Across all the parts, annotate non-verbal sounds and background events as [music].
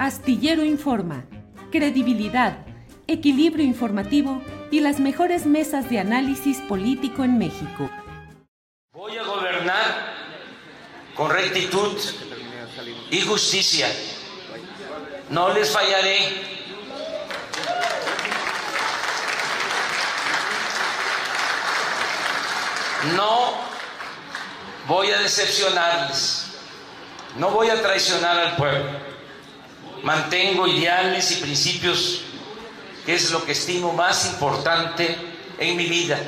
Astillero Informa, credibilidad, equilibrio informativo y las mejores mesas de análisis político en México. Voy a gobernar con rectitud y justicia. No les fallaré. No voy a decepcionarles. No voy a traicionar al pueblo. Mantengo ideales y principios, que es lo que estimo más importante en mi vida.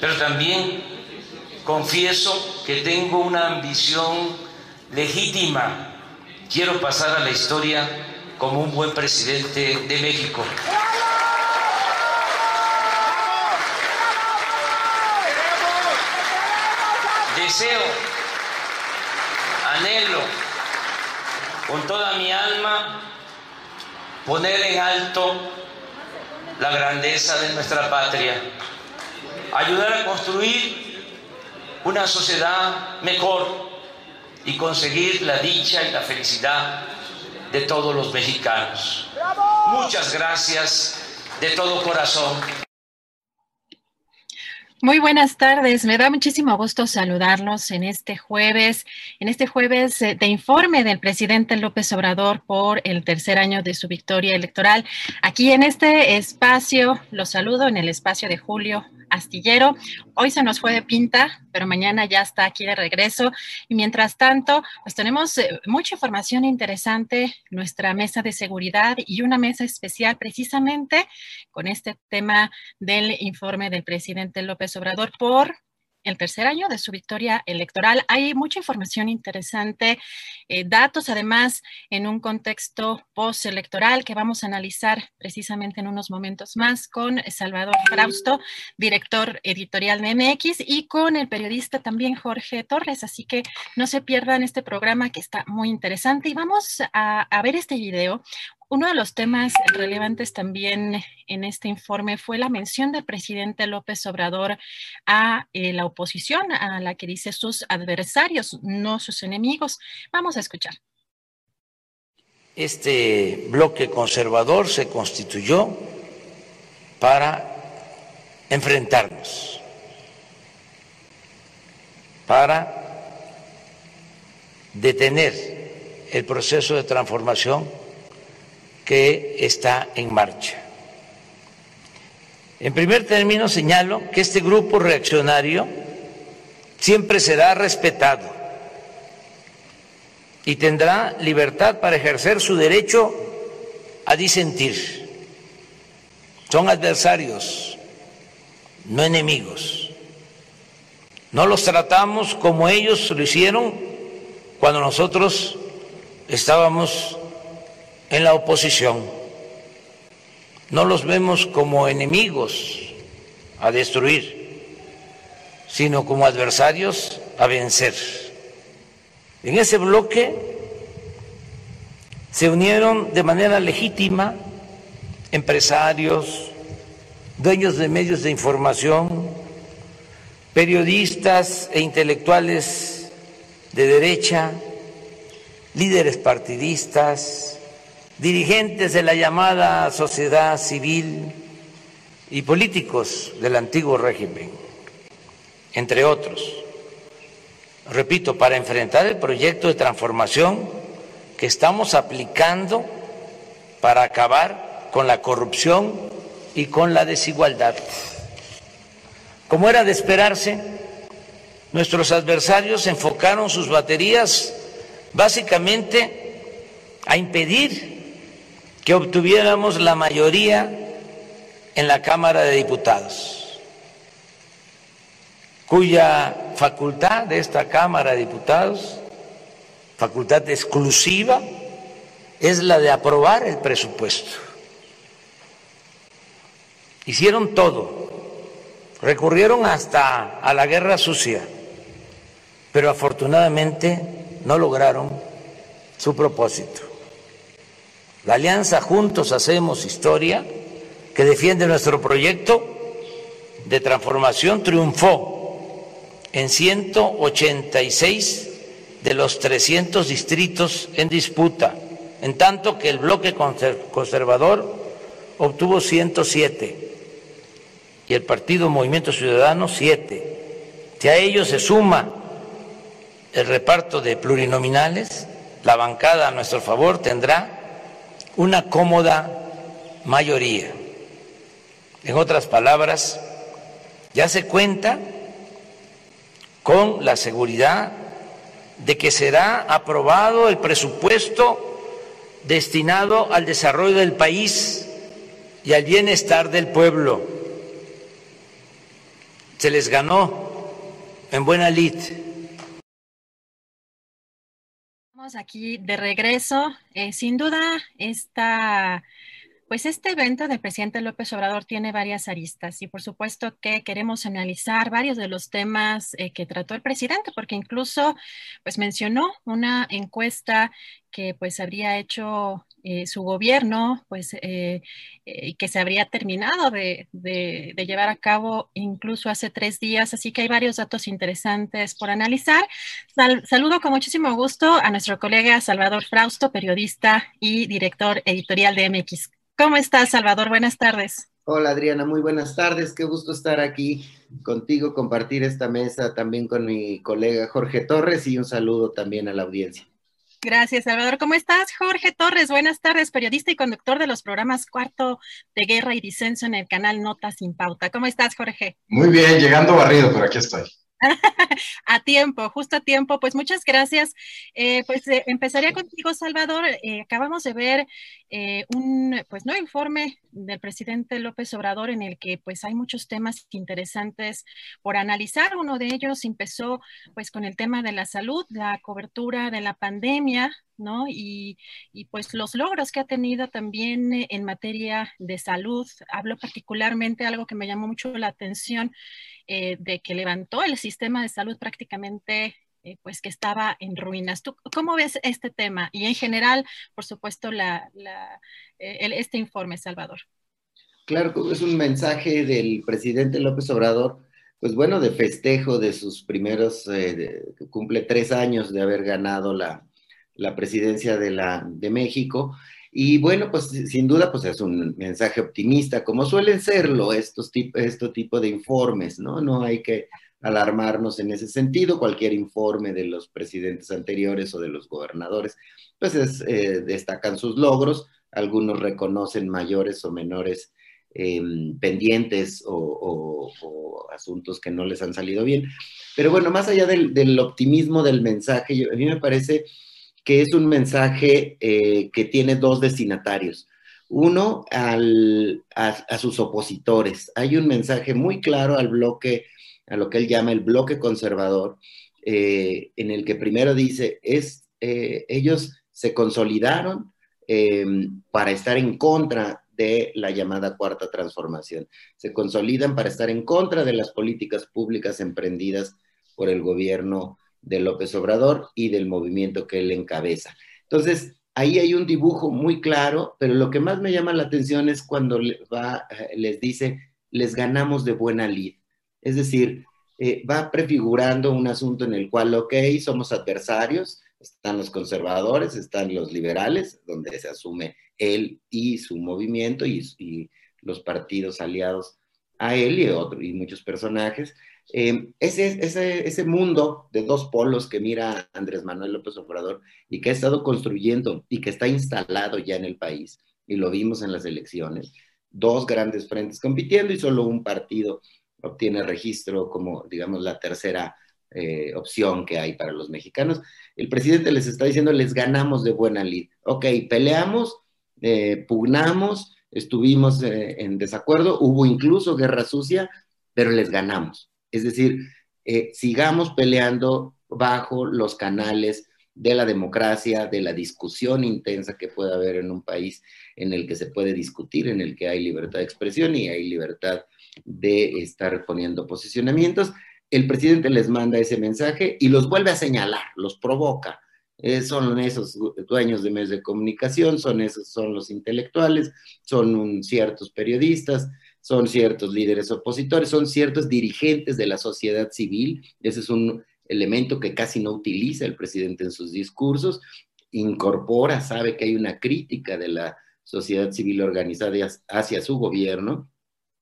Pero también confieso que tengo una ambición legítima. Quiero pasar a la historia como un buen presidente de México. Deseo, anhelo con toda mi alma poner en alto la grandeza de nuestra patria, ayudar a construir una sociedad mejor y conseguir la dicha y la felicidad de todos los mexicanos. Muchas gracias de todo corazón. Muy buenas tardes, me da muchísimo gusto saludarlos en este jueves, en este jueves de informe del presidente López Obrador por el tercer año de su victoria electoral. Aquí en este espacio, los saludo en el espacio de Julio Astillero. Hoy se nos fue de pinta, pero mañana ya está aquí de regreso. Y mientras tanto, pues tenemos eh, mucha información interesante, nuestra mesa de seguridad y una mesa especial precisamente con este tema del informe del presidente López Obrador por el tercer año de su victoria electoral. Hay mucha información interesante, eh, datos además en un contexto postelectoral que vamos a analizar precisamente en unos momentos más con Salvador Frausto, director editorial de MX, y con el periodista también Jorge Torres. Así que no se pierdan este programa que está muy interesante y vamos a, a ver este video uno de los temas relevantes también en este informe fue la mención del presidente López Obrador a eh, la oposición, a la que dice sus adversarios, no sus enemigos. Vamos a escuchar. Este bloque conservador se constituyó para enfrentarnos, para detener el proceso de transformación que está en marcha. En primer término, señalo que este grupo reaccionario siempre será respetado y tendrá libertad para ejercer su derecho a disentir. Son adversarios, no enemigos. No los tratamos como ellos lo hicieron cuando nosotros estábamos en la oposición. No los vemos como enemigos a destruir, sino como adversarios a vencer. En ese bloque se unieron de manera legítima empresarios, dueños de medios de información, periodistas e intelectuales de derecha, líderes partidistas, dirigentes de la llamada sociedad civil y políticos del antiguo régimen, entre otros. Repito, para enfrentar el proyecto de transformación que estamos aplicando para acabar con la corrupción y con la desigualdad. Como era de esperarse, nuestros adversarios enfocaron sus baterías básicamente a impedir que obtuviéramos la mayoría en la Cámara de Diputados, cuya facultad de esta Cámara de Diputados, facultad exclusiva, es la de aprobar el presupuesto. Hicieron todo, recurrieron hasta a la guerra sucia, pero afortunadamente no lograron su propósito. La alianza Juntos Hacemos Historia, que defiende nuestro proyecto de transformación, triunfó en 186 de los 300 distritos en disputa, en tanto que el bloque conservador obtuvo 107 y el partido Movimiento Ciudadano 7. Si a ello se suma el reparto de plurinominales, la bancada a nuestro favor tendrá una cómoda mayoría. En otras palabras, ya se cuenta con la seguridad de que será aprobado el presupuesto destinado al desarrollo del país y al bienestar del pueblo. Se les ganó en buena lid aquí de regreso. Eh, sin duda, esta, pues este evento del presidente López Obrador tiene varias aristas y por supuesto que queremos analizar varios de los temas eh, que trató el presidente, porque incluso pues mencionó una encuesta que pues habría hecho eh, su gobierno, pues eh, eh, que se habría terminado de, llevar a cabo incluso hace tres días. Así que hay varios datos interesantes por analizar. saludo con muchísimo gusto a nuestro colega Salvador Frausto, periodista y director editorial de MX. ¿Cómo estás, Salvador? Buenas tardes. Hola Adriana, muy buenas tardes. Qué gusto estar aquí contigo, compartir esta mesa también con mi colega Jorge Torres y un saludo también a la audiencia. Gracias, Salvador. ¿Cómo estás? Jorge Torres, buenas tardes, periodista y conductor de los programas Cuarto de Guerra y Disenso en el canal Notas sin Pauta. ¿Cómo estás, Jorge? Muy bien, llegando barrido, pero aquí estoy. [laughs] a tiempo, justo a tiempo. Pues muchas gracias. Eh, pues eh, empezaría contigo, Salvador. Eh, acabamos de ver un, pues no informe del presidente López Obrador en el que pues hay muchos temas interesantes por analizar. Uno de ellos empezó pues con el tema de la salud, la cobertura de la pandemia, ¿no? Y, pues los logros que ha tenido también en materia de salud. Hablo particularmente algo que me llamó mucho la atención eh, de que levantó el sistema de salud prácticamente eh, pues que estaba en ruinas. ¿Tú cómo ves este tema? Y en general, por supuesto, la, eh, este informe, Salvador. Claro, es un mensaje del presidente López Obrador, pues bueno, de festejo de sus primeros, cumple tres años de haber ganado la, la presidencia de, la, de México y bueno, pues sin duda, pues es un mensaje optimista, como suelen serlo estos tipos este tipo de informes, ¿no? No hay que alarmarnos en ese sentido. Cualquier informe de los presidentes anteriores o de los gobernadores, pues eh, destacan sus logros, algunos reconocen mayores o menores em, pendientes o, asuntos que no les han salido bien. Pero bueno, más allá del optimismo del mensaje, a mí me parece que es un mensaje eh, que tiene dos destinatarios. Uno, a, sus opositores. Hay un mensaje muy claro al bloque, a lo que él llama el bloque conservador, eh, en el que primero dice, es, eh, ellos se consolidaron para estar en contra de la llamada cuarta transformación. Se consolidan para estar en contra de las políticas públicas emprendidas por el gobierno de López Obrador y del movimiento que él encabeza. Entonces, ahí hay un dibujo muy claro, pero lo que más me llama la atención es cuando va, eh, les dice, les ganamos de buena lid. Es decir, eh, va prefigurando un asunto en el cual, ok, somos adversarios, están los conservadores, están los liberales, donde se asume él y su movimiento y, los partidos aliados a él y, y muchos personajes. Eh, ese, ese, ese, mundo de dos polos que mira Andrés Manuel López Obrador y que ha estado construyendo y que está instalado ya en el país, y lo vimos en las elecciones, dos grandes frentes compitiendo y solo un partido obtiene registro como, digamos, la tercera eh, opción que hay para los mexicanos. El presidente les está diciendo, les ganamos de buena lid. Ok, peleamos, eh, pugnamos, estuvimos eh, en desacuerdo, hubo incluso guerra sucia, pero les ganamos. Es decir, sigamos peleando bajo los canales de la democracia, de la discusión intensa que puede haber en un país en el que se puede discutir, en el que hay libertad de expresión y hay libertad de estar poniendo posicionamientos. El presidente les manda ese mensaje y los vuelve a señalar, los provoca. Eh, son esos dueños de medios de comunicación, son esos, son los intelectuales, son ciertos periodistas, son ciertos líderes opositores, son ciertos dirigentes de la sociedad civil. Ese es un elemento que casi no utiliza el presidente en sus discursos. Incorpora, sabe que hay una crítica de la sociedad civil organizada hacia su gobierno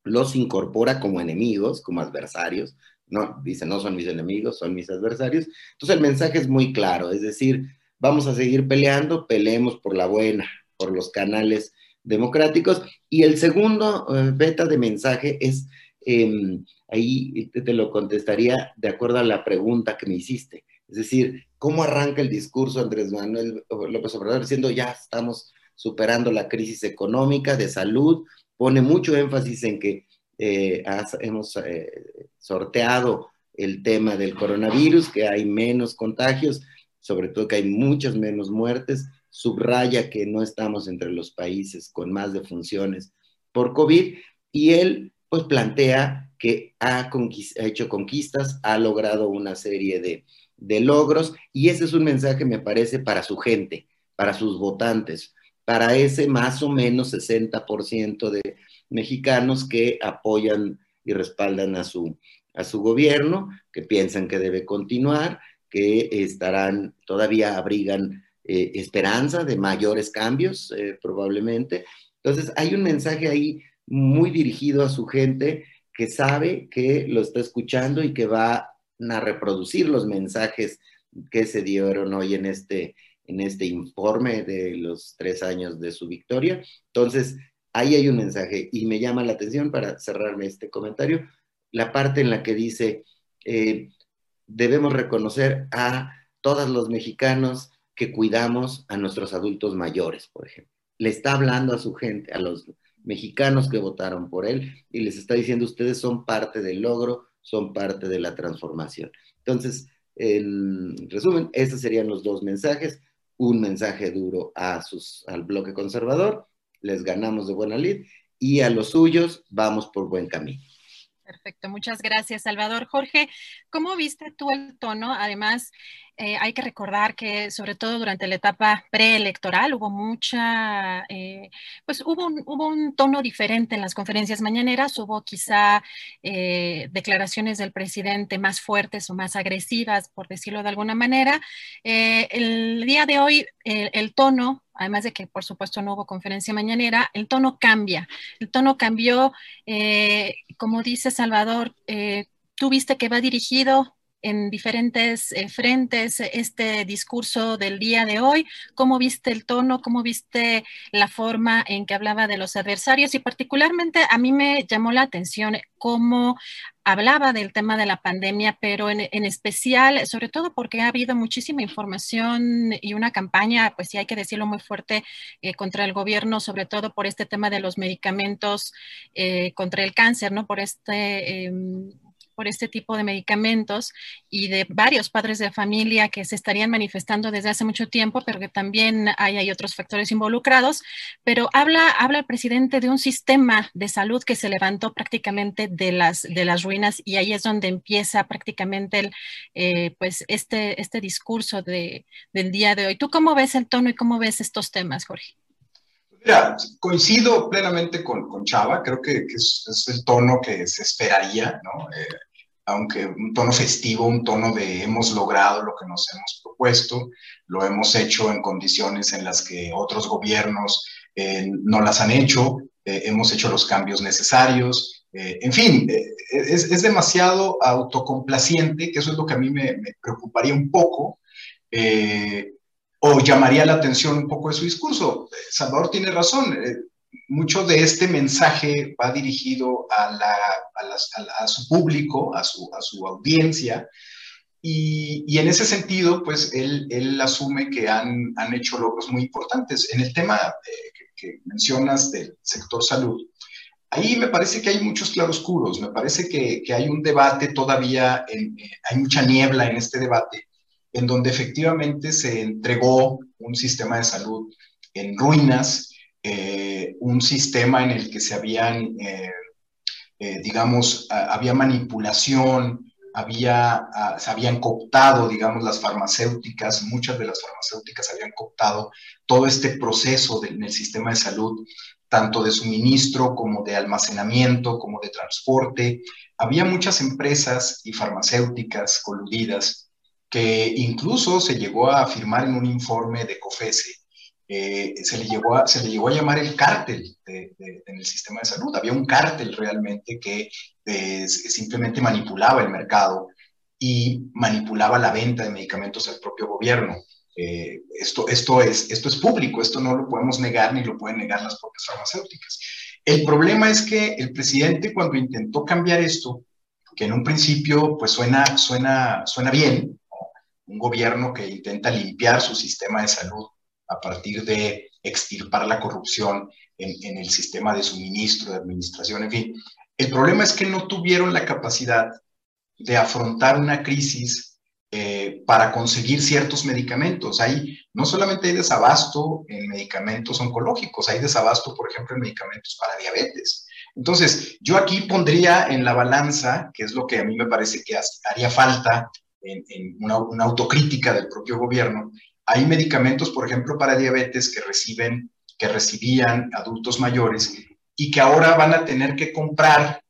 los incorpora como enemigos, como adversarios, no, dice, no son mis enemigos, son mis adversarios. Entonces el mensaje es muy claro, es decir, vamos a seguir peleando, peleemos por la buena, por los canales democráticos. Y el segundo eh, beta de mensaje es, em, ahí te, lo contestaría de acuerdo a la pregunta que me hiciste. Es decir, ¿cómo arranca el discurso Andrés Manuel López Obrador diciendo ya estamos superando la crisis económica, de salud, pone mucho énfasis en que eh, hemos eh, sorteado el tema del coronavirus, que hay menos contagios, sobre todo que hay muchas menos muertes, subraya que no estamos entre los países con más defunciones por COVID, y él pues plantea que ha, hecho conquistas, ha logrado una serie de, de logros, y ese es un mensaje, me parece, para su gente, para sus votantes, para ese más o menos 60% de mexicanos que apoyan y respaldan a su, a su gobierno, que piensan que debe continuar, que estarán, todavía abrigan eh, esperanza de mayores cambios, eh, probablemente. Entonces, hay un mensaje ahí muy dirigido a su gente que sabe que lo está escuchando y que va a reproducir los mensajes que se dieron hoy en este, en este informe de los tres años de su victoria. Entonces, ahí hay un mensaje y me llama la atención para cerrarme este comentario, la parte en la que dice, eh, debemos reconocer a todos los mexicanos que cuidamos a nuestros adultos mayores, por ejemplo. Le está hablando a su gente, a los mexicanos que votaron por él, y les está diciendo, ustedes son parte del logro, son parte de la transformación. Entonces, en resumen, estos serían los dos mensajes un mensaje duro a sus, al bloque conservador, les ganamos de buena lid, y a los suyos vamos por buen camino. Perfecto, muchas gracias, Salvador. Jorge, ¿cómo viste tú el tono? Además, eh, hay que recordar que sobre todo durante la etapa preelectoral hubo mucha, eh, pues hubo un, tono diferente en las conferencias mañaneras, hubo quizá eh, declaraciones del presidente más fuertes o más agresivas, por decirlo de alguna manera. el día de hoy el tono además de que por supuesto no hubo conferencia mañanera, el tono cambia. El tono cambió, como dice Salvador, tú viste que va dirigido en diferentes eh, frentes este discurso del día de hoy. ¿Cómo viste el tono? ¿Cómo viste la forma en que hablaba de los adversarios? Y particularmente a mí me llamó la atención cómo hablaba del tema de la pandemia, pero en, especial, sobre todo porque ha habido muchísima información y una campaña, pues sí hay que decirlo muy fuerte, eh, contra el gobierno, sobre todo por este tema de los medicamentos eh, contra el cáncer, ¿no? Por este em, por este tipo de medicamentos y de varios padres de familia que se estarían manifestando desde hace mucho tiempo, pero que también hay, hay otros factores involucrados. Pero habla, habla el presidente de un sistema de salud que se levantó prácticamente de las, de las ruinas y ahí es donde empieza prácticamente el, eh, pues este, este discurso de, del día de hoy. ¿Tú cómo ves el tono y cómo ves estos temas, Jorge? Mira, coincido plenamente con, con Chava, creo que, es, el tono que se esperaría, ¿no? Eh, aunque un tono festivo, un tono de hemos logrado lo que nos hemos propuesto, lo hemos hecho en condiciones en las que otros gobiernos no las han hecho, hemos hecho los cambios necesarios, en fin, es, demasiado autocomplaciente, que eso es lo que a mí me, preocuparía un poco, o llamaría la atención un poco de su discurso. Salvador tiene razón, mucho de este mensaje va dirigido a, su público, a su, audiencia, y, en ese sentido, pues él, asume que han, hecho logros muy importantes. En el tema eh, que, mencionas del sector salud, ahí me parece que hay muchos claroscuros, me parece que, hay un debate todavía, eh, hay mucha niebla en este debate, en donde efectivamente se entregó un sistema de salud en ruinas, eh, un sistema en el que se habían, eh, eh, digamos, había manipulación, había, se habían cooptado, digamos, las farmacéuticas, muchas de las farmacéuticas habían cooptado todo este proceso en el sistema de salud, tanto de suministro como de almacenamiento, como de transporte. Había muchas empresas y farmacéuticas coludidas que incluso se llegó a afirmar en un informe de COFESE eh, se, le llegó a, se le llegó a llamar el cártel en el sistema de salud. Había un cártel realmente que eh, simplemente manipulaba el mercado y manipulaba la venta de medicamentos al propio gobierno. Eh, esto, esto, es, esto es público, esto no lo podemos negar ni lo pueden negar las propias farmacéuticas. El problema es que el presidente cuando intentó cambiar esto, que en un principio pues suena, suena, suena bien, un gobierno que intenta limpiar su sistema de salud a partir de extirpar la corrupción en, el sistema de suministro, de administración, en fin. El problema es que no tuvieron la capacidad de afrontar una crisis eh, para conseguir ciertos medicamentos. Hay, no solamente hay desabasto en medicamentos oncológicos, hay desabasto, por ejemplo, en medicamentos para diabetes. Entonces, yo aquí pondría en la balanza, que es lo que a mí me parece que haría falta en, una, una, autocrítica del propio gobierno, hay medicamentos, por ejemplo, para diabetes que reciben, que recibían adultos mayores y que ahora van a tener que comprar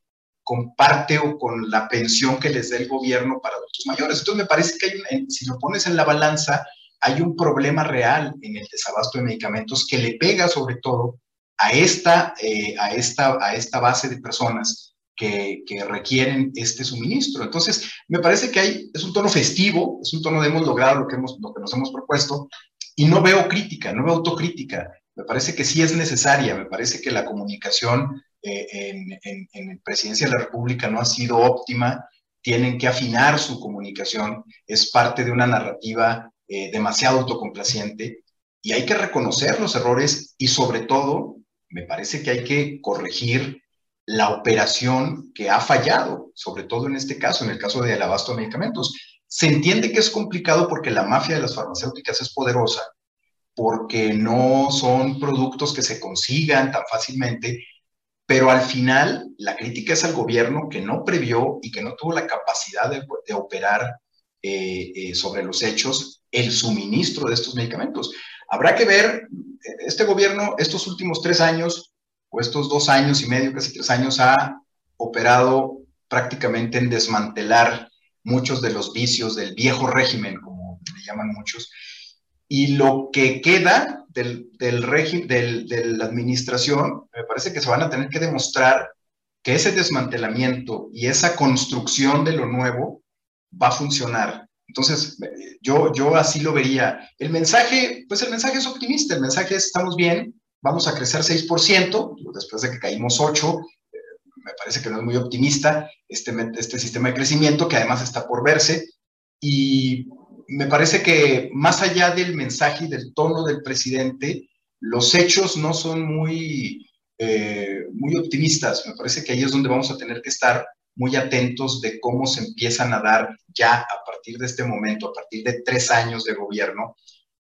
con parte o con la pensión que les dé el gobierno para adultos mayores. Entonces me parece que si lo pones en la balanza, hay un problema real en el desabasto de medicamentos que le pega sobre todo a esta, eh, a esta, a esta base de personas que, requieren este suministro. Entonces, me parece que hay, es un tono festivo, es un tono de hemos logrado lo que, hemos, lo que nos hemos propuesto, y no veo crítica, no veo autocrítica. Me parece que sí es necesaria, me parece que la comunicación eh, en, en, Presidencia de la República no ha sido óptima, tienen que afinar su comunicación, es parte de una narrativa eh, demasiado autocomplaciente y hay que reconocer los errores y sobre todo, me parece que hay que corregir la operación que ha fallado, sobre todo en este caso, en el caso del abasto de medicamentos. Se entiende que es complicado porque la mafia de las farmacéuticas es poderosa, porque no son productos que se consigan tan fácilmente, pero al final la crítica es al gobierno que no previó y que no tuvo la capacidad de, operar eh, eh, sobre los hechos el suministro de estos medicamentos. Habrá que ver, este gobierno estos últimos tres años o estos dos años y medio, casi tres años, ha operado prácticamente en desmantelar muchos de los vicios del viejo régimen, como le llaman muchos, y lo que queda del, del régimen, de la administración, me parece que se van a tener que demostrar que ese desmantelamiento y esa construcción de lo nuevo va a funcionar. Entonces, yo, yo así lo vería. El mensaje, pues el mensaje es optimista, el mensaje es estamos bien, vamos a crecer 6%, después de que caímos 8%, eh, me parece que no es muy optimista este, este sistema de crecimiento, que además está por verse, y me parece que más allá del mensaje y del tono del presidente, los hechos no son muy, eh, muy optimistas. Me parece que ahí es donde vamos a tener que estar muy atentos de cómo se empiezan a dar ya a partir de este momento, a partir de tres años de gobierno,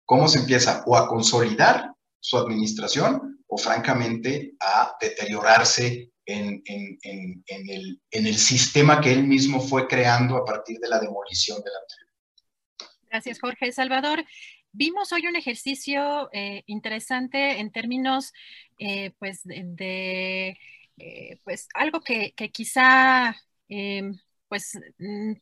cómo se empieza o a consolidar su administración o francamente a deteriorarse en, el, sistema que él mismo fue creando a partir de la demolición del anterior. Gracias, Jorge. Salvador, vimos hoy un ejercicio eh, interesante en términos eh, pues de, eh, pues algo que, quizá pues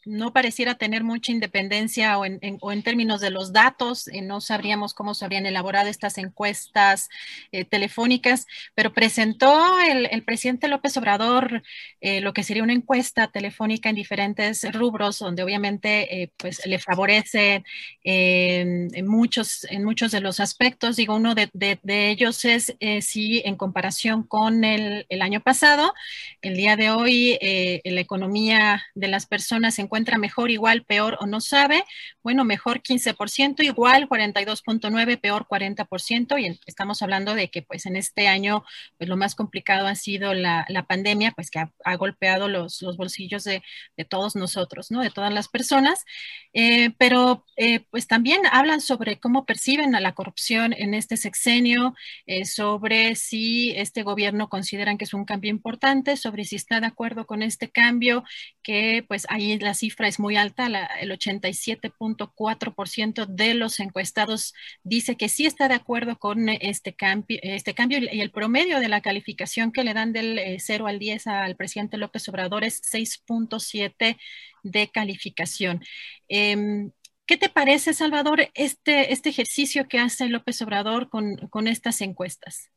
no pareciera tener mucha independencia o en, términos de los datos, eh, no sabríamos cómo se habrían elaborado estas encuestas eh, telefónicas, pero presentó el, presidente López Obrador eh, lo que sería una encuesta telefónica en diferentes rubros, donde obviamente pues le favorece en, muchos, en muchos de los aspectos. Digo, uno de ellos es si en comparación con el, el, año pasado, el día de hoy la economía de las personas se encuentra mejor, igual, peor o no sabe, bueno, mejor 15%, igual 42.9, peor 40%, y estamos hablando de que pues en este año pues lo más complicado ha sido la, la pandemia, pues que ha, golpeado los, los bolsillos de, de, todos nosotros, ¿no? De todas las personas, eh, pero eh, pues también hablan sobre cómo perciben a la corrupción en este sexenio, eh, sobre si este gobierno consideran que es un cambio importante, sobre si está de acuerdo con este cambio, que pues ahí la cifra es muy alta, el 87.4% de los encuestados dice que sí está de acuerdo con este cambio, este cambio y el promedio de la calificación que le dan del 0 eh, al 10 al presidente López Obrador es 6.7 de calificación. Em, ¿Qué te parece, Salvador, este, este ejercicio que hace López Obrador con, con estas encuestas?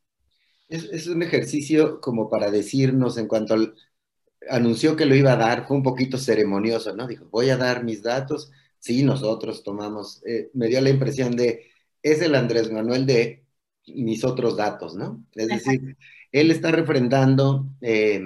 Es, es, un ejercicio como para decirnos en cuanto al, anunció que lo iba a dar, fue un poquito ceremonioso, ¿no? Dijo, voy a dar mis datos. Sí, nosotros tomamos, eh, me dio la impresión de, es el Andrés Manuel de mis otros datos, ¿no? Es decir, él está refrendando eh,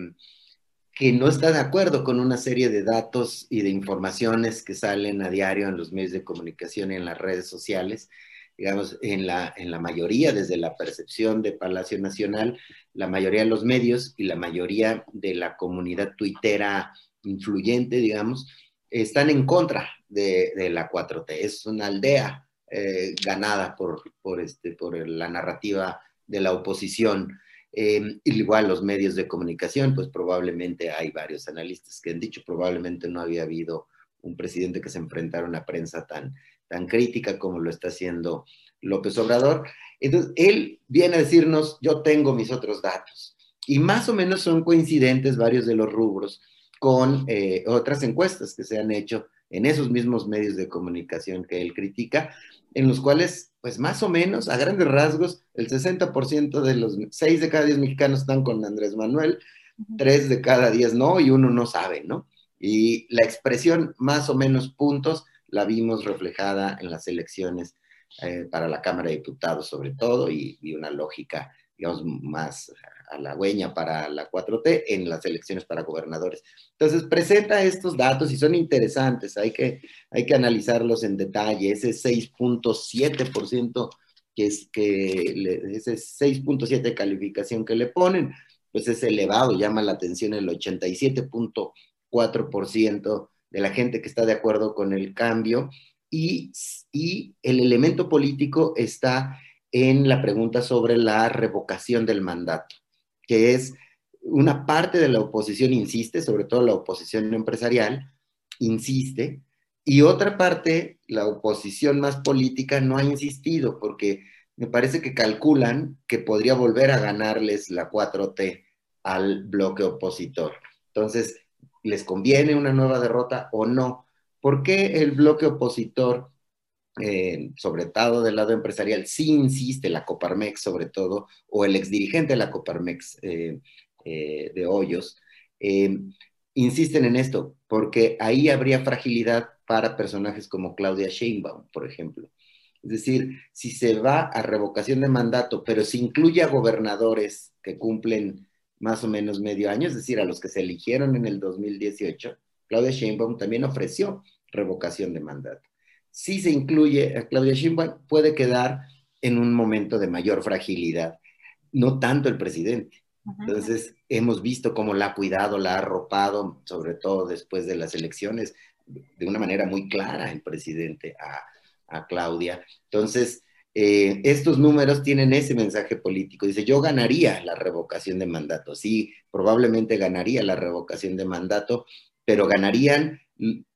que no está de acuerdo con una serie de datos y de informaciones que salen a diario en los medios de comunicación y en las redes sociales, digamos, en la, en la mayoría, desde la percepción de Palacio Nacional, la mayoría de los medios y la mayoría de la comunidad tuitera influyente, digamos, están en contra de, la 4T. Es una aldea eh, ganada por, por, este, por la narrativa de la oposición. Eh, igual los medios de comunicación, pues probablemente hay varios analistas que han dicho, probablemente no había habido un presidente que se enfrentara a una prensa tan, tan crítica como lo está haciendo López Obrador. Entonces, él viene a decirnos, yo tengo mis otros datos. Y más o menos son coincidentes varios de los rubros con eh, otras encuestas que se han hecho en esos mismos medios de comunicación que él critica, en los cuales, pues más o menos, a grandes rasgos, el 60% de los 6 de cada 10 mexicanos están con Andrés Manuel, 3 de cada 10 no y uno no sabe, ¿no? Y la expresión más o menos puntos la vimos reflejada en las elecciones eh, para la Cámara de Diputados sobre todo y, y, una lógica, digamos, más halagüeña para la 4T en las elecciones para gobernadores. Entonces, presenta estos datos y son interesantes, hay que, hay que analizarlos en detalle. Ese 6.7% que es que le, ese 6.7 calificación que le ponen, pues es elevado, llama la atención el 87.4% de la gente que está de acuerdo con el cambio y, y el elemento político está en la pregunta sobre la revocación del mandato, que es una parte de la oposición insiste, sobre todo la oposición empresarial, insiste, y otra parte, la oposición más política, no ha insistido, porque me parece que calculan que podría volver a ganarles la 4T al bloque opositor. Entonces, les conviene una nueva derrota o no. ¿Por qué el bloque opositor, eh, sobre todo del lado empresarial, sí insiste, la Coparmex sobre todo, o el exdirigente de la Coparmex eh, eh, de Hoyos, insisten en esto? Porque ahí habría fragilidad para personajes como Claudia Sheinbaum, por ejemplo. Es decir, si se va a revocación de mandato, pero se incluye a gobernadores que cumplen más o menos medio año, es decir, a los que se eligieron en el 2018, Claudia Sheinbaum también ofreció revocación de mandato. Si se incluye a Claudia Sheinbaum, puede quedar en un momento de mayor fragilidad, no tanto el presidente. Entonces, hemos visto cómo la ha cuidado, la ha arropado, sobre todo después de las elecciones, de una manera muy clara el presidente a, a Claudia. Entonces, eh, estos números tienen ese mensaje político. Dice, yo ganaría la revocación de mandato. Sí, probablemente ganaría la revocación de mandato, pero ganarían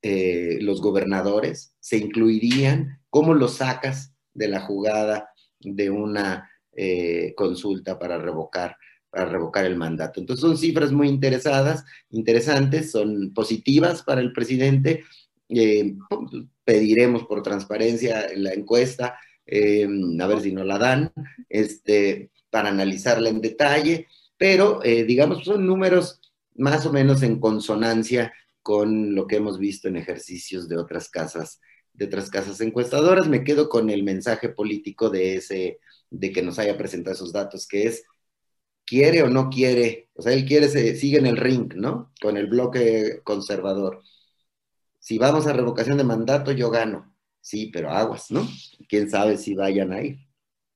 eh, los gobernadores, se incluirían, ¿cómo lo sacas de la jugada de una eh, consulta para revocar para revocar el mandato. Entonces son cifras muy interesadas, interesantes, son positivas para el presidente. Pediremos por transparencia la encuesta, eh, a ver si nos la dan, este, para analizarla en detalle, pero eh, digamos, son números más o menos en consonancia con lo que hemos visto en ejercicios de otras casas, de otras casas encuestadoras. Me quedo con el mensaje político de ese, de que nos haya presentado esos datos, que es quiere o no quiere, o sea, él quiere, se, sigue en el ring, ¿no? Con el bloque conservador. Si vamos a revocación de mandato, yo gano. Sí, pero aguas, ¿no? Quién sabe si vayan a ir.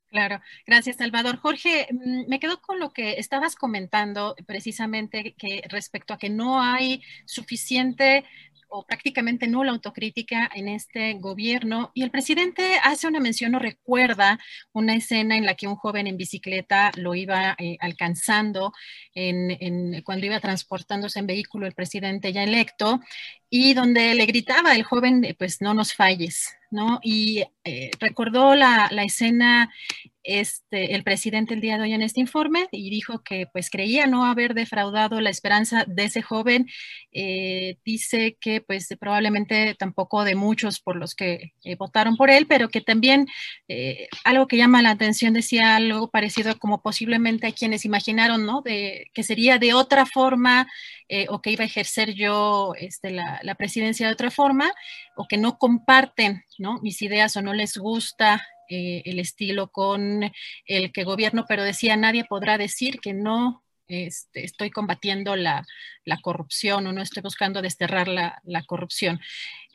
Claro, gracias Salvador. Jorge, mm, me quedo con lo que estabas comentando precisamente que respecto a que no hay suficiente o prácticamente nula autocrítica en este gobierno. Y el presidente hace una mención o recuerda una escena en la que un joven en bicicleta lo iba eh, alcanzando en, cuando iba transportándose en vehículo el presidente ya electo y donde le gritaba el joven, pues no nos falles, ¿no? Y eh, recordó la, la, escena este, el presidente el día de hoy en este informe y dijo que pues creía no haber defraudado la esperanza de ese joven. Eh, dice que pues probablemente tampoco de muchos por los que eh, votaron por él, pero que también algo que llama la atención decía algo parecido como posiblemente hay quienes imaginaron, ¿no? De, que sería de otra forma o que iba a ejercer yo este, la, la, presidencia de otra forma o que no comparten ¿no? mis ideas o no les gusta eh, el estilo con el que gobierno, pero decía, nadie podrá decir que no este, estoy combatiendo la, corrupción o no estoy buscando desterrar la, corrupción.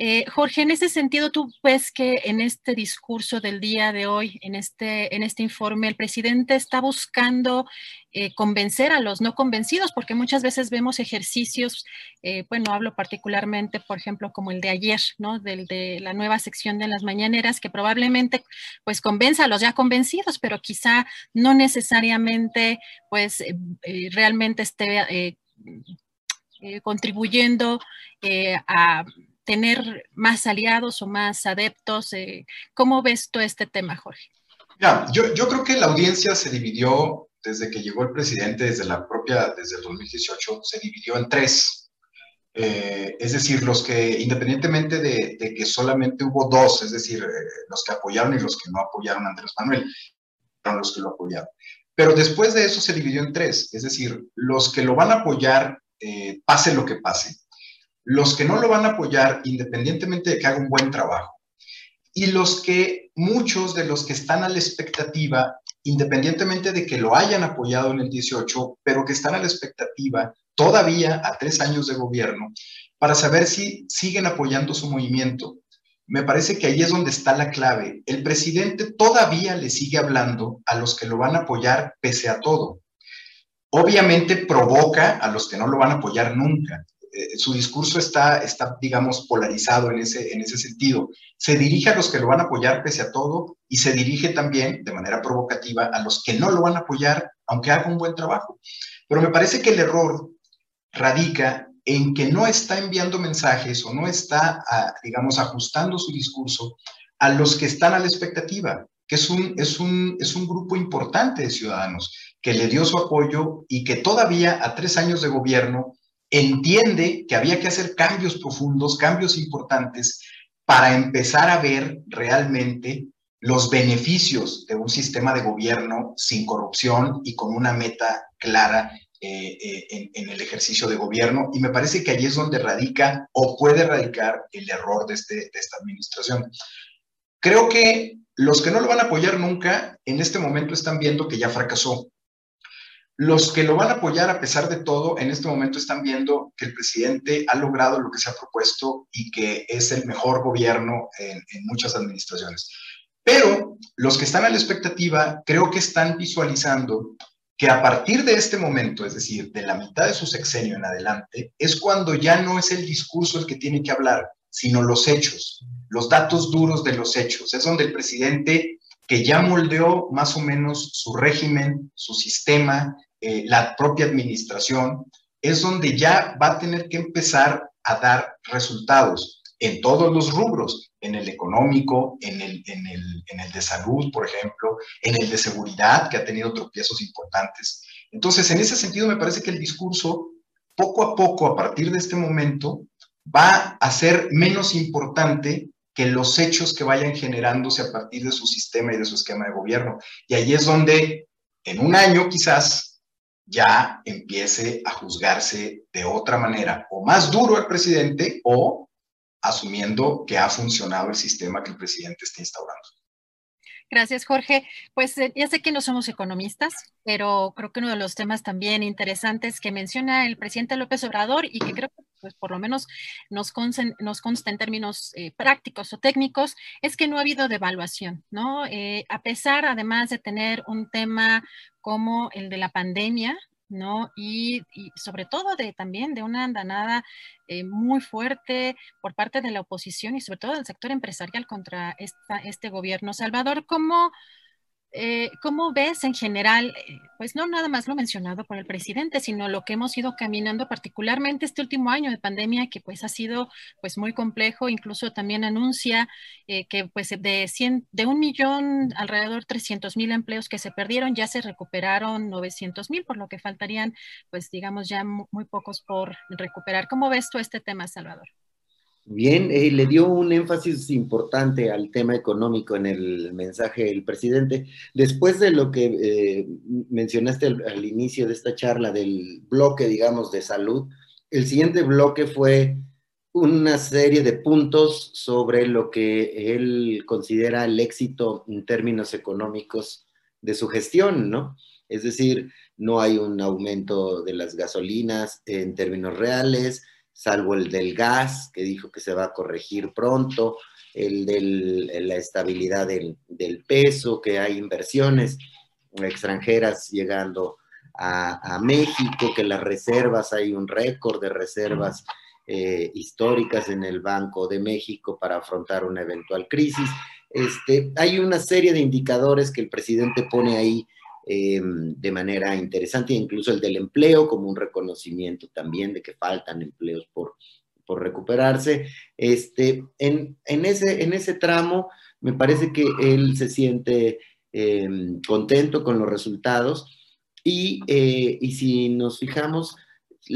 Eh, Jorge, en ese sentido, tú ves que en este discurso del día de hoy, en este, en este informe, el presidente está buscando eh, convencer a los no convencidos, porque muchas veces vemos ejercicios, eh, bueno, hablo particularmente, por ejemplo, como el de ayer, ¿no? Del de la nueva sección de las mañaneras, que probablemente pues convenza a los ya convencidos, pero quizá no necesariamente pues realmente esté contribuyendo a tener más aliados o más adeptos. Eh, ¿Cómo ves tú este tema, Jorge? Ya, yo, creo que la audiencia se dividió desde que llegó el presidente, desde la propia, desde el 2018, se dividió en tres. Eh, es decir, los que, independientemente de, que solamente hubo dos, es decir, eh, los que apoyaron y los que no apoyaron a Andrés Manuel, fueron los que lo apoyaron. Pero después de eso se dividió en tres, es decir, los que lo van a apoyar, pase lo que pase, los que no lo van a apoyar independientemente de que haga un buen trabajo y los que muchos de los que están a la expectativa, independientemente de que lo hayan apoyado en el 18, pero que están a la expectativa todavía a tres años de gobierno, para saber si siguen apoyando su movimiento. Me parece que ahí es donde está la clave. El presidente todavía le sigue hablando a los que lo van a apoyar pese a todo. Obviamente provoca a los que no lo van a apoyar nunca. Eh, su discurso está, está, digamos, polarizado en ese, en ese sentido. Se dirige a los que lo van a apoyar pese a todo y se dirige también, de manera provocativa, a los que no lo van a apoyar, aunque haga un buen trabajo. Pero me parece que el error radica en que no está enviando mensajes o no está, digamos, ajustando su discurso a los que están a la expectativa, que es un, es, un, es un grupo importante de ciudadanos que le dio su apoyo y que todavía a tres años de gobierno entiende que había que hacer cambios profundos, cambios importantes, para empezar a ver realmente los beneficios de un sistema de gobierno sin corrupción y con una meta clara eh, eh, en, el ejercicio de gobierno. Y me parece que allí es donde radica o puede radicar el error de, este, de esta administración. Creo que los que no lo van a apoyar nunca, en este momento están viendo que ya fracasó. Los que lo van a apoyar a pesar de todo, en este momento están viendo que el presidente ha logrado lo que se ha propuesto y que es el mejor gobierno en, muchas administraciones. Pero los que están a la expectativa, creo que están visualizando que a partir de este momento, es decir, de la mitad de su sexenio en adelante, es cuando ya no es el discurso el que tiene que hablar, sino los hechos, los datos duros de los hechos. Es donde el presidente, que ya moldeó más o menos su régimen, su sistema, eh, la propia administración, es donde ya va a tener que empezar a dar resultados en todos los rubros, en el económico, en el, en el, en el de salud, por ejemplo, en el de seguridad, que ha tenido tropiezos importantes, Entonces, en ese sentido, me parece que el discurso, poco a poco, a partir de este momento, va a ser menos importante que los hechos que vayan generándose a partir de su sistema y de su esquema de gobierno. Y ahí es donde, en un año quizás, ya empiece a juzgarse de otra manera, o más duro el presidente, o asumiendo que ha funcionado el sistema que el presidente está instaurando. Gracias, Jorge. Pues eh, ya sé que no somos economistas, pero creo que uno de los temas también interesantes que menciona el presidente López Obrador y que creo que pues, por lo menos nos, consta, nos consta en términos eh, prácticos o técnicos es que no ha habido devaluación, ¿no? Eh, a pesar, además de tener un tema como el de la pandemia, ¿no? Y, sobre todo de también de una andanada eh, muy fuerte por parte de la oposición y sobre todo del sector empresarial contra esta, este gobierno. Salvador, ¿cómo, eh, ¿Cómo ves en general, eh, pues no nada más lo mencionado por el presidente, sino lo que hemos ido caminando particularmente este último año de pandemia, que pues ha sido pues muy complejo, incluso también anuncia eh, que pues de, 100, de un millón, alrededor 300 mil empleos que se perdieron, ya se recuperaron 900 mil, por lo que faltarían pues digamos ya muy pocos por recuperar. ¿Cómo ves tú este tema, Salvador? Bien, eh, le dio un énfasis importante al tema económico en el mensaje del presidente. Después de lo que eh, mencionaste al, inicio de esta charla del bloque, digamos, de salud, el siguiente bloque fue una serie de puntos sobre lo que él considera el éxito en términos económicos de su gestión, ¿no? Es decir, no hay un aumento de las gasolinas en términos reales, salvo el del gas, que dijo que se va a corregir pronto, el de la estabilidad del, peso, que hay inversiones extranjeras llegando a, México, que las reservas, hay un récord de reservas eh, históricas en el Banco de México para afrontar una eventual crisis. Este, hay una serie de indicadores que el presidente pone ahí Em, de manera interesante, incluso el del empleo como un reconocimiento también de que faltan empleos por, por recuperarse. Este, en, en, ese, en ese tramo me parece que él se siente em, contento con los resultados y, eh, y si nos fijamos,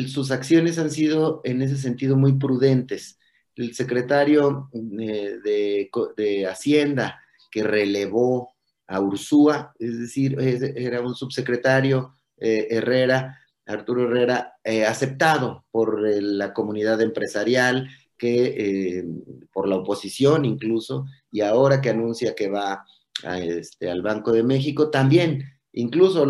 sus acciones han sido en ese sentido muy prudentes. El secretario eh, de, de Hacienda que relevó a Ursúa, es decir, era un subsecretario eh, Herrera, Arturo Herrera, eh, aceptado por eh, la comunidad empresarial, que por la oposición incluso, y ahora que anuncia que va este, al Banco de México, también, incluso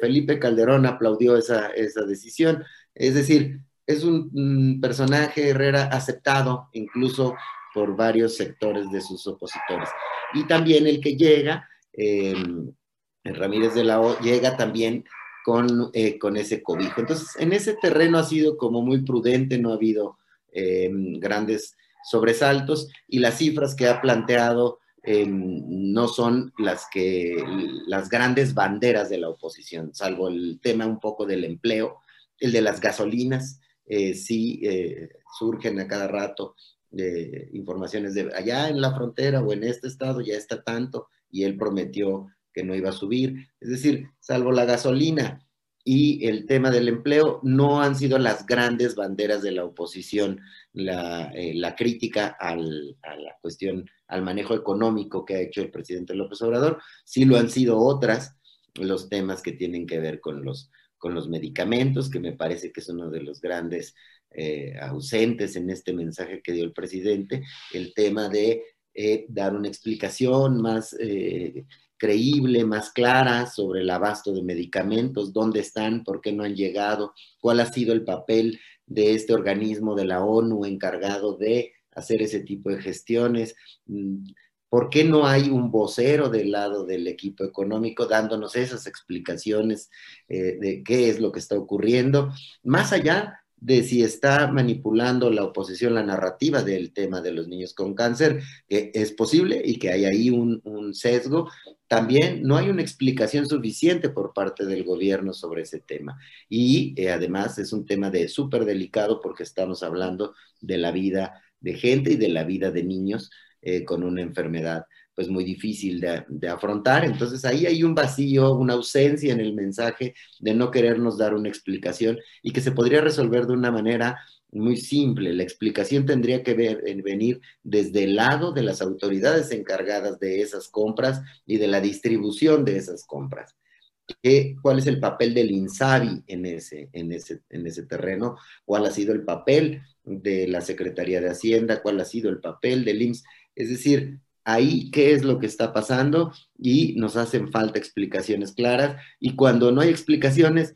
Felipe Calderón aplaudió esa, esa decisión. Es decir, es un personaje Herrera aceptado incluso por varios sectores de sus opositores. Y también el que llega eh, Ramírez de la O llega también con, eh, con ese cobijo. Entonces, en ese terreno ha sido como muy prudente, no ha habido eh, grandes sobresaltos y las cifras que ha planteado no son las que las grandes banderas de la oposición, salvo el tema un poco del empleo, el de las gasolinas, sí surgen a cada rato informaciones de allá en la frontera o en este estado ya está tanto, y él prometió que no iba a subir. Es decir, salvo la gasolina y el tema del empleo, no han sido las grandes banderas de la oposición, la, eh, crítica a la cuestión, al manejo económico que ha hecho el presidente López Obrador, sí lo han sido otras, los temas que tienen que ver con los, con los medicamentos, que me parece que es uno de los grandes eh, ausentes en este mensaje que dio el presidente, el tema de eh, dar una explicación más eh, creíble, más clara sobre el abasto de medicamentos, dónde están, por qué no han llegado, cuál ha sido el papel de este organismo de la ONU encargado de hacer ese tipo de gestiones. Mm, ¿Por qué no hay un vocero del lado del equipo económico dándonos esas explicaciones eh, de qué es lo que está ocurriendo? Más allá de si está manipulando la oposición la narrativa del tema de los niños con cáncer, que es posible y que hay ahí un, sesgo. También no hay una explicación suficiente por parte del gobierno sobre ese tema. Y eh, además es un tema de súper delicado porque estamos hablando de la vida de gente y de la vida de niños eh, con una enfermedad pues muy difícil de, afrontar. Entonces ahí hay un vacío, una ausencia en el mensaje de no querernos dar una explicación y que se podría resolver de una manera muy simple. La explicación tendría que venir desde el lado de las autoridades encargadas de esas compras y de la distribución de esas compras. ¿Cuál es el papel del INSABI en ese, en, ese, en ese terreno? ¿Cuál ha sido el papel de la Secretaría de Hacienda? ¿Cuál ha sido el papel del IMSS? Es decir, ahí qué es lo que está pasando y nos hacen falta explicaciones claras y cuando no hay explicaciones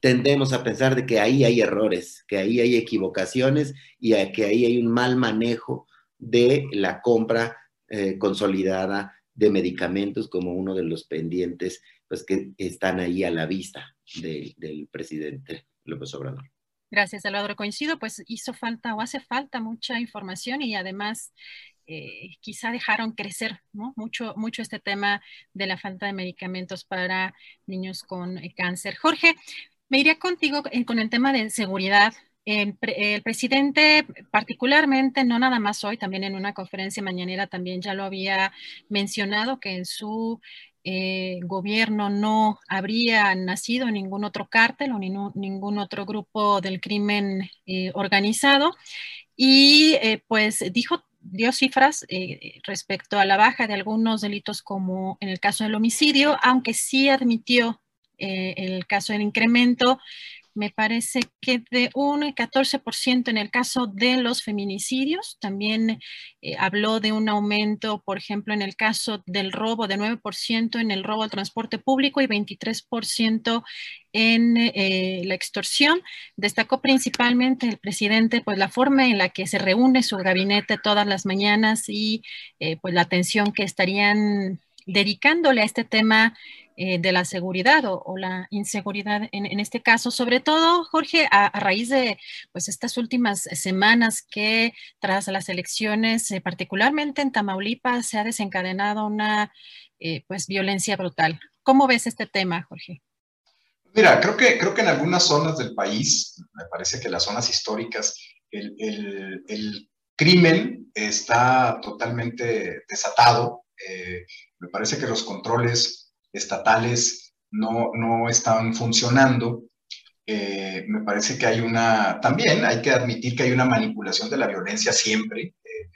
tendemos a pensar de que ahí hay errores, que ahí hay equivocaciones y que ahí hay un mal manejo de la compra eh, consolidada de medicamentos como uno de los pendientes pues, que están ahí a la vista del presidente López Obrador. Gracias, Salvador. Coincido, pues hizo falta o hace falta mucha información y además eh, quizá dejaron crecer mucho, mucho este tema de la falta de medicamentos para niños con eh, cáncer. Jorge, me iría contigo eh, con el tema de seguridad. El, presidente, particularmente, no nada más hoy, también en una conferencia mañanera también ya lo había mencionado, que en su gobierno no habría nacido ningún otro cártel o ningún otro grupo del crimen organizado. Y pues dijo dio cifras respecto a la baja de algunos delitos como en el caso del homicidio, aunque sí admitió eh, el caso del incremento, me parece que de un 14% en el caso de los feminicidios. También eh, habló de un aumento, por ejemplo, en el caso del robo, de 9% en el robo al transporte público y 23% en eh, la extorsión. Destacó principalmente el presidente, pues la forma en la que se reúne su gabinete todas las mañanas y pues la atención que estarían dedicándole a este tema eh, de la seguridad o, la inseguridad en, este caso, sobre todo, Jorge, a, raíz de pues, estas últimas semanas que tras las elecciones, eh, particularmente en Tamaulipas, se ha desencadenado una eh, pues, violencia brutal. ¿Cómo ves este tema, Jorge? Mira, creo que, creo que en algunas zonas del país, me parece que las zonas históricas, el, el crimen está totalmente desatado. me parece que los controles estatales no, no están funcionando. Eh, me parece que hay una, también hay que admitir que hay una manipulación de la violencia siempre. Eh,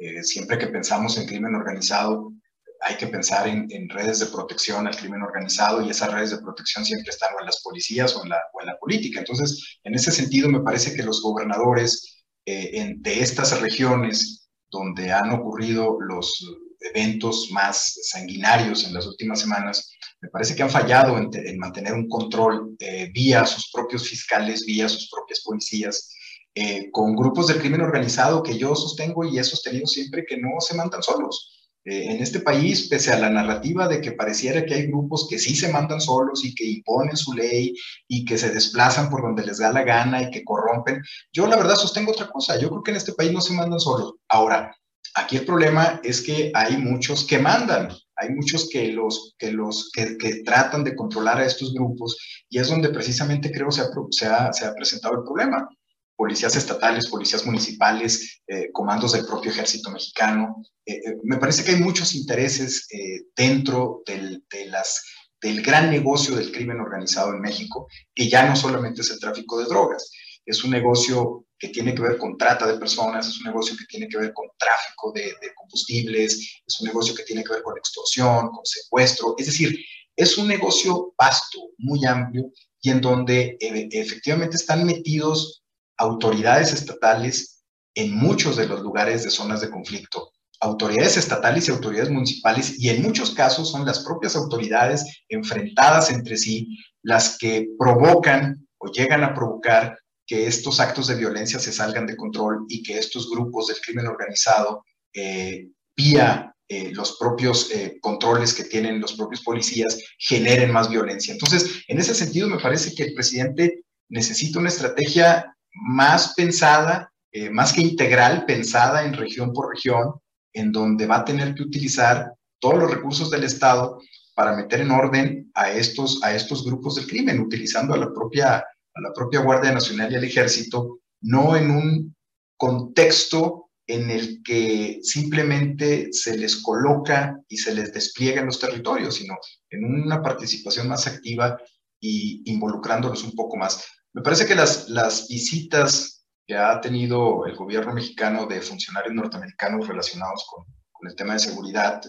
eh, siempre que pensamos en crimen organizado, hay que pensar en, redes de protección al crimen organizado y esas redes de protección siempre están en las policías o en la, o en la política. Entonces, en ese sentido, me parece que los gobernadores de estas regiones donde han ocurrido los eventos más sanguinarios en las últimas semanas, me parece que han fallado en, mantener un control eh, vía sus propios fiscales, vía sus propias policías, eh, con grupos del crimen organizado que yo sostengo y he sostenido siempre que no se mandan solos. Eh, en este país, pese a la narrativa de que pareciera que hay grupos que sí se mandan solos y que imponen su ley y que se desplazan por donde les da la gana y que corrompen, yo la verdad sostengo otra cosa. Yo creo que en este país no se mandan solos. Ahora, Aquí el problema es que hay muchos que mandan, hay muchos que, los, que, los, que, tratan de controlar a estos grupos y es donde precisamente creo se ha, se ha, presentado el problema. Policías estatales, policías municipales, eh, comandos del propio ejército mexicano. Eh, eh, me parece que hay muchos intereses dentro del, del gran negocio del crimen organizado en México, que ya no solamente es el tráfico de drogas, es un negocio que tiene que ver con trata de personas, es un negocio que tiene que ver con tráfico de, combustibles, es un negocio que tiene que ver con extorsión, con secuestro, es decir, es un negocio vasto, muy amplio y en donde eh, efectivamente están metidos autoridades estatales en muchos de los lugares de zonas de conflicto, autoridades estatales y autoridades municipales, y en muchos casos son las propias autoridades enfrentadas entre sí las que provocan o llegan a provocar que estos actos de violencia se salgan de control y que estos grupos del crimen organizado, eh, vía eh, los propios eh, controles que tienen los propios policías, generen más violencia. Entonces, en ese sentido, me parece que el presidente necesita una estrategia más pensada, más que integral, pensada en región por región, en donde va a tener que utilizar todos los recursos del Estado para meter en orden a estos, a estos grupos del crimen, utilizando a la propia a la propia Guardia Nacional y al Ejército, no en un contexto en el que simplemente se les coloca y se les despliega en los territorios, sino en una participación más activa y involucrándolos un poco más. Me parece que las, las visitas que ha tenido el gobierno mexicano de funcionarios norteamericanos relacionados con, con el tema de seguridad,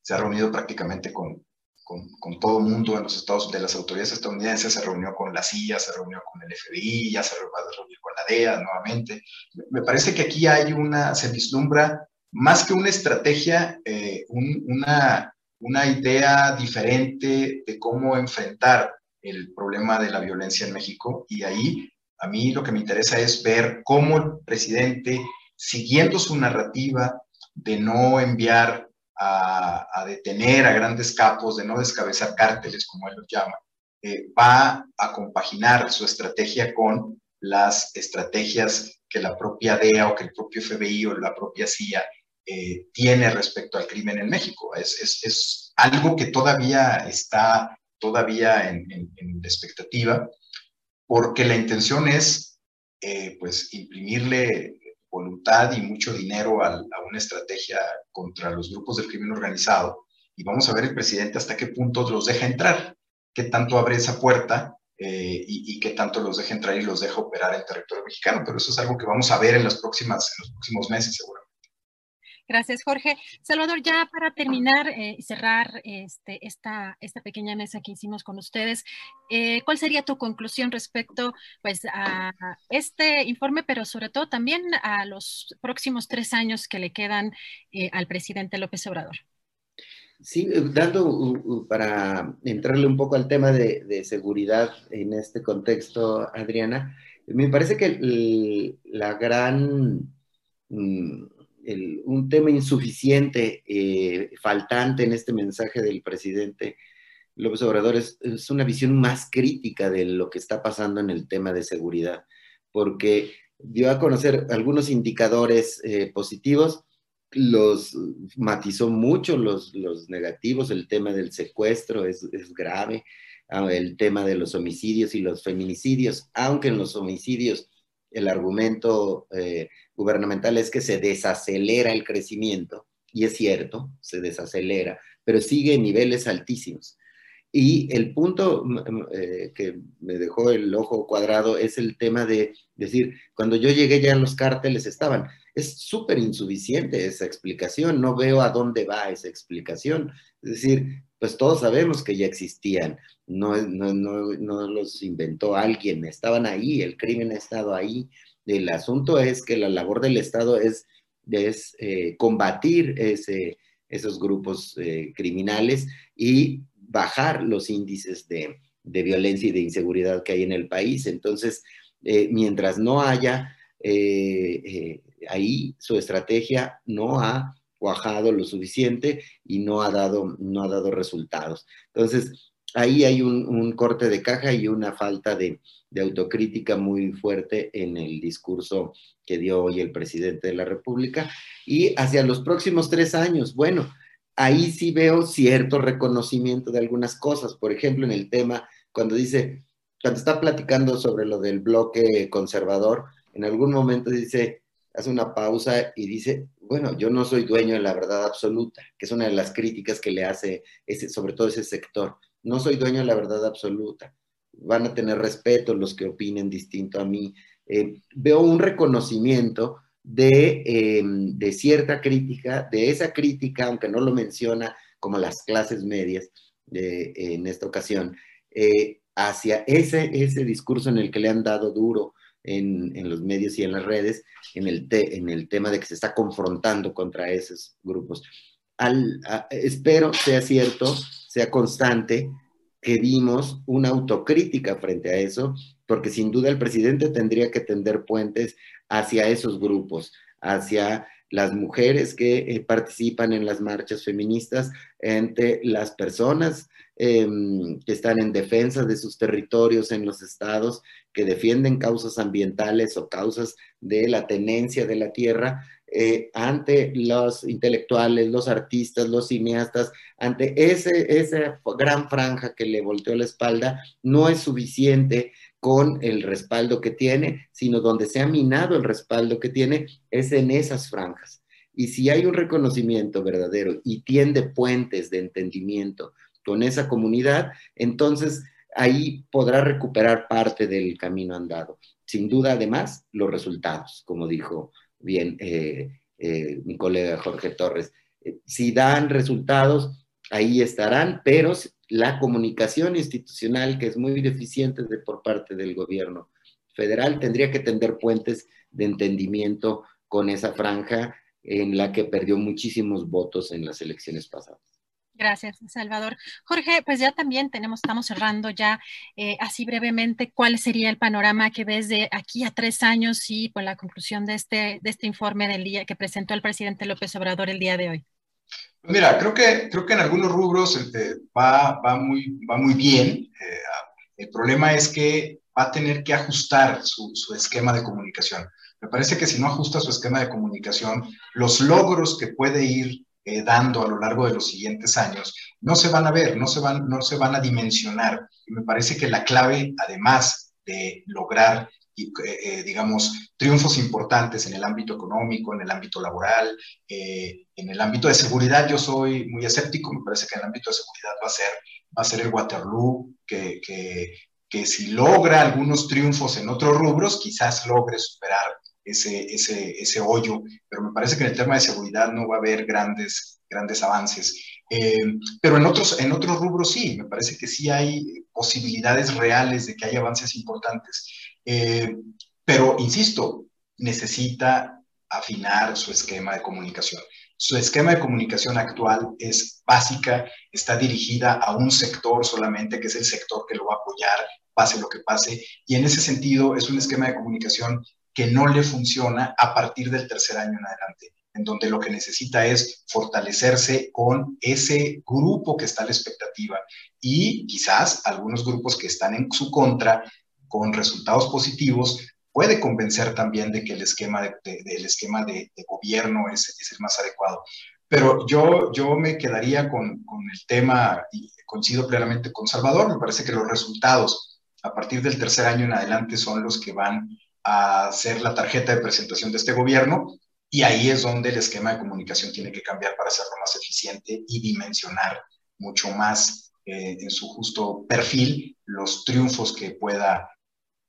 se ha reunido prácticamente con, con, todo el mundo en los estados, de las autoridades estadounidenses, se reunió con la CIA, se reunió con el FBI, ya se va a reunir con la DEA nuevamente. Me parece que aquí hay una, se vislumbra más que una estrategia, eh, un, una, una idea diferente de cómo enfrentar el problema de la violencia en México y ahí a mí lo que me interesa es ver cómo el presidente, siguiendo su narrativa de no enviar a, detener a grandes capos, de no descabezar cárteles, como él los llama, eh, va a compaginar su estrategia con las estrategias que la propia DEA o que el propio FBI o la propia CIA eh, tiene respecto al crimen en México. Es, es, es, algo que todavía está todavía en, expectativa, porque la intención es eh, pues imprimirle voluntad y mucho dinero a, una estrategia contra los grupos del crimen organizado. Y vamos a ver el presidente hasta qué punto los deja entrar, qué tanto abre esa puerta eh, y, qué tanto los deja entrar y los deja operar en territorio mexicano. Pero eso es algo que vamos a ver en, las próximas, en los próximos meses, seguramente. Gracias, Jorge. Salvador, ya para terminar y eh, cerrar este, esta, esta pequeña mesa que hicimos con ustedes, eh, ¿cuál sería tu conclusión respecto pues, a este informe, pero sobre todo también a los próximos tres años que le quedan eh, al presidente López Obrador? Sí, dando para entrarle un poco al tema de, seguridad en este contexto, Adriana, me parece que la gran un tema insuficiente, eh, faltante en este mensaje del presidente López Obrador es, una visión más crítica de lo que está pasando en el tema de seguridad, porque dio a conocer algunos indicadores eh, positivos, los matizó mucho los, los, negativos, el tema del secuestro es, es grave, ah, el tema de los homicidios y los feminicidios, aunque en los homicidios el argumento eh, gubernamental es que se desacelera el crecimiento, y es cierto, se desacelera, pero sigue en niveles altísimos. Y el punto eh, que me dejó el ojo cuadrado es el tema de decir, cuando yo llegué ya los cárteles estaban. Es súper insuficiente esa explicación, no veo a dónde va esa explicación. Es decir, pues todos sabemos que ya existían, no, no, no, no, los inventó alguien, estaban ahí, el crimen ha estado ahí. El asunto es que la labor del Estado es, es eh, combatir ese, esos grupos eh, criminales y bajar los índices de, de, violencia y de inseguridad que hay en el país. Entonces, eh, mientras no haya ahí, su estrategia no ha cuajado lo suficiente y no ha dado, no ha dado resultados. Entonces, ahí hay un, corte de caja y una falta de, autocrítica muy fuerte en el discurso que dio hoy el presidente de la República. Y hacia los próximos tres años, bueno, ahí sí veo cierto reconocimiento de algunas cosas. Por ejemplo, en el tema, cuando dice, cuando está platicando sobre lo del bloque conservador, en algún momento dice, hace una pausa y dice, bueno, yo no soy dueño de la verdad absoluta, que es una de las críticas que le hace ese, sobre todo ese sector. No soy dueño de la verdad absoluta. Van a tener respeto los que opinen distinto a mí. Eh, veo un reconocimiento de, em, de, cierta crítica, de esa crítica, aunque no lo menciona como las clases medias en esta ocasión, eh, hacia ese discurso en el que le han dado duro en, los medios y en las redes en el, en el tema de que se está confrontando contra esos grupos. Espero sea cierto, sea constante, que dimos una autocrítica frente a eso, porque sin duda el presidente tendría que tender puentes hacia esos grupos, hacia las mujeres que eh, participan en las marchas feministas, entre las personas em, que están en defensa de sus territorios en los estados, que defienden causas ambientales o causas de la tenencia de la tierra, eh, ante los intelectuales, los artistas, los cineastas, ante ese, esa gran franja que le volteó la espalda, no es suficiente con el respaldo que tiene, sino donde se ha minado el respaldo que tiene es en esas franjas. Y si hay un reconocimiento verdadero y tiende puentes de entendimiento con esa comunidad, entonces ahí podrá recuperar parte del camino andado. Sin duda, además, los resultados, como dijo bien eh, eh, mi colega Jorge Torres. Eh, si dan resultados, ahí estarán, pero la comunicación institucional, que es muy deficiente de, por parte del gobierno federal, tendría que tender puentes de entendimiento con esa franja en la que perdió muchísimos votos en las elecciones pasadas. Gracias, Salvador. Jorge, pues ya también tenemos, estamos cerrando ya eh, así brevemente cuál sería el panorama que ves de aquí a tres años y por la conclusión de este, de este informe del día que presentó el presidente López Obrador el día de hoy. Mira, creo que, creo que en algunos rubros este, va, va, muy, va muy bien. Eh, el problema es que va a tener que ajustar su, su esquema de comunicación. Me parece que si no ajusta su esquema de comunicación, los logros que puede ir eh, dando a lo largo de los siguientes años, no se van a ver, no se van, no se van a dimensionar. Y me parece que la clave, además de lograr, eh, eh, digamos, triunfos importantes en el ámbito económico, en el ámbito laboral, en el ámbito de seguridad, yo soy muy escéptico, me parece que en el ámbito de seguridad va a ser, va a ser el Waterloo, que, que, que si logra algunos triunfos en otros rubros, quizás logre superar ese, ese, ese hoyo, pero me parece que en el tema de seguridad no va a haber grandes, grandes avances. Eh, pero en otros, en otros rubros sí, me parece que sí hay posibilidades reales de que haya avances importantes. Eh, pero, insisto, necesita afinar su esquema de comunicación. Su esquema de comunicación actual es básica, está dirigida a un sector solamente, que es el sector que lo va a apoyar, pase lo que pase, y en ese sentido es un esquema de comunicación que no le funciona a partir del tercer año en adelante, en donde lo que necesita es fortalecerse con ese grupo que está a la expectativa y quizás algunos grupos que están en su contra con resultados positivos puede convencer también de que el esquema de, esquema de, gobierno es, es, el más adecuado. Pero yo, yo me quedaría con, con el tema, y coincido plenamente con Salvador, me parece que los resultados a partir del tercer año en adelante son los que van a ser la tarjeta de presentación de este gobierno y ahí es donde el esquema de comunicación tiene que cambiar para hacerlo más eficiente y dimensionar mucho más eh, en su justo perfil los triunfos que pueda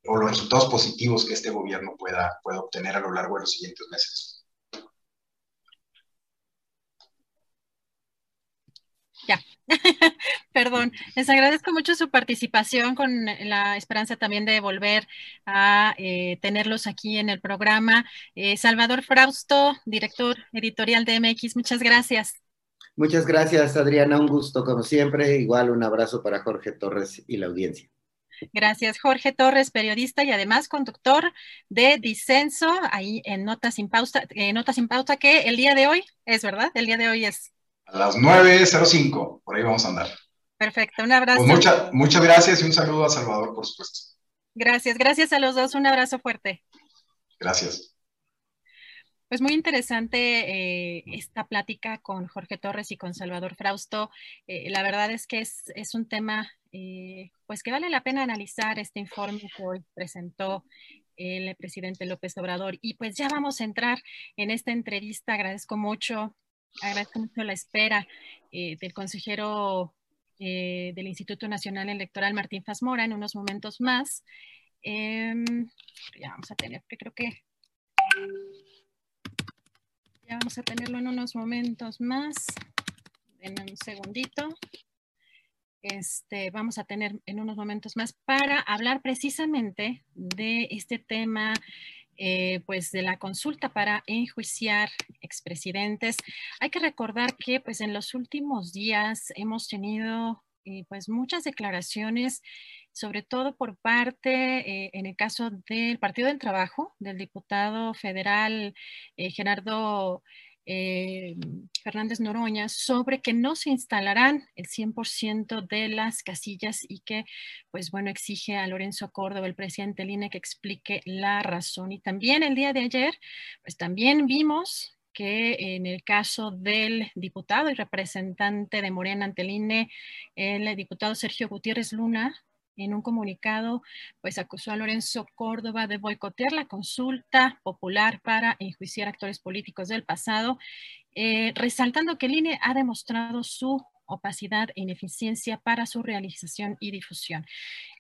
o los resultados positivos que este gobierno pueda, pueda obtener a lo largo de los siguientes meses. Ya, [laughs] perdón. Les agradezco mucho su participación con la esperanza también de volver a eh, tenerlos aquí en el programa. Eh, Salvador Frausto, director editorial de MX, muchas gracias. Muchas gracias, Adriana. Un gusto, como siempre. Igual un abrazo para Jorge Torres y la audiencia. Gracias, Jorge Torres, periodista y además conductor de Disenso, ahí en Notas sin Pauta, eh, Notas sin Pauta, que el día de hoy es, ¿verdad? El día de hoy es a las 9.05, por ahí vamos a andar. Perfecto, un abrazo. Pues muchas gracias y un saludo a Salvador, por supuesto. Gracias, gracias a los dos, un abrazo fuerte. Gracias. Pues muy interesante eh, esta plática con Jorge Torres y con Salvador Frausto. Eh, la verdad es que es, un tema eh, pues que vale la pena analizar este informe que hoy presentó el presidente López Obrador. Y pues ya vamos a entrar en esta entrevista. Agradezco mucho Agradezco mucho la espera del consejero del Instituto Nacional Electoral, Martín Fasmora, en unos momentos más. Em, ya vamos a tener, creo que ya vamos a tenerlo en unos momentos más. En un segundito. Este, vamos a tener en unos momentos más para hablar precisamente de este tema eh, pues de la consulta para enjuiciar expresidentes. Hay que recordar que pues en los últimos días hemos tenido eh, pues muchas declaraciones, sobre todo por parte, eh, en el caso del Partido del Trabajo, del diputado federal Gerardo eh, Fernández Noroña sobre que no se instalarán el 100% de las casillas y que, pues bueno, exige a Lorenzo Córdoba, el presidente del INE, que explique la razón. Y también el día de ayer, pues también vimos que en el caso del diputado y representante de Morena ante el INE, el diputado Sergio Gutiérrez Luna, en un comunicado, pues acusó a Lorenzo Córdoba de boicotear la consulta popular para enjuiciar actores políticos del pasado, eh, resaltando que el INE ha demostrado su opacidad e ineficiencia para su realización y difusión.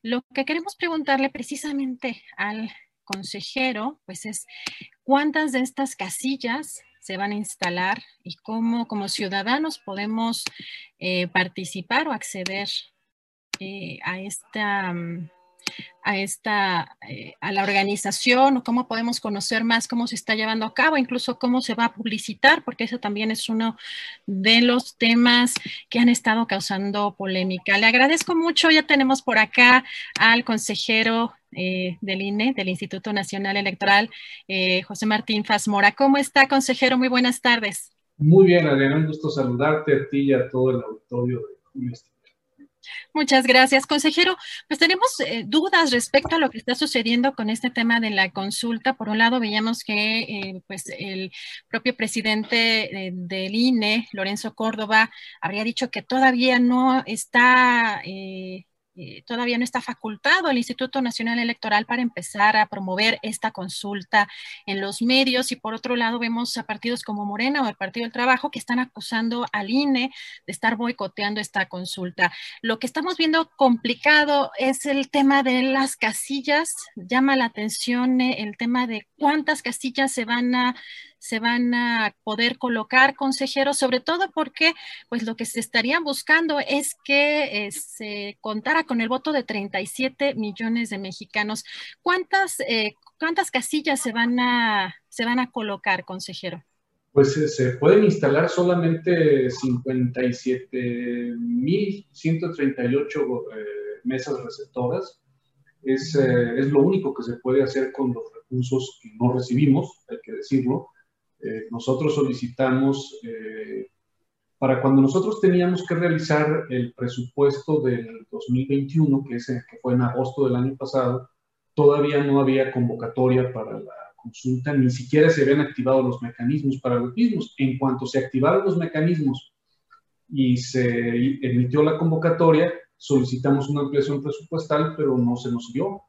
Lo que queremos preguntarle precisamente al consejero, pues es cuántas de estas casillas se van a instalar y cómo como ciudadanos podemos eh, participar o acceder eh, a esta... A esta, eh, a la organización o cómo podemos conocer más cómo se está llevando a cabo, incluso cómo se va a publicitar, porque eso también es uno de los temas que han estado causando polémica. Le agradezco mucho, ya tenemos por acá al consejero eh, del INE, del Instituto Nacional Electoral, José Martín Fazmora. ¿Cómo está, consejero? Muy buenas tardes. Muy bien, Adriana, un gusto saludarte a ti y a todo el auditorio de Julio Muchas gracias, consejero. Pues tenemos eh, dudas respecto a lo que está sucediendo con este tema de la consulta. Por un lado, veíamos que eh, pues el propio presidente eh, del INE, Lorenzo Córdoba, habría dicho que todavía no está eh, todavía no está facultado el Instituto Nacional Electoral para empezar a promover esta consulta en los medios y por otro lado vemos a partidos como Morena o el Partido del Trabajo que están acusando al INE de estar boicoteando esta consulta. Lo que estamos viendo complicado es el tema de las casillas. Llama la atención eh, el tema de cuántas casillas se van a se van a poder colocar consejeros, sobre todo porque pues lo que se estaría buscando es que eh, se contara con el voto de 37 millones de mexicanos. ¿Cuántas, eh, cuántas casillas se van, a, se van a colocar, consejero? Pues eh, se pueden instalar solamente 57.138 mesas receptoras. Es, es, lo único que se puede hacer con los recursos que no recibimos, hay que decirlo. Eh, nosotros solicitamos, eh, para cuando nosotros teníamos que realizar el presupuesto del 2021, que, es, que fue en agosto del año pasado, todavía no había convocatoria para la consulta, ni siquiera se habían activado los mecanismos para los mismos. En cuanto se activaron los mecanismos y se emitió la convocatoria, solicitamos una ampliación presupuestal, pero no se nos dio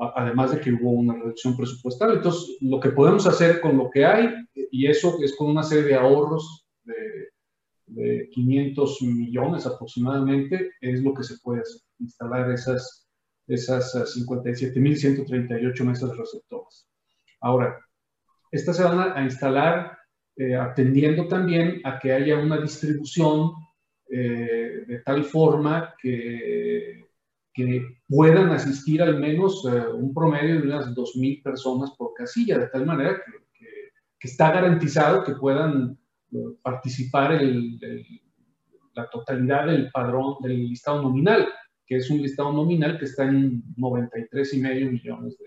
además de que hubo una reducción presupuestal. Entonces, lo que podemos hacer con lo que hay, y eso es con una serie de ahorros de, 500 millones aproximadamente, es lo que se puede hacer, instalar esas, esas 57.138 mesas receptoras. Ahora, estas se van a, instalar eh, atendiendo también a que haya una distribución eh, de tal forma que que puedan asistir al menos eh, un promedio de unas 2.000 personas por casilla, de tal manera que, está garantizado que puedan eh, participar la totalidad del padrón del listado nominal, que es un listado nominal que está en 93,5 millones de,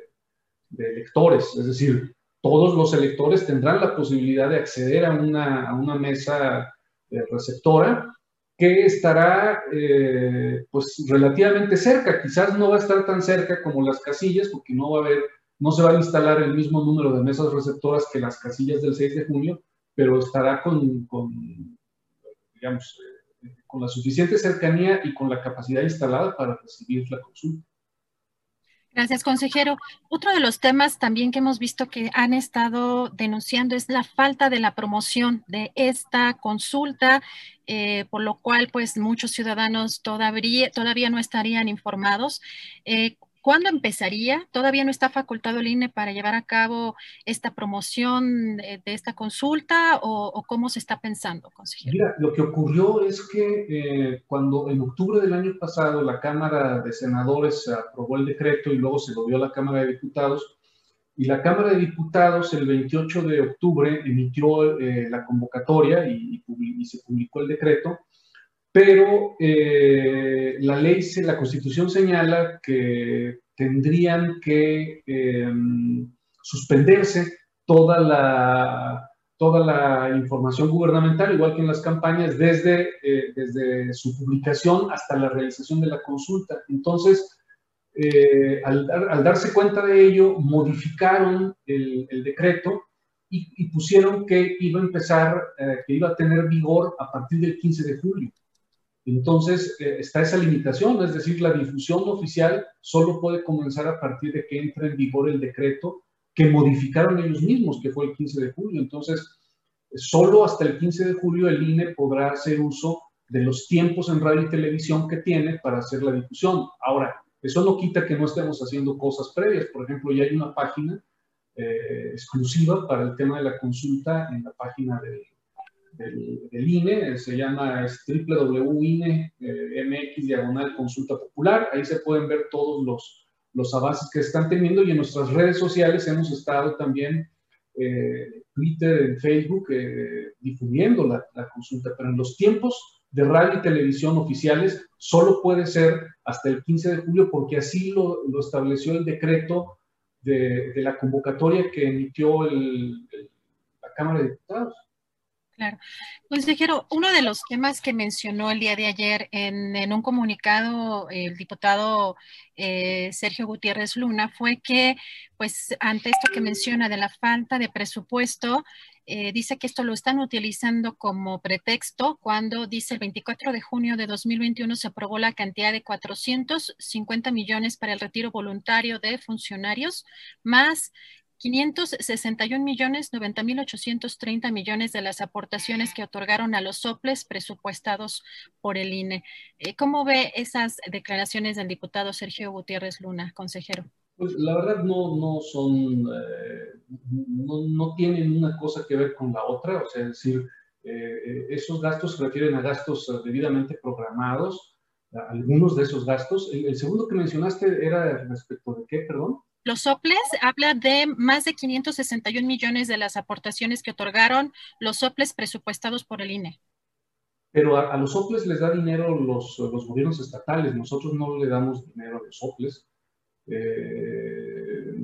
de, electores. Es decir, todos los electores tendrán la posibilidad de acceder a una, a una mesa eh, receptora que estará eh, pues relativamente cerca, quizás no va a estar tan cerca como las casillas porque no va a haber, no se va a instalar el mismo número de mesas receptoras que las casillas del 6 de junio, pero estará con, con digamos, eh, con la suficiente cercanía y con la capacidad instalada para recibir la consulta. Gracias, consejero. Otro de los temas también que hemos visto que han estado denunciando es la falta de la promoción de esta consulta, eh, por lo cual pues muchos ciudadanos todavía, todavía no estarían informados. Eh, ¿Cuándo empezaría? ¿Todavía no está facultado el INE para llevar a cabo esta promoción de, esta consulta o, cómo se está pensando, consejero? Mira, lo que ocurrió es que eh, cuando en octubre del año pasado la Cámara de Senadores aprobó el decreto y luego se lo dio a la Cámara de Diputados, y la Cámara de Diputados el 28 de octubre emitió eh, la convocatoria y, se publicó el decreto, pero eh, la ley, la constitución señala que tendrían que em, suspenderse toda la, toda la información gubernamental, igual que en las campañas, desde, eh, desde su publicación hasta la realización de la consulta. Entonces, eh, al, darse cuenta de ello, modificaron el, decreto y, pusieron que iba a empezar, que iba a tener vigor a partir del 15 de julio. Entonces, eh, está esa limitación, es decir, la difusión oficial solo puede comenzar a partir de que entre en vigor el decreto que modificaron ellos mismos, que fue el 15 de julio. Entonces, solo hasta el 15 de julio el INE podrá hacer uso de los tiempos en radio y televisión que tiene para hacer la difusión. Ahora, eso no quita que no estemos haciendo cosas previas. Por ejemplo, ya hay una página eh, exclusiva para el tema de la consulta en la página del del, INE, se llama www.ine.mx eh, diagonal consulta popular, ahí se pueden ver todos los, los avances que están teniendo y en nuestras redes sociales hemos estado también, eh, Twitter, Facebook, eh, difundiendo la, la, consulta, pero en los tiempos de radio y televisión oficiales solo puede ser hasta el 15 de julio porque así lo, lo estableció el decreto de, de, la convocatoria que emitió el, la Cámara de Diputados. Claro. Consejero, uno de los temas que mencionó el día de ayer en, un comunicado el diputado eh, Sergio Gutiérrez Luna fue que, pues, ante esto que menciona de la falta de presupuesto, eh, dice que esto lo están utilizando como pretexto cuando dice el 24 de junio de 2021 se aprobó la cantidad de 450 millones para el retiro voluntario de funcionarios, más 561 millones 90 mil 830 millones de las aportaciones que otorgaron a los soples presupuestados por el INE. Eh, ¿Cómo ve esas declaraciones del diputado Sergio Gutiérrez Luna, consejero? Pues la verdad no, no son, eh, no, tienen una cosa que ver con la otra, o sea, es decir, eh, esos gastos se refieren a gastos debidamente programados, algunos de esos gastos. El, el segundo que mencionaste era respecto de qué, perdón. Los soples habla de más de 561 millones de las aportaciones que otorgaron los soples presupuestados por el INE. Pero a, los soples les da dinero los, los, gobiernos estatales, nosotros no le damos dinero a los soples. Eh,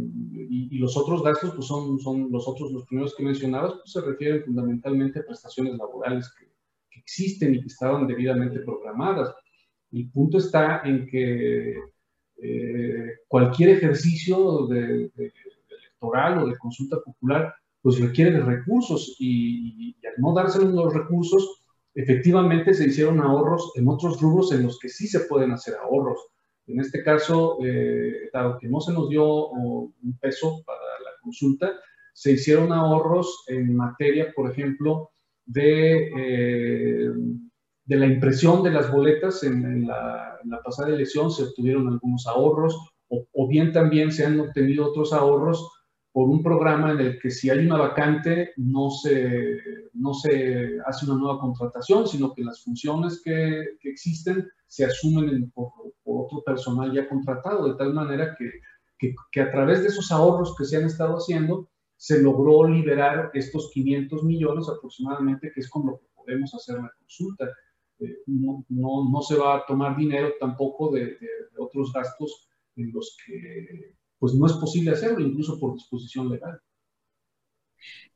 y, los otros gastos, pues son, son los otros, los primeros que mencionabas, pues se refieren fundamentalmente a prestaciones laborales que, que existen y que estaban debidamente programadas. El punto está en que eh, cualquier ejercicio electoral o de consulta popular, pues requiere de recursos y, al no darse los recursos, efectivamente se hicieron ahorros en otros rubros en los que sí se pueden hacer ahorros. En este caso, eh, dado que no se nos dio un peso para la consulta, se hicieron ahorros en materia, por ejemplo, de eh, de la impresión de las boletas en, la, pasada elección se obtuvieron algunos ahorros o, bien también se han obtenido otros ahorros por un programa en el que si hay una vacante no se, no se hace una nueva contratación, sino que las funciones que, que existen se asumen por, por, otro personal ya contratado, de tal manera que, que, que a través de esos ahorros que se han estado haciendo, se logró liberar estos 500 millones aproximadamente, que es con lo que podemos hacer la consulta. Eh, no, no, se va a tomar dinero tampoco de, otros gastos en los que pues no es posible hacerlo, incluso por disposición legal.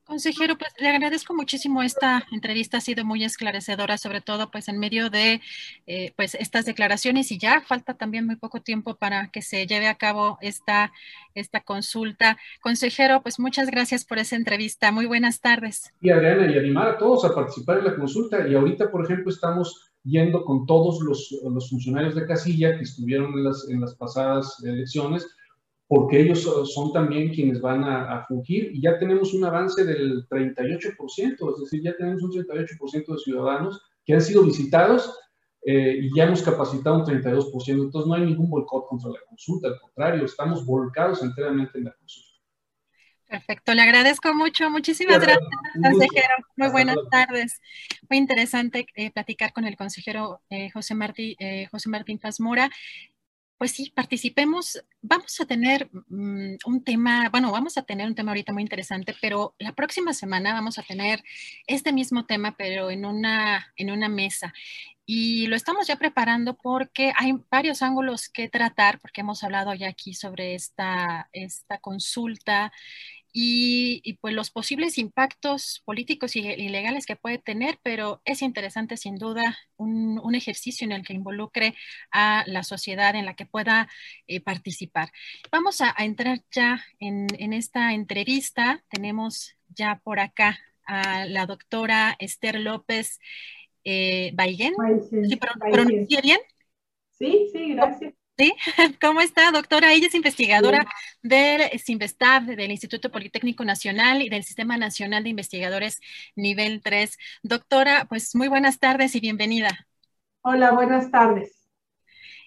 Consejero, pues le agradezco muchísimo esta entrevista, ha sido muy esclarecedora, sobre todo pues en medio de eh, pues estas declaraciones y ya falta también muy poco tiempo para que se lleve a cabo esta, esta consulta. Consejero, pues muchas gracias por esa entrevista, muy buenas tardes. Y Adriana, y animar a todos a participar en la consulta y ahorita, por ejemplo, estamos yendo con todos los, los funcionarios de casilla que estuvieron en las, en las pasadas elecciones porque ellos son también quienes van a, fungir y ya tenemos un avance del 38%, es decir, ya tenemos un 38% de ciudadanos que han sido visitados eh, y ya hemos capacitado un 32%, entonces no hay ningún boicot contra la consulta, al contrario, estamos volcados enteramente en la consulta. Perfecto, le agradezco mucho. Muchísimas gracias, consejero. Muy buenas tardes. Muy interesante eh, platicar con el consejero eh, José, Martí, José Martín Pazmora. Pues sí, participemos. Vamos a tener mm, un tema, bueno, vamos a tener un tema ahorita muy interesante, pero la próxima semana vamos a tener este mismo tema, pero en una, en una mesa. Y lo estamos ya preparando porque hay varios ángulos que tratar, porque hemos hablado ya aquí sobre esta, esta consulta y, pues los posibles impactos políticos y, legales que puede tener, pero es interesante sin duda un, ejercicio en el que involucre a la sociedad, en la que pueda eh, participar. Vamos a, entrar ya en, en, esta entrevista. Tenemos ya por acá a la doctora Esther López. eh. ¿Sí pronuncia bien? Sí, sí, gracias. ¿Sí? [laughs] ¿Cómo está, doctora? Ella es investigadora del CINVESTAB, del Instituto Politécnico Nacional y del Sistema Nacional de Investigadores Nivel 3. Doctora, pues muy buenas tardes y bienvenida. Hola, buenas tardes.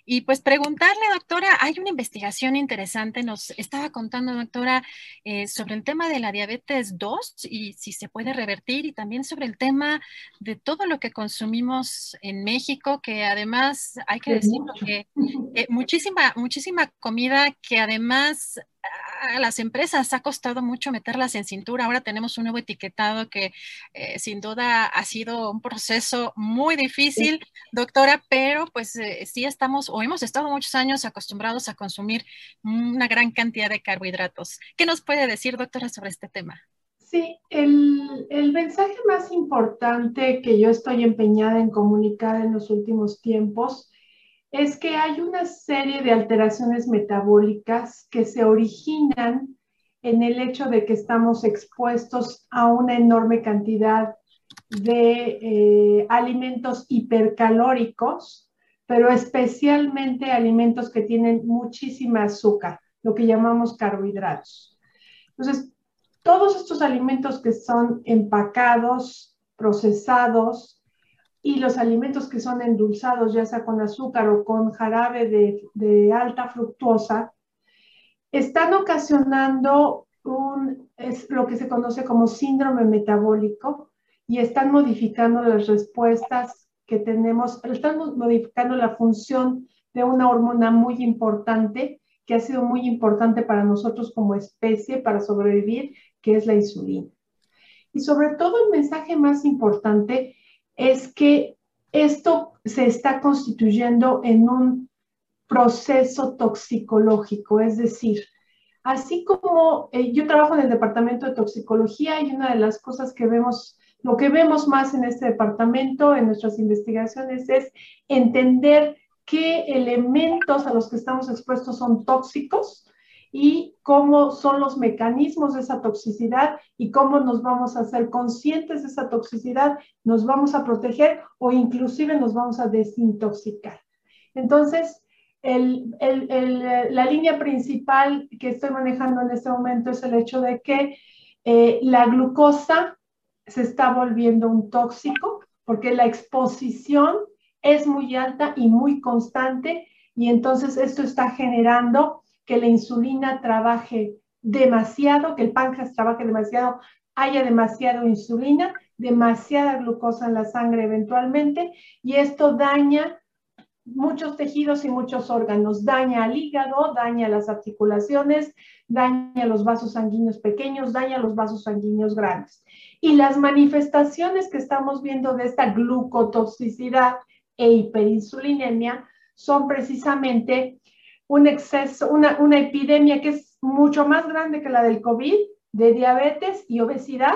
Y pues preguntarle, doctora, hay una investigación interesante, nos estaba contando, doctora, eh, sobre el tema de la diabetes 2 y si se puede revertir y también sobre el tema de todo lo que consumimos en México, que además hay que decirlo que eh, muchísima, muchísima comida que además a las empresas ha costado mucho meterlas en cintura. Ahora tenemos un nuevo etiquetado que eh, sin duda ha sido un proceso muy difícil, doctora, pero pues eh, sí estamos o hemos estado muchos años acostumbrados a consumir una gran cantidad de carbohidratos. ¿Qué nos puede decir, doctora, sobre este tema? Sí, el, el mensaje más importante que yo estoy empeñada en comunicar en los últimos tiempos es que hay una serie de alteraciones metabólicas que se originan en el hecho de que estamos expuestos a una enorme cantidad de eh, alimentos hipercalóricos, pero especialmente alimentos que tienen muchísima azúcar, lo que llamamos carbohidratos. Entonces, todos estos alimentos que son empacados, procesados, y los alimentos que son endulzados, ya sea con azúcar o con jarabe de, alta fructuosa, están ocasionando un, es lo que se conoce como síndrome metabólico y están modificando las respuestas que tenemos, están modificando la función de una hormona muy importante que ha sido muy importante para nosotros como especie para sobrevivir, que es la insulina. Y sobre todo el mensaje más importante es que esto se está constituyendo en un proceso toxicológico, es decir, así como eh, yo trabajo en el departamento de toxicología y una de las cosas que vemos, lo que vemos más en este departamento, en nuestras investigaciones, es entender qué elementos a los que estamos expuestos son tóxicos y cómo son los mecanismos de esa toxicidad y cómo nos vamos a hacer conscientes de esa toxicidad, nos vamos a proteger o inclusive nos vamos a desintoxicar. Entonces, la línea principal que estoy manejando en este momento es el hecho de que eh, la glucosa se está volviendo un tóxico porque la exposición es muy alta y muy constante y entonces esto está generando que la insulina trabaje demasiado, que el páncreas trabaje demasiado, haya demasiada insulina, demasiada glucosa en la sangre eventualmente, y esto daña muchos tejidos y muchos órganos, daña al hígado, daña las articulaciones, daña los vasos sanguíneos pequeños, daña los vasos sanguíneos grandes. Y las manifestaciones que estamos viendo de esta glucotoxicidad e hiperinsulinemia son precisamente un exceso, una, una epidemia que es mucho más grande que la del COVID, de diabetes y obesidad,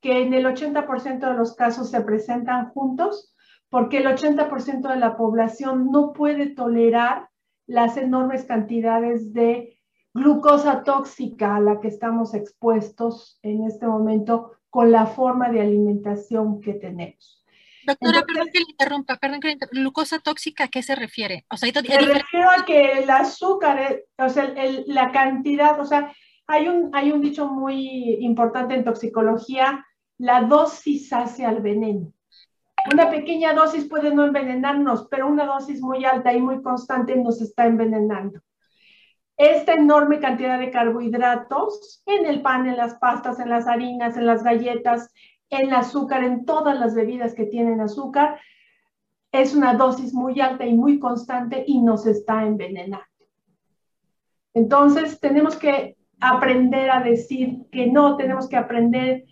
que en el 80% de los casos se presentan juntos, porque el 80% de la población no puede tolerar las enormes cantidades de glucosa tóxica a la que estamos expuestos en este momento con la forma de alimentación que tenemos. Doctora, perdón que le interrumpa, perdón que le interrumpa. ¿Glucosa tóxica a qué se refiere? O sea, me refiero a que el azúcar, o sea, el, la cantidad, o sea, hay un, hay un dicho muy importante en toxicología, la dosis hace al veneno. Una pequeña dosis puede no envenenarnos, pero una dosis muy alta y muy constante nos está envenenando. Esta enorme cantidad de carbohidratos en el pan, en las pastas, en las harinas, en las galletas, el azúcar, en todas las bebidas que tienen azúcar, es una dosis muy alta y muy constante y nos está envenenando. Entonces, tenemos que aprender a decir que no, tenemos que aprender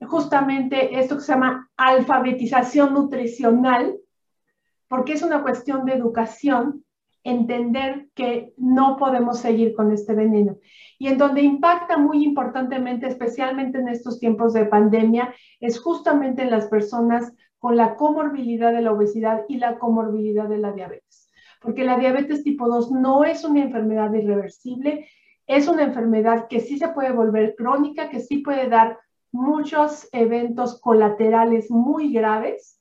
justamente esto que se llama alfabetización nutricional, porque es una cuestión de educación entender que no podemos seguir con este veneno. Y en donde impacta muy importantemente, especialmente en estos tiempos de pandemia, es justamente en las personas con la comorbilidad de la obesidad y la comorbilidad de la diabetes. Porque la diabetes tipo 2 no es una enfermedad irreversible, es una enfermedad que sí se puede volver crónica, que sí puede dar muchos eventos colaterales muy graves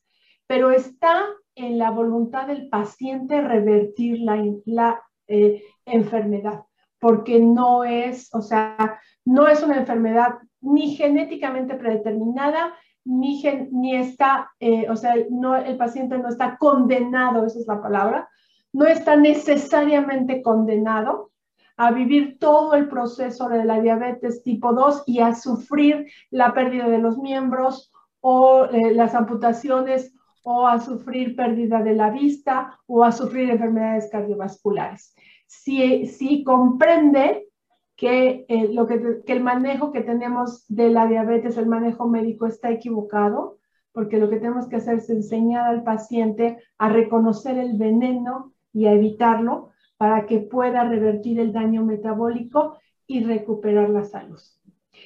pero está en la voluntad del paciente revertir la, eh, enfermedad, porque no es, o sea, no es una enfermedad ni genéticamente predeterminada, ni, ni está, eh, o sea, no, el paciente no está condenado, esa es la palabra, no está necesariamente condenado a vivir todo el proceso de la diabetes tipo 2 y a sufrir la pérdida de los miembros o eh, las amputaciones o a sufrir pérdida de la vista o a sufrir enfermedades cardiovasculares. Si, comprende que, eh, lo que el manejo que tenemos de la diabetes, el manejo médico está equivocado, porque lo que tenemos que hacer es enseñar al paciente a reconocer el veneno y a evitarlo para que pueda revertir el daño metabólico y recuperar la salud.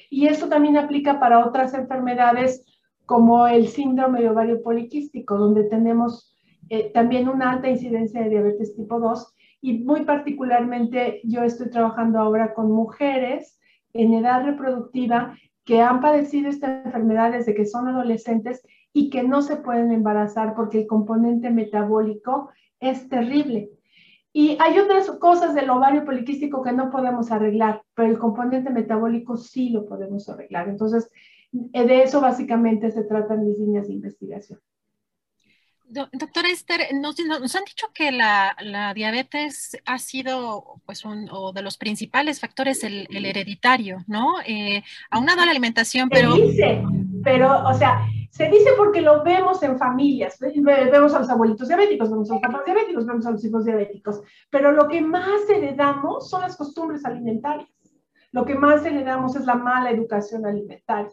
Y eso también aplica para otras enfermedades como el síndrome de ovario poliquístico, donde tenemos eh, también una alta incidencia de diabetes tipo 2 y muy particularmente yo estoy trabajando ahora con mujeres en edad reproductiva que han padecido esta enfermedad desde que son adolescentes y que no se pueden embarazar porque el componente metabólico es terrible. Y hay otras cosas del ovario poliquístico que no podemos arreglar, pero el componente metabólico sí lo podemos arreglar. Entonces, de eso básicamente se tratan mis líneas de investigación. Doctora Esther, nos, nos, han dicho que la, la, diabetes ha sido, pues, uno de los principales factores el, el hereditario, ¿no? Eh, aunado a la alimentación, pero... Se dice, pero, o sea, se dice porque lo vemos en familias, vemos a los abuelitos diabéticos, vemos a los papás diabéticos, vemos a los hijos diabéticos, pero lo que más heredamos son las costumbres alimentarias. Lo que más heredamos es la mala educación alimentaria.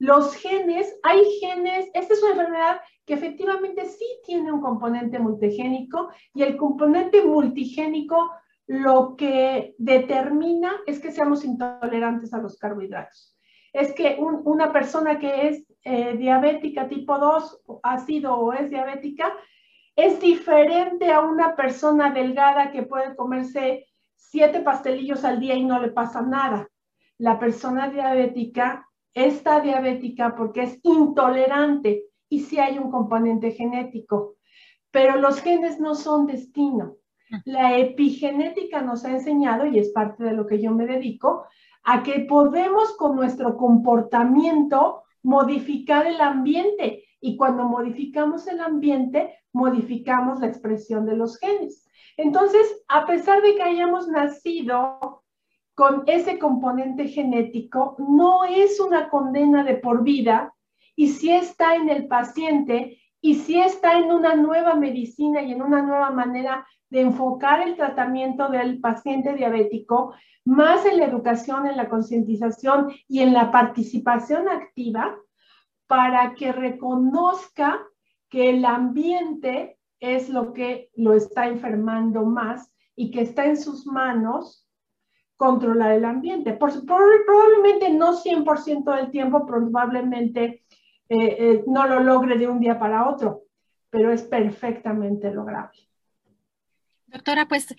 Los genes, hay genes, esta es una enfermedad que efectivamente sí tiene un componente multigénico y el componente multigénico lo que determina es que seamos intolerantes a los carbohidratos. Es que una persona que es eh, diabética tipo 2 ha sido o es diabética, es diferente a una persona delgada que puede comerse siete pastelillos al día y no le pasa nada. La persona diabética está diabética porque es intolerante y si hay un componente genético, pero los genes no son destino. La epigenética nos ha enseñado, y es parte de lo que yo me dedico, a que podemos con nuestro comportamiento modificar el ambiente y cuando modificamos el ambiente, modificamos la expresión de los genes. Entonces, a pesar de que hayamos nacido con ese componente genético, no es una condena de por vida y si está en el paciente y si está en una nueva medicina y en una nueva manera de enfocar el tratamiento del paciente diabético, más en la educación, en la concientización y en la participación activa, para que reconozca que el ambiente es lo que lo está enfermando más y que está en sus manos controlar el ambiente. Por, probablemente no 100% del tiempo, probablemente eh, eh, no lo logre de un día para otro, pero es perfectamente lograble. Doctora, pues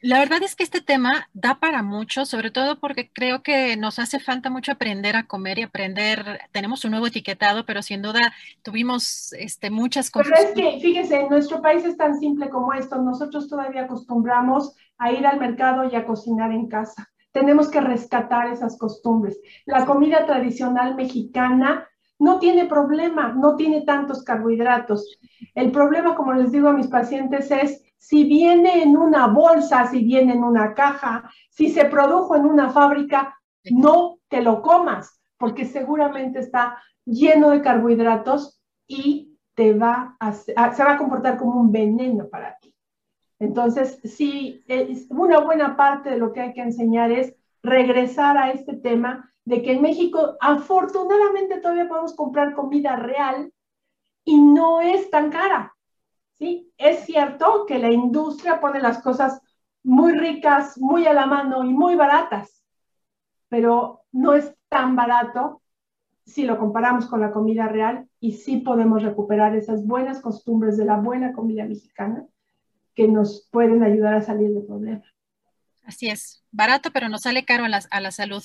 la verdad es que este tema da para mucho, sobre todo porque creo que nos hace falta mucho aprender a comer y aprender. Tenemos un nuevo etiquetado, pero sin duda tuvimos este, muchas cosas. Pero es que, fíjese, en nuestro país es tan simple como esto. Nosotros todavía acostumbramos a ir al mercado y a cocinar en casa. Tenemos que rescatar esas costumbres. La comida tradicional mexicana no tiene problema, no tiene tantos carbohidratos. El problema, como les digo a mis pacientes, es si viene en una bolsa, si viene en una caja, si se produjo en una fábrica, no te lo comas, porque seguramente está lleno de carbohidratos y te va a, se va a comportar como un veneno para ti. Entonces, sí, una buena parte de lo que hay que enseñar es regresar a este tema de que en México afortunadamente todavía podemos comprar comida real y no es tan cara. ¿sí? Es cierto que la industria pone las cosas muy ricas, muy a la mano y muy baratas, pero no es tan barato si lo comparamos con la comida real y sí podemos recuperar esas buenas costumbres de la buena comida mexicana que nos pueden ayudar a salir del problema. Así es, barato, pero nos sale caro a la, a la salud.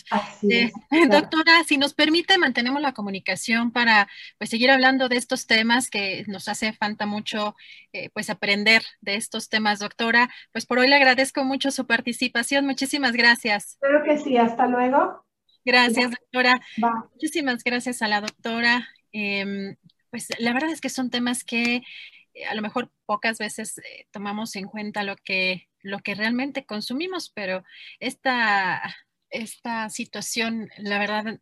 Eh, [laughs] doctora, si nos permite, mantenemos la comunicación para pues, seguir hablando de estos temas que nos hace falta mucho eh, pues, aprender de estos temas, doctora. Pues por hoy le agradezco mucho su participación. Muchísimas gracias. Creo que sí, hasta luego. Gracias, doctora. Muchísimas gracias a la doctora. Em, pues la verdad es que son temas que a lo mejor pocas veces tomamos en cuenta lo que lo que realmente consumimos, pero esta, esta situación, la verdad,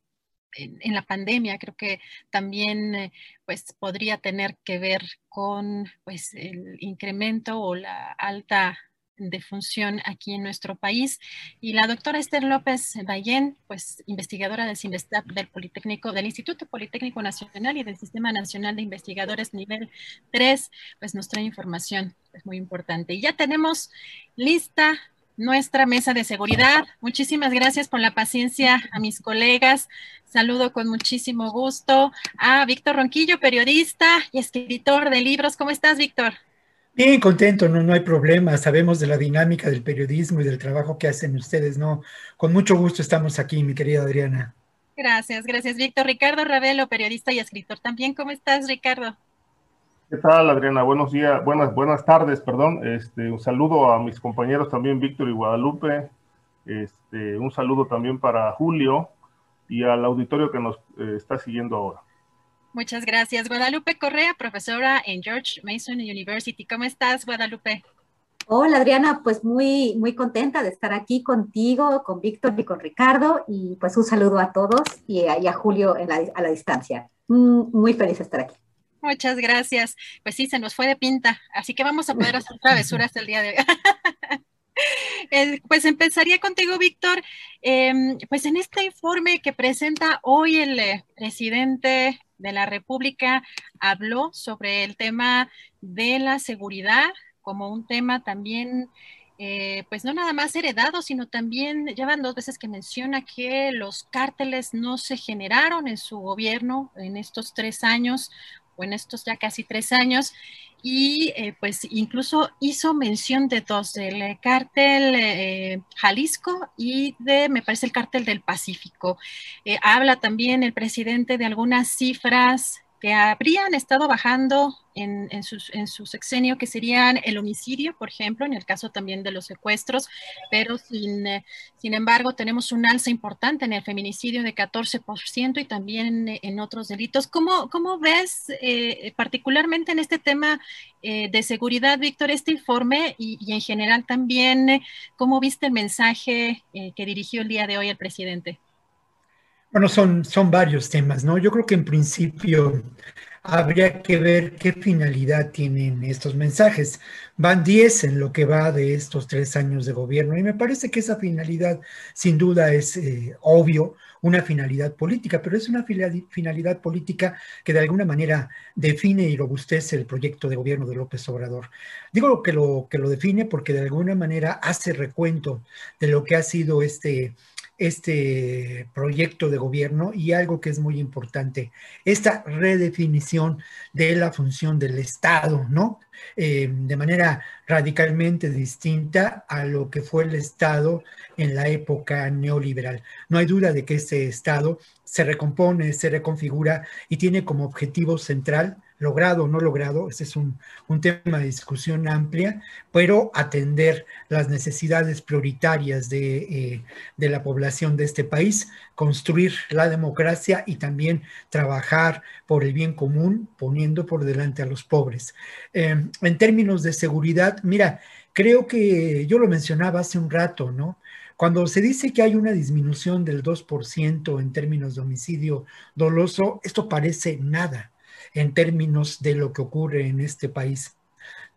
en, la pandemia creo que también eh, pues podría tener que ver con pues el incremento o la alta de función aquí en nuestro país. Y la doctora Esther López Ballén, pues investigadora del del Politécnico, del Instituto Politécnico Nacional y del Sistema Nacional de Investigadores nivel 3, pues nos trae información pues, muy importante. Y ya tenemos lista nuestra mesa de seguridad. Muchísimas gracias por la paciencia a mis colegas. Saludo con muchísimo gusto a Víctor Ronquillo, periodista y escritor de libros. ¿Cómo estás, Víctor? Bien, contento, no, no hay problema. Sabemos de la dinámica del periodismo y del trabajo que hacen ustedes, ¿no? Con mucho gusto estamos aquí, mi querida Adriana. Gracias, gracias, Víctor. Ricardo Ravelo, periodista y escritor también. ¿Cómo estás, Ricardo? ¿Qué tal, Adriana? Buenos días, buenas, buenas tardes, perdón. Este, un saludo a mis compañeros también, Víctor y Guadalupe. Este, un saludo también para Julio y al auditorio que nos eh, está siguiendo ahora. Muchas gracias. Guadalupe Correa, profesora en George Mason University. ¿Cómo estás, Guadalupe? Hola, Adriana. Pues muy, muy contenta de estar aquí contigo, con Víctor y con Ricardo. Y pues un saludo a todos y a, Julio a la distancia. Mm, muy feliz de estar aquí. Muchas gracias. Pues sí, se nos fue de pinta, así que vamos a poder hacer [laughs] travesuras el día de hoy. [laughs] Eh, pues empezaría contigo, Víctor. Em, pues en este informe que presenta hoy el eh, presidente de la República habló sobre el tema de la seguridad como un tema también, eh, pues no nada más heredado, sino también llevan dos veces que menciona que los cárteles no se generaron en su gobierno en estos tres años o en estos ya casi tres años y eh, pues incluso hizo mención de dos, del cártel eh, Jalisco y de, me parece, el cártel del Pacífico. Eh, habla también el presidente de algunas cifras que habrían estado bajando en, en, su sexenio, que serían el homicidio, por ejemplo, en el caso también de los secuestros, pero sin, eh, sin embargo tenemos un alza importante en el feminicidio de 14% y también en otros delitos. ¿Cómo, cómo ves eh, particularmente en este tema eh, de seguridad, Víctor, este informe y, y en general también cómo viste el mensaje que dirigió el día de hoy el presidente? Bueno, son, son varios temas, ¿no? Yo creo que en principio habría que ver qué finalidad tienen estos mensajes. Van 10 en lo que va de estos tres años de gobierno y me parece que esa finalidad sin duda es eh, obvio, una finalidad política, pero es una finalidad política que de alguna manera define y robustece el proyecto de gobierno de López Obrador. Digo que lo, que lo define porque de alguna manera hace recuento de lo que ha sido este este proyecto de gobierno y algo que es muy importante, esta redefinición de la función del Estado, ¿no? Eh, de manera radicalmente distinta a lo que fue el Estado en la época neoliberal. No hay duda de que este Estado se recompone, se reconfigura y tiene como objetivo central logrado o no logrado, ese es un, tema de discusión amplia, pero atender las necesidades prioritarias de, eh, de, la población de este país, construir la democracia y también trabajar por el bien común, poniendo por delante a los pobres. Em, en términos de seguridad, mira, creo que yo lo mencionaba hace un rato, ¿no? Cuando se dice que hay una disminución del 2% en términos de homicidio doloso, esto parece nada en términos de lo que ocurre en este país.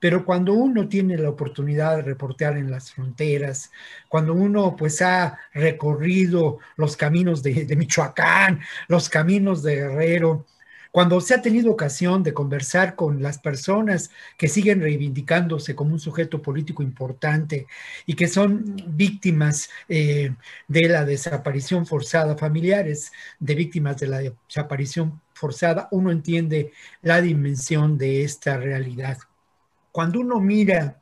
Pero cuando uno tiene la oportunidad de reportear en las fronteras, cuando uno pues ha recorrido los caminos de, Michoacán, los caminos de Guerrero, cuando se ha tenido ocasión de conversar con las personas que siguen reivindicándose como un sujeto político importante y que son víctimas eh, de la desaparición forzada, familiares de víctimas de la desaparición forzada, uno entiende la dimensión de esta realidad. Cuando uno mira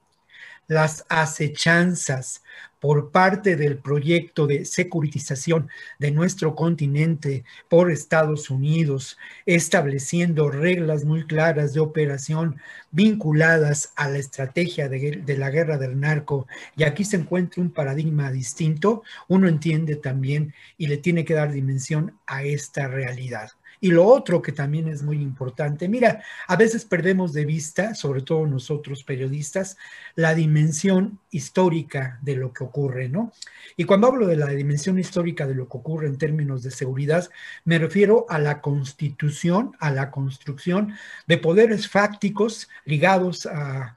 las acechanzas por parte del proyecto de securitización de nuestro continente por Estados Unidos, estableciendo reglas muy claras de operación vinculadas a la estrategia de, de la guerra del narco, y aquí se encuentra un paradigma distinto, uno entiende también y le tiene que dar dimensión a esta realidad. Y lo otro que también es muy importante, mira, a veces perdemos de vista, sobre todo nosotros periodistas, la dimensión histórica de lo que ocurre, ¿no? Y cuando hablo de la dimensión histórica de lo que ocurre en términos de seguridad, me refiero a la constitución, a la construcción de poderes fácticos ligados a,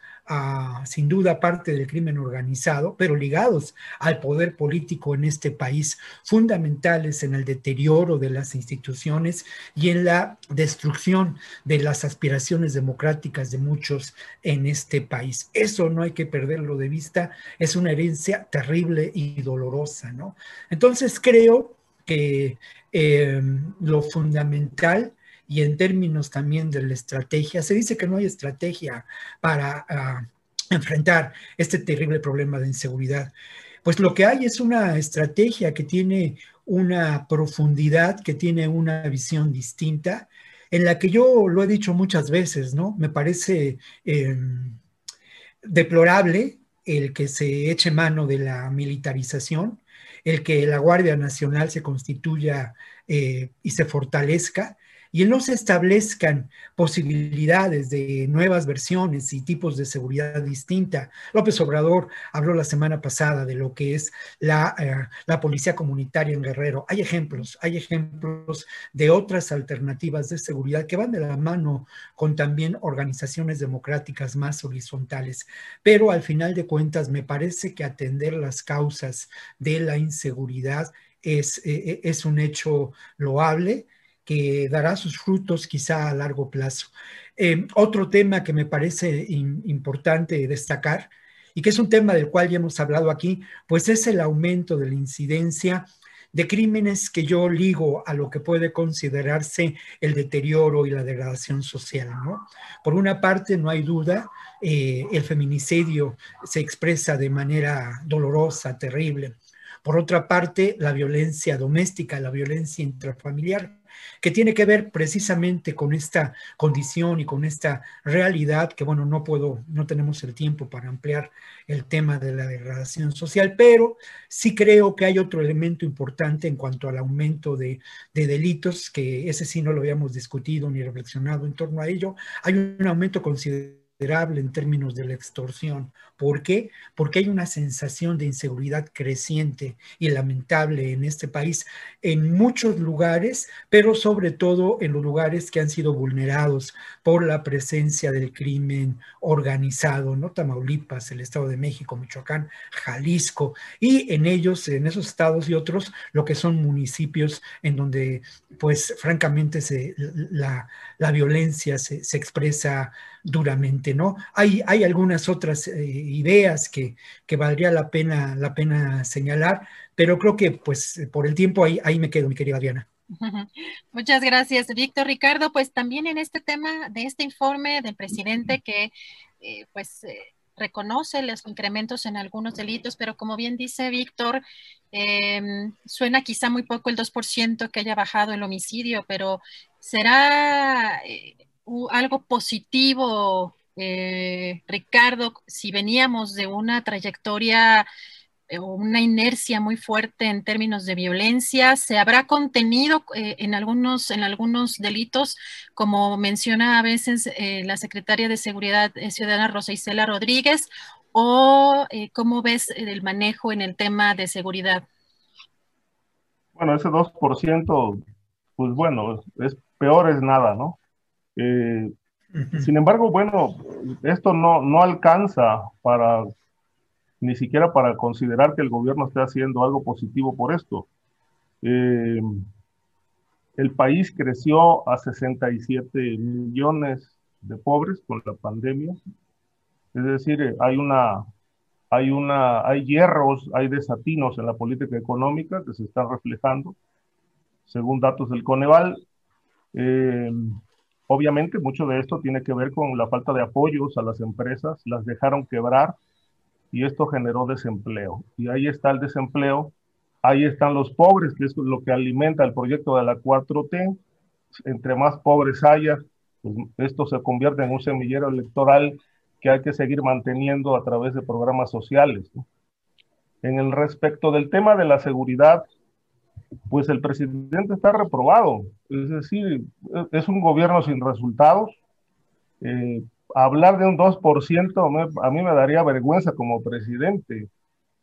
sin duda parte del crimen organizado, pero ligados al poder político en este país, fundamentales en el deterioro de las instituciones y en la destrucción de las aspiraciones democráticas de muchos en este país. Eso no hay que perderlo de vista, es una herencia terrible y dolorosa, ¿no? Entonces creo que eh, lo fundamental y en términos también de la estrategia, se dice que no hay estrategia para ah, enfrentar este terrible problema de inseguridad. Pues lo que hay es una estrategia que tiene una profundidad, que tiene una visión distinta, en la que yo lo he dicho muchas veces, ¿no? Me parece em, deplorable el que se eche mano de la militarización, el que la Guardia Nacional se constituya eh, y se fortalezca, y no se establezcan posibilidades de nuevas versiones y tipos de seguridad distinta. López Obrador habló la semana pasada de lo que es la, eh, la policía comunitaria en Guerrero. Hay ejemplos, hay ejemplos de otras alternativas de seguridad que van de la mano con también organizaciones democráticas más horizontales. Pero al final de cuentas, me parece que atender las causas de la inseguridad es, eh, eh, es un hecho loable que dará sus frutos quizá a largo plazo. Eh, otro tema que me parece importante destacar y que es un tema del cual ya hemos hablado aquí, pues es el aumento de la incidencia de crímenes que yo ligo a lo que puede considerarse el deterioro y la degradación social. Por una parte, no hay duda, eh, el feminicidio se expresa de manera dolorosa, terrible. Por otra parte, la violencia doméstica, la violencia intrafamiliar, que tiene que ver precisamente con esta condición y con esta realidad que, bueno, no puedo, no tenemos el tiempo para ampliar el tema de la degradación social, pero sí creo que hay otro elemento importante en cuanto al aumento de, de delitos, que ese sí no lo habíamos discutido ni reflexionado en torno a ello. Hay un aumento considerable en términos de la extorsión. ¿Por qué? Porque hay una sensación de inseguridad creciente y lamentable en este país en muchos lugares, pero sobre todo en los lugares que han sido vulnerados por la presencia del crimen organizado, ¿no? Tamaulipas, el Estado de México, Michoacán, Jalisco, y en ellos, en esos estados y otros, lo que son municipios en donde, pues, francamente, la, violencia se expresa duramente, ¿no? Hay, hay algunas otras eh, ideas que, que, valdría la pena, la pena señalar, pero creo que pues por el tiempo ahí, ahí me quedo, mi querida Diana. [laughs] Muchas gracias, Víctor. Ricardo, pues también en este tema de este informe del presidente que eh, pues eh, reconoce los incrementos en algunos delitos, pero como bien dice Víctor, em, suena quizá muy poco el 2% que haya bajado el homicidio, pero será algo positivo, eh, Ricardo, si veníamos de una trayectoria eh, o una inercia muy fuerte en términos de violencia, se habrá contenido eh, en, algunos, en algunos delitos, como menciona a veces la secretaria de Seguridad Ciudadana Rosa Isela Rodríguez, o cómo ves el manejo en el tema de seguridad. Bueno, ese 2%, pues bueno, es peor es nada, ¿no? Eh, sin embargo, bueno, esto no, no alcanza para ni siquiera para considerar que el gobierno esté haciendo algo positivo por esto. Eh, el país creció a 67 millones de pobres con la pandemia. Es decir, hay una, hay una, hay hierros, hay desatinos en la política económica que se están reflejando, según datos del Coneval. Eh, Obviamente, mucho de esto tiene que ver con la falta de apoyos a las empresas, las dejaron quebrar y esto generó desempleo. Y ahí está el desempleo, ahí están los pobres, que es lo que alimenta el proyecto de la 4T. Entre más pobres haya, pues esto se convierte en un semillero electoral que hay que seguir manteniendo a través de programas sociales. En el respecto del tema de la seguridad, pues el presidente está reprobado. Es decir, es un gobierno sin resultados. Eh, hablar de un 2% a mí me daría vergüenza como presidente.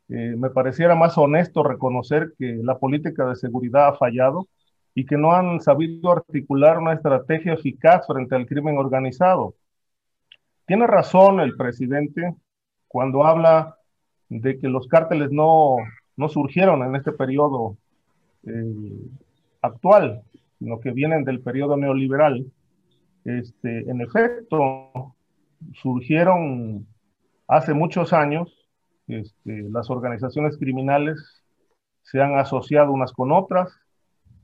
Eh, me pareciera más honesto reconocer que la política de seguridad ha fallado y que no han sabido articular una estrategia eficaz frente al crimen organizado. Tiene razón el presidente cuando habla de que los cárteles no, no surgieron en este periodo eh, actual, sino que vienen del periodo neoliberal. Este, en efecto, surgieron hace muchos años, este, las organizaciones criminales se han asociado unas con otras,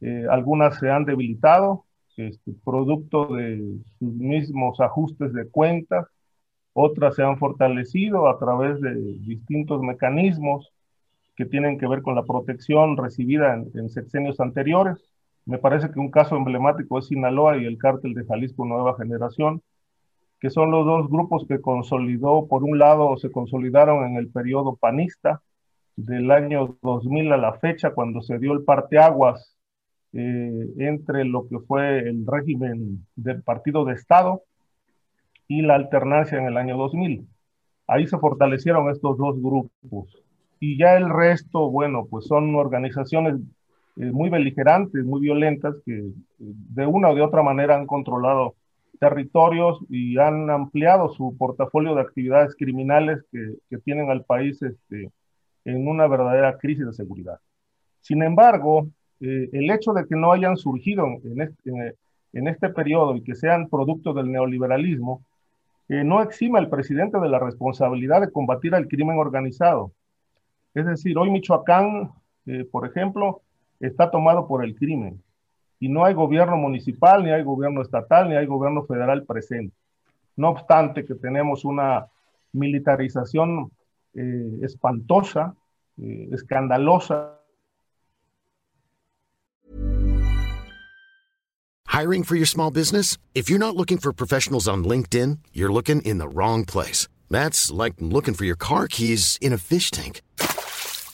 eh, algunas se han debilitado, este, producto de sus mismos ajustes de cuentas, otras se han fortalecido a través de distintos mecanismos que tienen que ver con la protección recibida en, en sexenios anteriores. Me parece que un caso emblemático es Sinaloa y el cártel de Jalisco Nueva Generación, que son los dos grupos que consolidó, por un lado, se consolidaron en el periodo panista del año 2000 a la fecha, cuando se dio el parteaguas eh, entre lo que fue el régimen del partido de Estado y la alternancia en el año 2000. Ahí se fortalecieron estos dos grupos. Y ya el resto, bueno, pues son organizaciones eh, muy beligerantes, muy violentas, que eh, de una o de otra manera han controlado territorios y han ampliado su portafolio de actividades criminales que, que tienen al país este, en una verdadera crisis de seguridad. Sin embargo, eh, el hecho de que no hayan surgido en este, en periodo y que sean producto del neoliberalismo, no exima al presidente de la responsabilidad de combatir al crimen organizado. Es decir, hoy Michoacán, eh, por ejemplo, está tomado por el crimen y no hay gobierno municipal, ni hay gobierno estatal, ni hay gobierno federal presente. No obstante que tenemos una militarización eh, espantosa, eh, escandalosa. Hiring for your small business? If you're not looking for professionals on LinkedIn, you're looking in the wrong place. That's like looking for your car keys in a fish tank.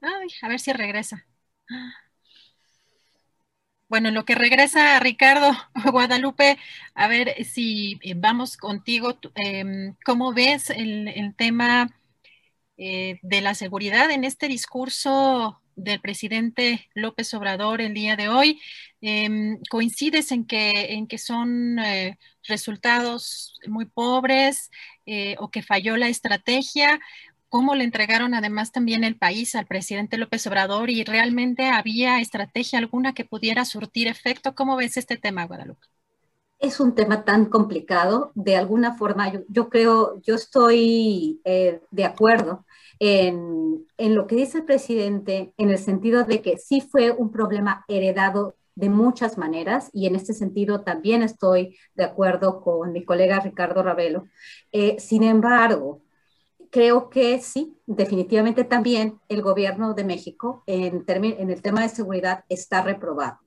Ay, a ver si regresa. Bueno, lo que regresa Ricardo [laughs] Guadalupe, a ver si eh, vamos contigo. Eh, ¿Cómo ves el, el tema eh, de la seguridad en este discurso del presidente López Obrador el día de hoy? Em, ¿Coincides en que, en que son eh, resultados muy pobres o que falló la estrategia? Cómo le entregaron además también el país al presidente López Obrador y realmente había estrategia alguna que pudiera surtir efecto. ¿Cómo ves este tema, Guadalupe? Es un tema tan complicado. De alguna forma, yo, creo, yo estoy eh, de acuerdo en, en lo que dice el presidente en el sentido de que sí fue un problema heredado de muchas maneras y en este sentido también estoy de acuerdo con mi colega Ricardo Ravelo. Eh, sin embargo, creo que sí, definitivamente también el gobierno de México en, en el tema de seguridad está reprobado.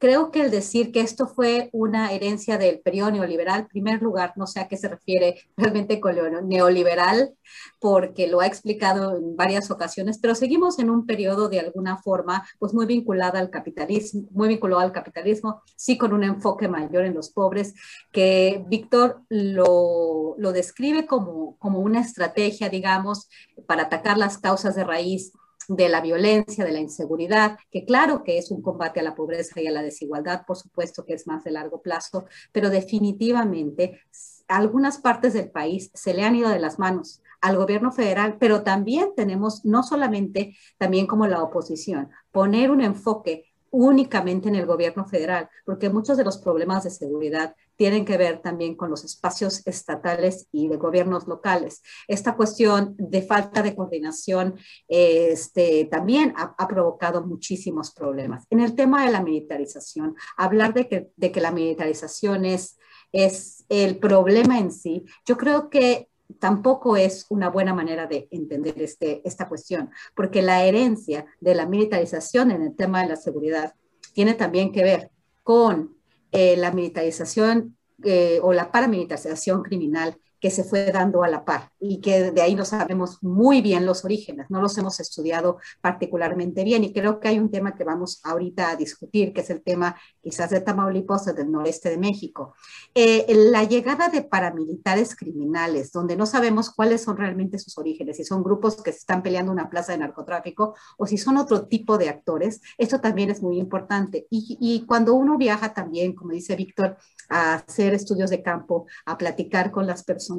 Creo que el decir que esto fue una herencia del periodo neoliberal, en primer lugar, no sé a qué se refiere realmente con lo neoliberal, porque lo ha explicado en varias ocasiones, pero seguimos en un periodo de alguna forma, pues muy vinculada al capitalismo, muy vinculado al capitalismo, sí con un enfoque mayor en los pobres, que Víctor lo, lo describe como, como una estrategia, digamos, para atacar las causas de raíz de la violencia, de la inseguridad, que claro que es un combate a la pobreza y a la desigualdad, por supuesto que es más de largo plazo, pero definitivamente algunas partes del país se le han ido de las manos al gobierno federal, pero también tenemos, no solamente también como la oposición, poner un enfoque únicamente en el gobierno federal, porque muchos de los problemas de seguridad tienen que ver también con los espacios estatales y de gobiernos locales. Esta cuestión de falta de coordinación este, también ha, provocado muchísimos problemas. En el tema de la militarización, hablar de que, de que la militarización es, es el problema en sí, yo creo que tampoco es una buena manera de entender este, esta cuestión, porque la herencia de la militarización en el tema de la seguridad tiene también que ver con eh, la militarización eh, o la paramilitarización criminal que se fue dando a la par y que de ahí no sabemos muy bien los orígenes, no los hemos estudiado particularmente bien y creo que hay un tema que vamos ahorita a discutir, que es el tema quizás de Tamaulipas o del noreste de México. Eh, la llegada de paramilitares criminales, donde no sabemos cuáles son realmente sus orígenes, si son grupos que se están peleando una plaza de narcotráfico o si son otro tipo de actores, esto también es muy importante. Y, y cuando uno viaja también, como dice Víctor, a hacer estudios de campo, a platicar con las personas,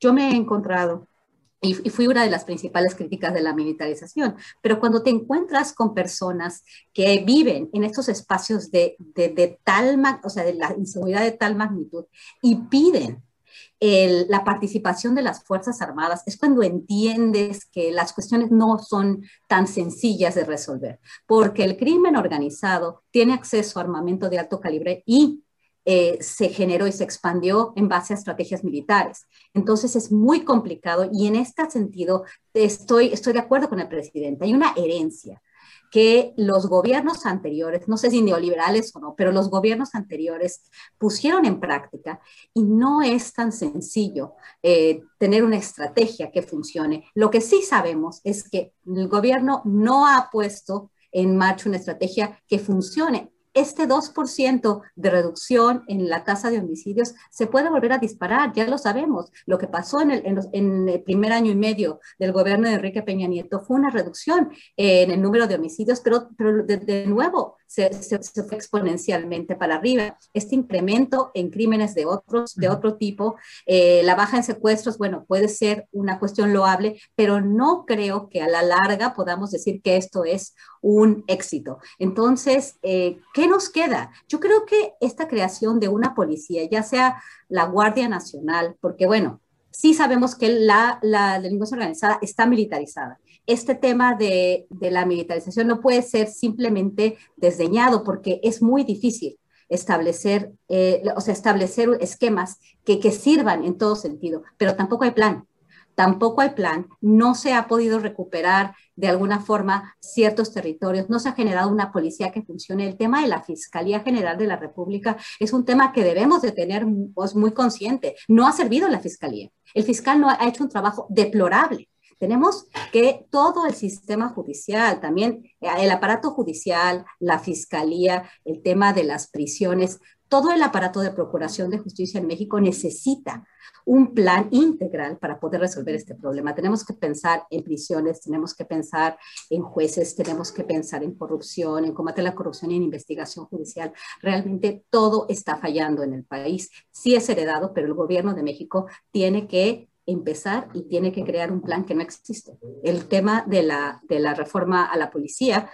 yo me he encontrado y, fui una de las principales críticas de la militarización. Pero cuando te encuentras con personas que viven en estos espacios de, de, tal, o sea, de la inseguridad de tal magnitud y piden la participación de las Fuerzas Armadas, es cuando entiendes que las cuestiones no son tan sencillas de resolver, porque el crimen organizado tiene acceso a armamento de alto calibre y eh, se generó y se expandió en base a estrategias militares. Entonces es muy complicado y en este sentido estoy, estoy de acuerdo con el presidente. Hay una herencia que los gobiernos anteriores, no sé si neoliberales o no, pero los gobiernos anteriores pusieron en práctica y no es tan sencillo eh, tener una estrategia que funcione. Lo que sí sabemos es que el gobierno no ha puesto en marcha una estrategia que funcione este 2% de reducción en la tasa de homicidios se puede volver a disparar, ya lo sabemos. Lo que pasó en el, primer año y medio del gobierno de Enrique Peña Nieto fue una reducción en el número de homicidios, pero, pero de, nuevo se, fue exponencialmente para arriba. Este incremento en crímenes de, otros, de otro tipo, eh, la baja en secuestros, bueno, puede ser una cuestión loable, pero no creo que a la larga podamos decir que esto es un éxito. Entonces, eh, ¿qué nos queda? Yo creo que esta creación de una policía, ya sea la Guardia Nacional, porque bueno, sí sabemos que la, la delincuencia organizada está militarizada. Este tema de, de, la militarización no puede ser simplemente desdeñado porque es muy difícil establecer, eh, o sea, establecer esquemas que, que sirvan en todo sentido, pero tampoco hay plan tampoco hay plan, no se ha podido recuperar de alguna forma ciertos territorios, no se ha generado una policía que funcione. El tema de la Fiscalía General de la República es un tema que debemos de tener pues, muy consciente. No ha servido la Fiscalía. El fiscal no ha hecho un trabajo deplorable. Tenemos que todo el sistema judicial, también el aparato judicial, la fiscalía, el tema de las prisiones, todo el aparato de procuración de justicia en México necesita un plan integral para poder resolver este problema. Tenemos que pensar en prisiones, tenemos que pensar en jueces, tenemos que pensar en corrupción, en combate a la corrupción y en investigación judicial. Realmente todo está fallando en el país. Sí es heredado, pero el gobierno de México tiene que empezar y tiene que crear un plan que no existe. El tema de la, de la reforma a la policía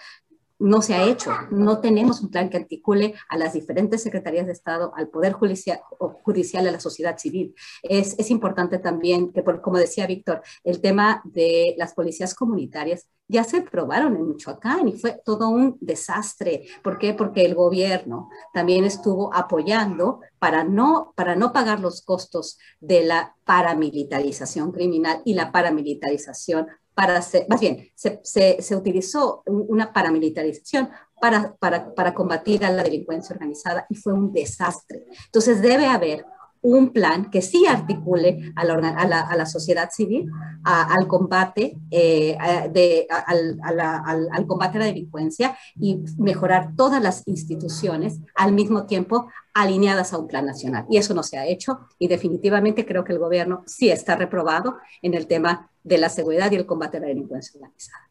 no se ha hecho. No tenemos un plan que articule a las diferentes secretarías de Estado, al Poder Judicial, judicial a la sociedad civil. Es, es importante también que, como decía Víctor, el tema de las policías comunitarias ya se probaron en Michoacán y fue todo un desastre. ¿Por qué? Porque el gobierno también estuvo apoyando para no, para no pagar los costos de la paramilitarización criminal y la paramilitarización para hacer, más bien, se, se, se utilizó una paramilitarización para, para, para combatir a la delincuencia organizada y fue un desastre. Entonces debe haber un plan que sí articule a la, a la, a la sociedad civil, al combate eh, de, al, al, combate a la delincuencia y mejorar todas las instituciones al mismo tiempo alineadas a un plan nacional. Y eso no se ha hecho y definitivamente creo que el gobierno sí está reprobado en el tema de la seguridad y el combate a la delincuencia organizada.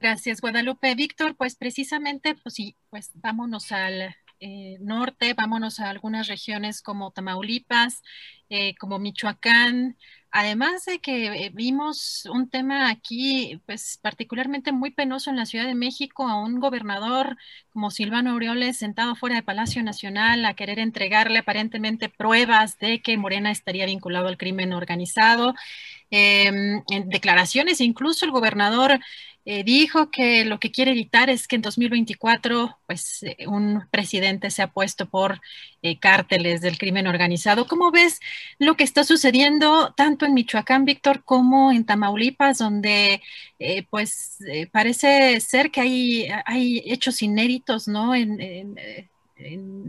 Gracias, Guadalupe. Víctor, pues precisamente, pues sí, pues vámonos al, eh, norte, vámonos a algunas regiones como Tamaulipas, eh, como Michoacán, además de que eh, vimos un tema aquí, pues particularmente muy penoso en la Ciudad de México, a un gobernador como Silvano Aureoles sentado fuera de Palacio Nacional a querer entregarle aparentemente pruebas de que Morena estaría vinculado al crimen organizado. Em, en declaraciones, incluso el gobernador eh, dijo que lo que quiere evitar es que en 2024 pues, eh, un presidente sea puesto por eh, cárteles del crimen organizado. ¿Cómo ves lo que está sucediendo tanto en Michoacán, Víctor, como en Tamaulipas, donde pues parece ser que hay, hay hechos inéditos ¿no? en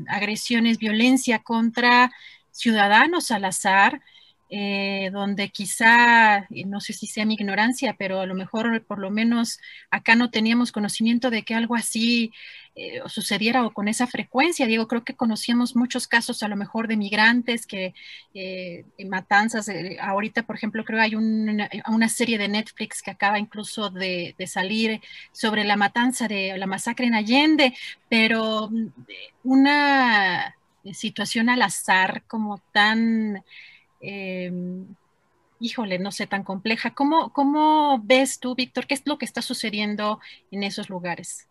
agresiones, violencia contra ciudadanos al azar? Eh, donde quizá, no sé si sea mi ignorancia, pero a lo mejor por lo menos acá no teníamos conocimiento de que algo así eh, sucediera o con esa frecuencia. Digo, creo que conocíamos muchos casos a lo mejor de migrantes que eh, matanzas, ahorita por ejemplo creo hay una, una, serie de Netflix que acaba incluso de, de salir sobre la matanza de la masacre en Allende, pero mm, una situación al azar como tan Em, híjole, no sé, tan compleja. ¿Cómo, ¿Cómo ves tú, Víctor, qué es lo que está sucediendo en esos lugares?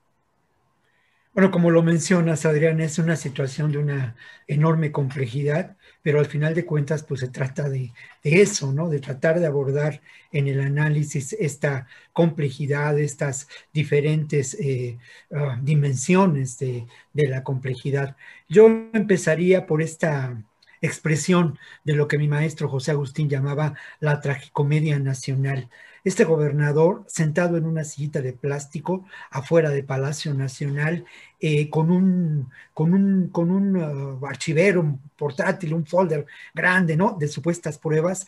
Bueno, como lo mencionas, Adrián, es una situación de una enorme complejidad, pero al final de cuentas, pues se trata de, eso, ¿no? De tratar de abordar en el análisis esta complejidad, estas diferentes eh, ah, dimensiones de, de la complejidad. Yo empezaría por esta expresión de lo que mi maestro José Agustín llamaba la tragicomedia nacional. Este gobernador sentado en una sillita de plástico afuera de Palacio Nacional eh, con un, con un, con un uh, archivero, un portátil, un folder grande, ¿no? De supuestas pruebas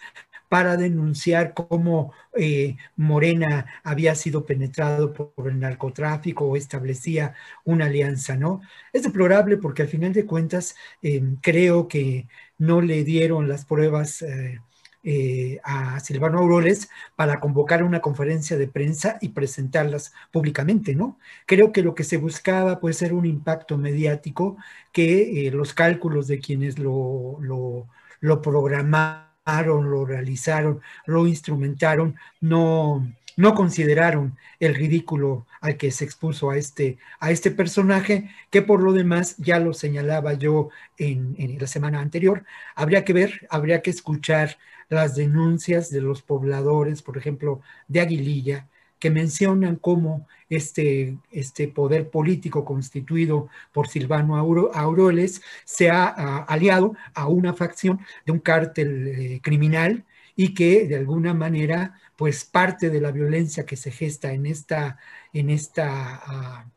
para denunciar cómo eh, Morena había sido penetrado por, el narcotráfico o establecía una alianza, ¿no? Es deplorable porque al final de cuentas em, creo que no le dieron las pruebas eh, eh, a Silvano Auroles para convocar una conferencia de prensa y presentarlas públicamente, ¿no? Creo que lo que se buscaba puede ser un impacto mediático que los cálculos de quienes lo, lo programaron lo realizaron, lo instrumentaron, no, no consideraron el ridículo al que se expuso a este, a este personaje, que por lo demás ya lo señalaba yo en, la semana anterior. Habría que ver, habría que escuchar las denuncias de los pobladores, por ejemplo, de Aguililla, que mencionan cómo este, este poder político constituido por Silvano Auroles se ha aliado a una facción de un cártel eh, criminal y que de alguna manera, pues parte de la violencia que se gesta en esta, en esta, ah,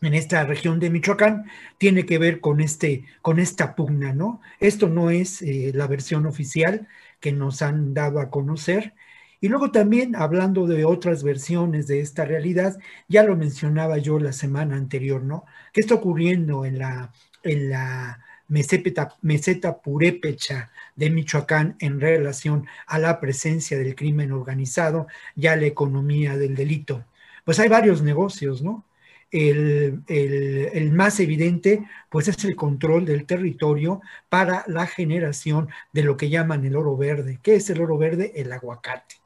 en esta región de Michoacán tiene que ver con, este, con esta pugna, ¿no? Esto no es eh, la versión oficial que nos han dado a conocer, y luego también, hablando de otras versiones de esta realidad, ya lo mencionaba yo la semana anterior, ¿no? ¿Qué está ocurriendo en la, en la meseta, meseta purépecha de Michoacán en relación a la presencia del crimen organizado y a la economía del delito? Pues hay varios negocios, ¿no? El, más evidente, pues es el control del territorio para la generación de lo que llaman el oro verde. ¿Qué es el oro verde? El aguacate.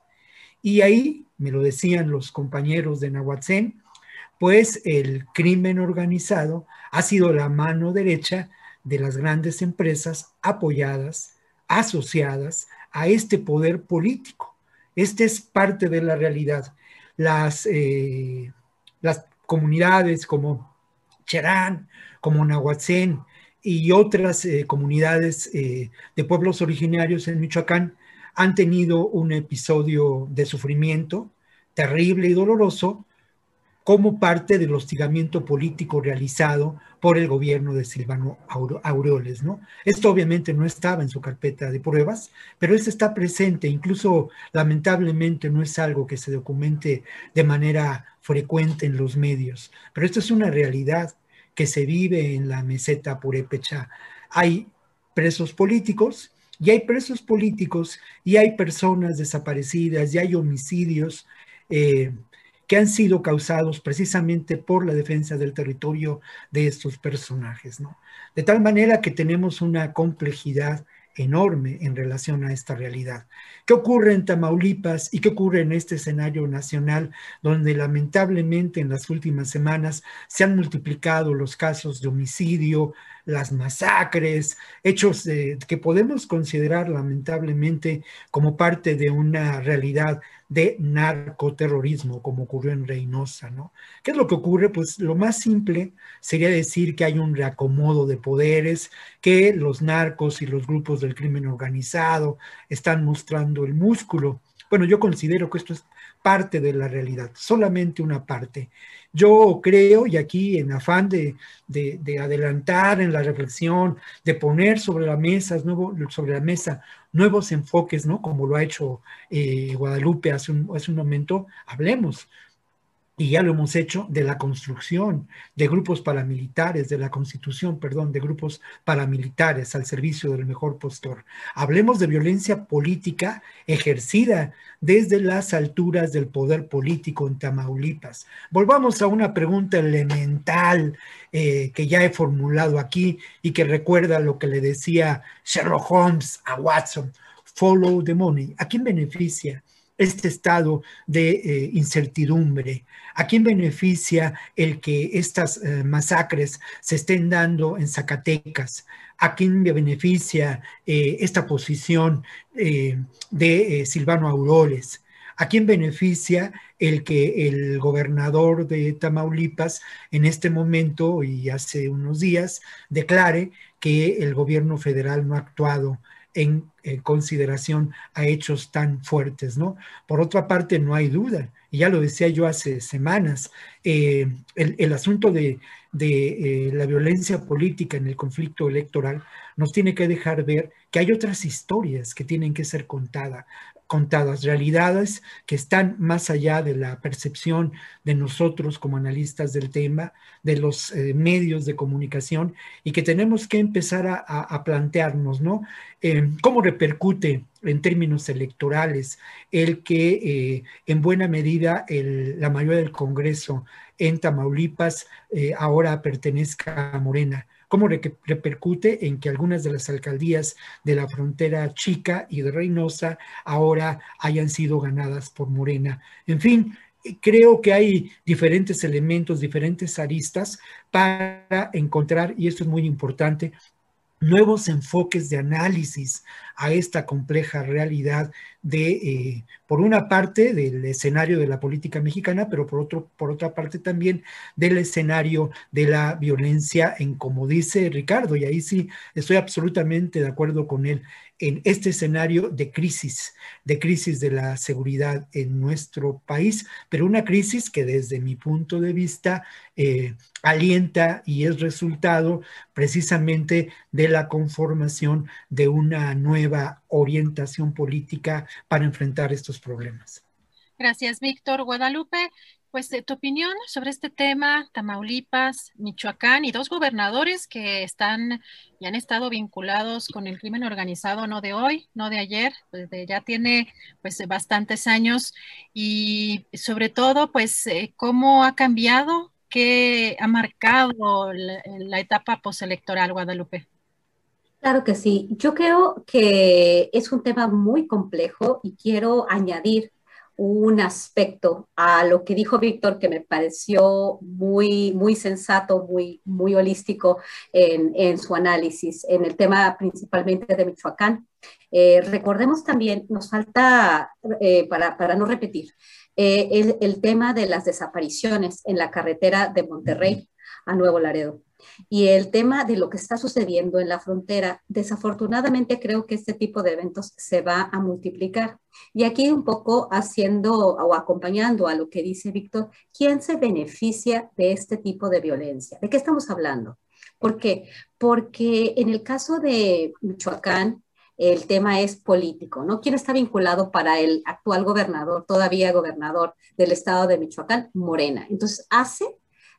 Y ahí, me lo decían los compañeros de Nahuatzén, pues el crimen organizado ha sido la mano derecha de las grandes empresas apoyadas, asociadas a este poder político. Este es parte de la realidad. Las, eh, las comunidades como Cherán, como Nahuatzén y otras eh, comunidades eh, de pueblos originarios en Michoacán han tenido un episodio de sufrimiento terrible y doloroso como parte del hostigamiento político realizado por el gobierno de Silvano Aureoles, ¿no? Esto obviamente no estaba en su carpeta de pruebas, pero esto está presente, incluso lamentablemente no es algo que se documente de manera frecuente en los medios, pero esto es una realidad que se vive en la meseta purépecha. Hay presos políticos y hay presos políticos y hay personas desaparecidas y hay homicidios. Eh, que han sido causados precisamente por la defensa del territorio de estos personajes, ¿no? De tal manera que tenemos una complejidad enorme en relación a esta realidad. ¿Qué ocurre en Tamaulipas y qué ocurre en este escenario nacional donde lamentablemente en las últimas semanas se han multiplicado los casos de homicidio, las masacres, hechos que podemos considerar lamentablemente como parte de una realidad de narcoterrorismo, como ocurrió en Reynosa, ¿no? ¿Qué es lo que ocurre? Pues lo más simple sería decir que hay un reacomodo de poderes, que los narcos y los grupos del crimen organizado están mostrando el músculo. Bueno, yo considero que esto es parte de la realidad, solamente una parte. Yo creo, y aquí en afán de, adelantar en la reflexión, de poner sobre la mesa, sobre la mesa nuevos enfoques, ¿no? Como lo ha hecho eh, Guadalupe hace un, hace un momento, hablemos y ya lo hemos hecho, de la construcción de grupos paramilitares, de la constitución, perdón, de grupos paramilitares al servicio del mejor postor. Hablemos de violencia política ejercida desde las alturas del poder político en Tamaulipas. Volvamos a una pregunta elemental eh, que ya he formulado aquí y que recuerda lo que le decía Sherlock Holmes a Watson. Follow the money. ¿A quién beneficia? Este estado de eh, incertidumbre? ¿A quién beneficia el que estas eh, masacres se estén dando en Zacatecas? ¿A quién beneficia eh, esta posición de Silvano Auroles? ¿A quién beneficia el que el gobernador de Tamaulipas en este momento y hace unos días declare que el gobierno federal no ha actuado en, consideración a hechos tan fuertes, ¿no? Por otra parte, no hay duda, y ya lo decía yo hace semanas, eh, el, asunto de, eh, la violencia política en el conflicto electoral nos tiene que dejar ver que hay otras historias que tienen que ser contadas contadas, realidades que están más allá de la percepción de nosotros como analistas del tema, de los eh, medios de comunicación y que tenemos que empezar a, plantearnos, ¿no? Eh, ¿Cómo repercute en términos electorales el que eh, en buena medida la mayoría del Congreso en Tamaulipas ahora pertenezca a Morena? cómo repercute en que algunas de las alcaldías de la frontera chica y de Reynosa ahora hayan sido ganadas por Morena. En fin, creo que hay diferentes elementos, diferentes aristas para encontrar, y esto es muy importante, nuevos enfoques de análisis a esta compleja realidad de, eh, por una parte, del escenario de la política mexicana, pero por, otro, por otra parte también del escenario de la violencia en, como dice Ricardo, y ahí sí estoy absolutamente de acuerdo con él, en este escenario de crisis, de crisis de la seguridad en nuestro país, pero una crisis que desde mi punto de vista eh, alienta y es resultado precisamente de la conformación de una nueva orientación política para enfrentar estos problemas. Gracias, Víctor. Guadalupe, pues tu opinión sobre este tema, Tamaulipas, Michoacán y dos gobernadores que están y han estado vinculados con el crimen organizado, no de hoy, no de ayer, pues ya tiene pues bastantes años y sobre todo pues eh, cómo ha cambiado, qué ha marcado la, la etapa postelectoral, Guadalupe. Claro que sí. Yo creo que es un tema muy complejo y quiero añadir un aspecto a lo que dijo Víctor que me pareció muy, muy sensato, muy, muy holístico en, su análisis, en el tema principalmente de Michoacán. Eh, recordemos también, nos falta, eh, para, no repetir, eh, el, tema de las desapariciones en la carretera de Monterrey a Nuevo Laredo. Y el tema de lo que está sucediendo en la frontera, desafortunadamente creo que este tipo de eventos se va a multiplicar. Y aquí un poco haciendo o acompañando a lo que dice Víctor, ¿quién se beneficia de este tipo de violencia? ¿De qué estamos hablando? ¿Por qué? Porque en el caso de Michoacán, el tema es político, ¿no? ¿Quién está vinculado para el actual gobernador, todavía gobernador del estado de Michoacán? Morena. Entonces hace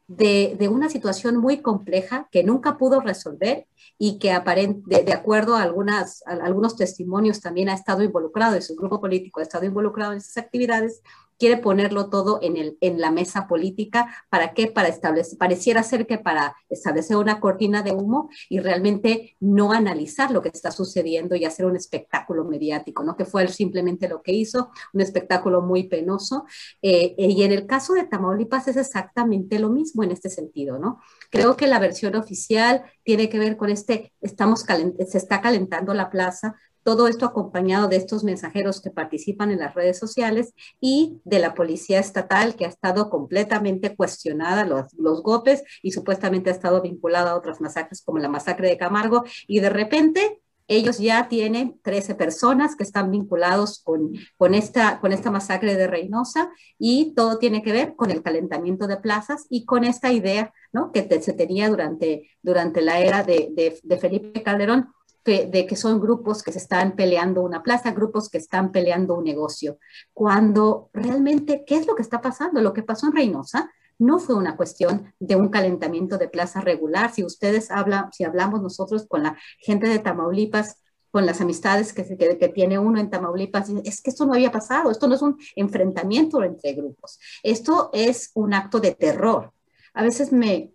de, una situación muy compleja que nunca pudo resolver y que de, de, acuerdo a, algunas, algunos testimonios también ha estado involucrado y su grupo político ha estado involucrado en esas actividades, quiere ponerlo todo en, el, en la mesa política. ¿Para qué? Para establecer, pareciera ser que para establecer una cortina de humo y realmente no analizar lo que está sucediendo y hacer un espectáculo mediático, ¿no? Que fue simplemente lo que hizo, un espectáculo muy penoso. Eh, y en el caso de Tamaulipas es exactamente lo mismo en este sentido, ¿no? Creo que la versión oficial tiene que ver con este, estamos se está calentando la plaza, todo esto acompañado de estos mensajeros que participan en las redes sociales y de la policía estatal que ha estado completamente cuestionada los, los golpes y supuestamente ha estado vinculada a otras masacres como la masacre de Camargo y de repente ellos ya tienen 13 personas que están vinculados con, con, esta, con esta masacre de Reynosa y todo tiene que ver con el calentamiento de plazas y con esta idea ¿no? que se tenía durante, durante la era de, de Felipe Calderón de que son grupos que se están peleando una plaza, grupos que están peleando un negocio. Cuando realmente, ¿qué es lo que está pasando? Lo que pasó en Reynosa no fue una cuestión de un calentamiento de plaza regular. Si ustedes hablan, si hablamos nosotros con la gente de Tamaulipas, con las amistades que, que, que, tiene uno en Tamaulipas, es que esto no había pasado, esto no es un enfrentamiento entre grupos, esto es un acto de terror. A veces me,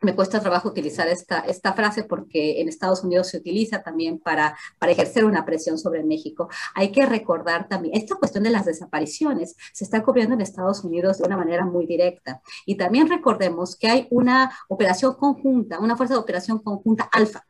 me cuesta trabajo utilizar esta, esta frase porque en Estados Unidos se utiliza también para, para ejercer una presión sobre México. Hay que recordar también, esta cuestión de las desapariciones se está cubriendo en Estados Unidos de una manera muy directa. Y también recordemos que hay una operación conjunta, una fuerza de operación conjunta alfa,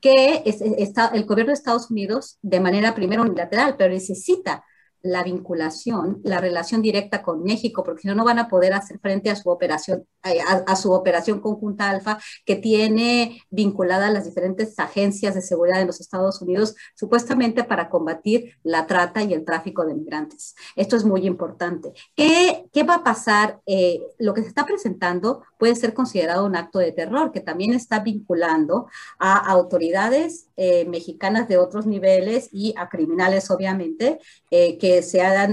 que es, está, el gobierno de Estados Unidos, de manera primero unilateral, pero necesita la vinculación, la relación directa con México, porque si no, no van a poder hacer frente a su operación, eh, a, su operación conjunta alfa, que tiene vinculada a las diferentes agencias de seguridad de los Estados Unidos, supuestamente para combatir la trata y el tráfico de migrantes. Esto es muy importante. ¿Qué, qué va a pasar? Eh, lo que se está presentando puede ser considerado un acto de terror, que también está vinculando a autoridades eh, mexicanas de otros niveles y a criminales, obviamente, que se, ha,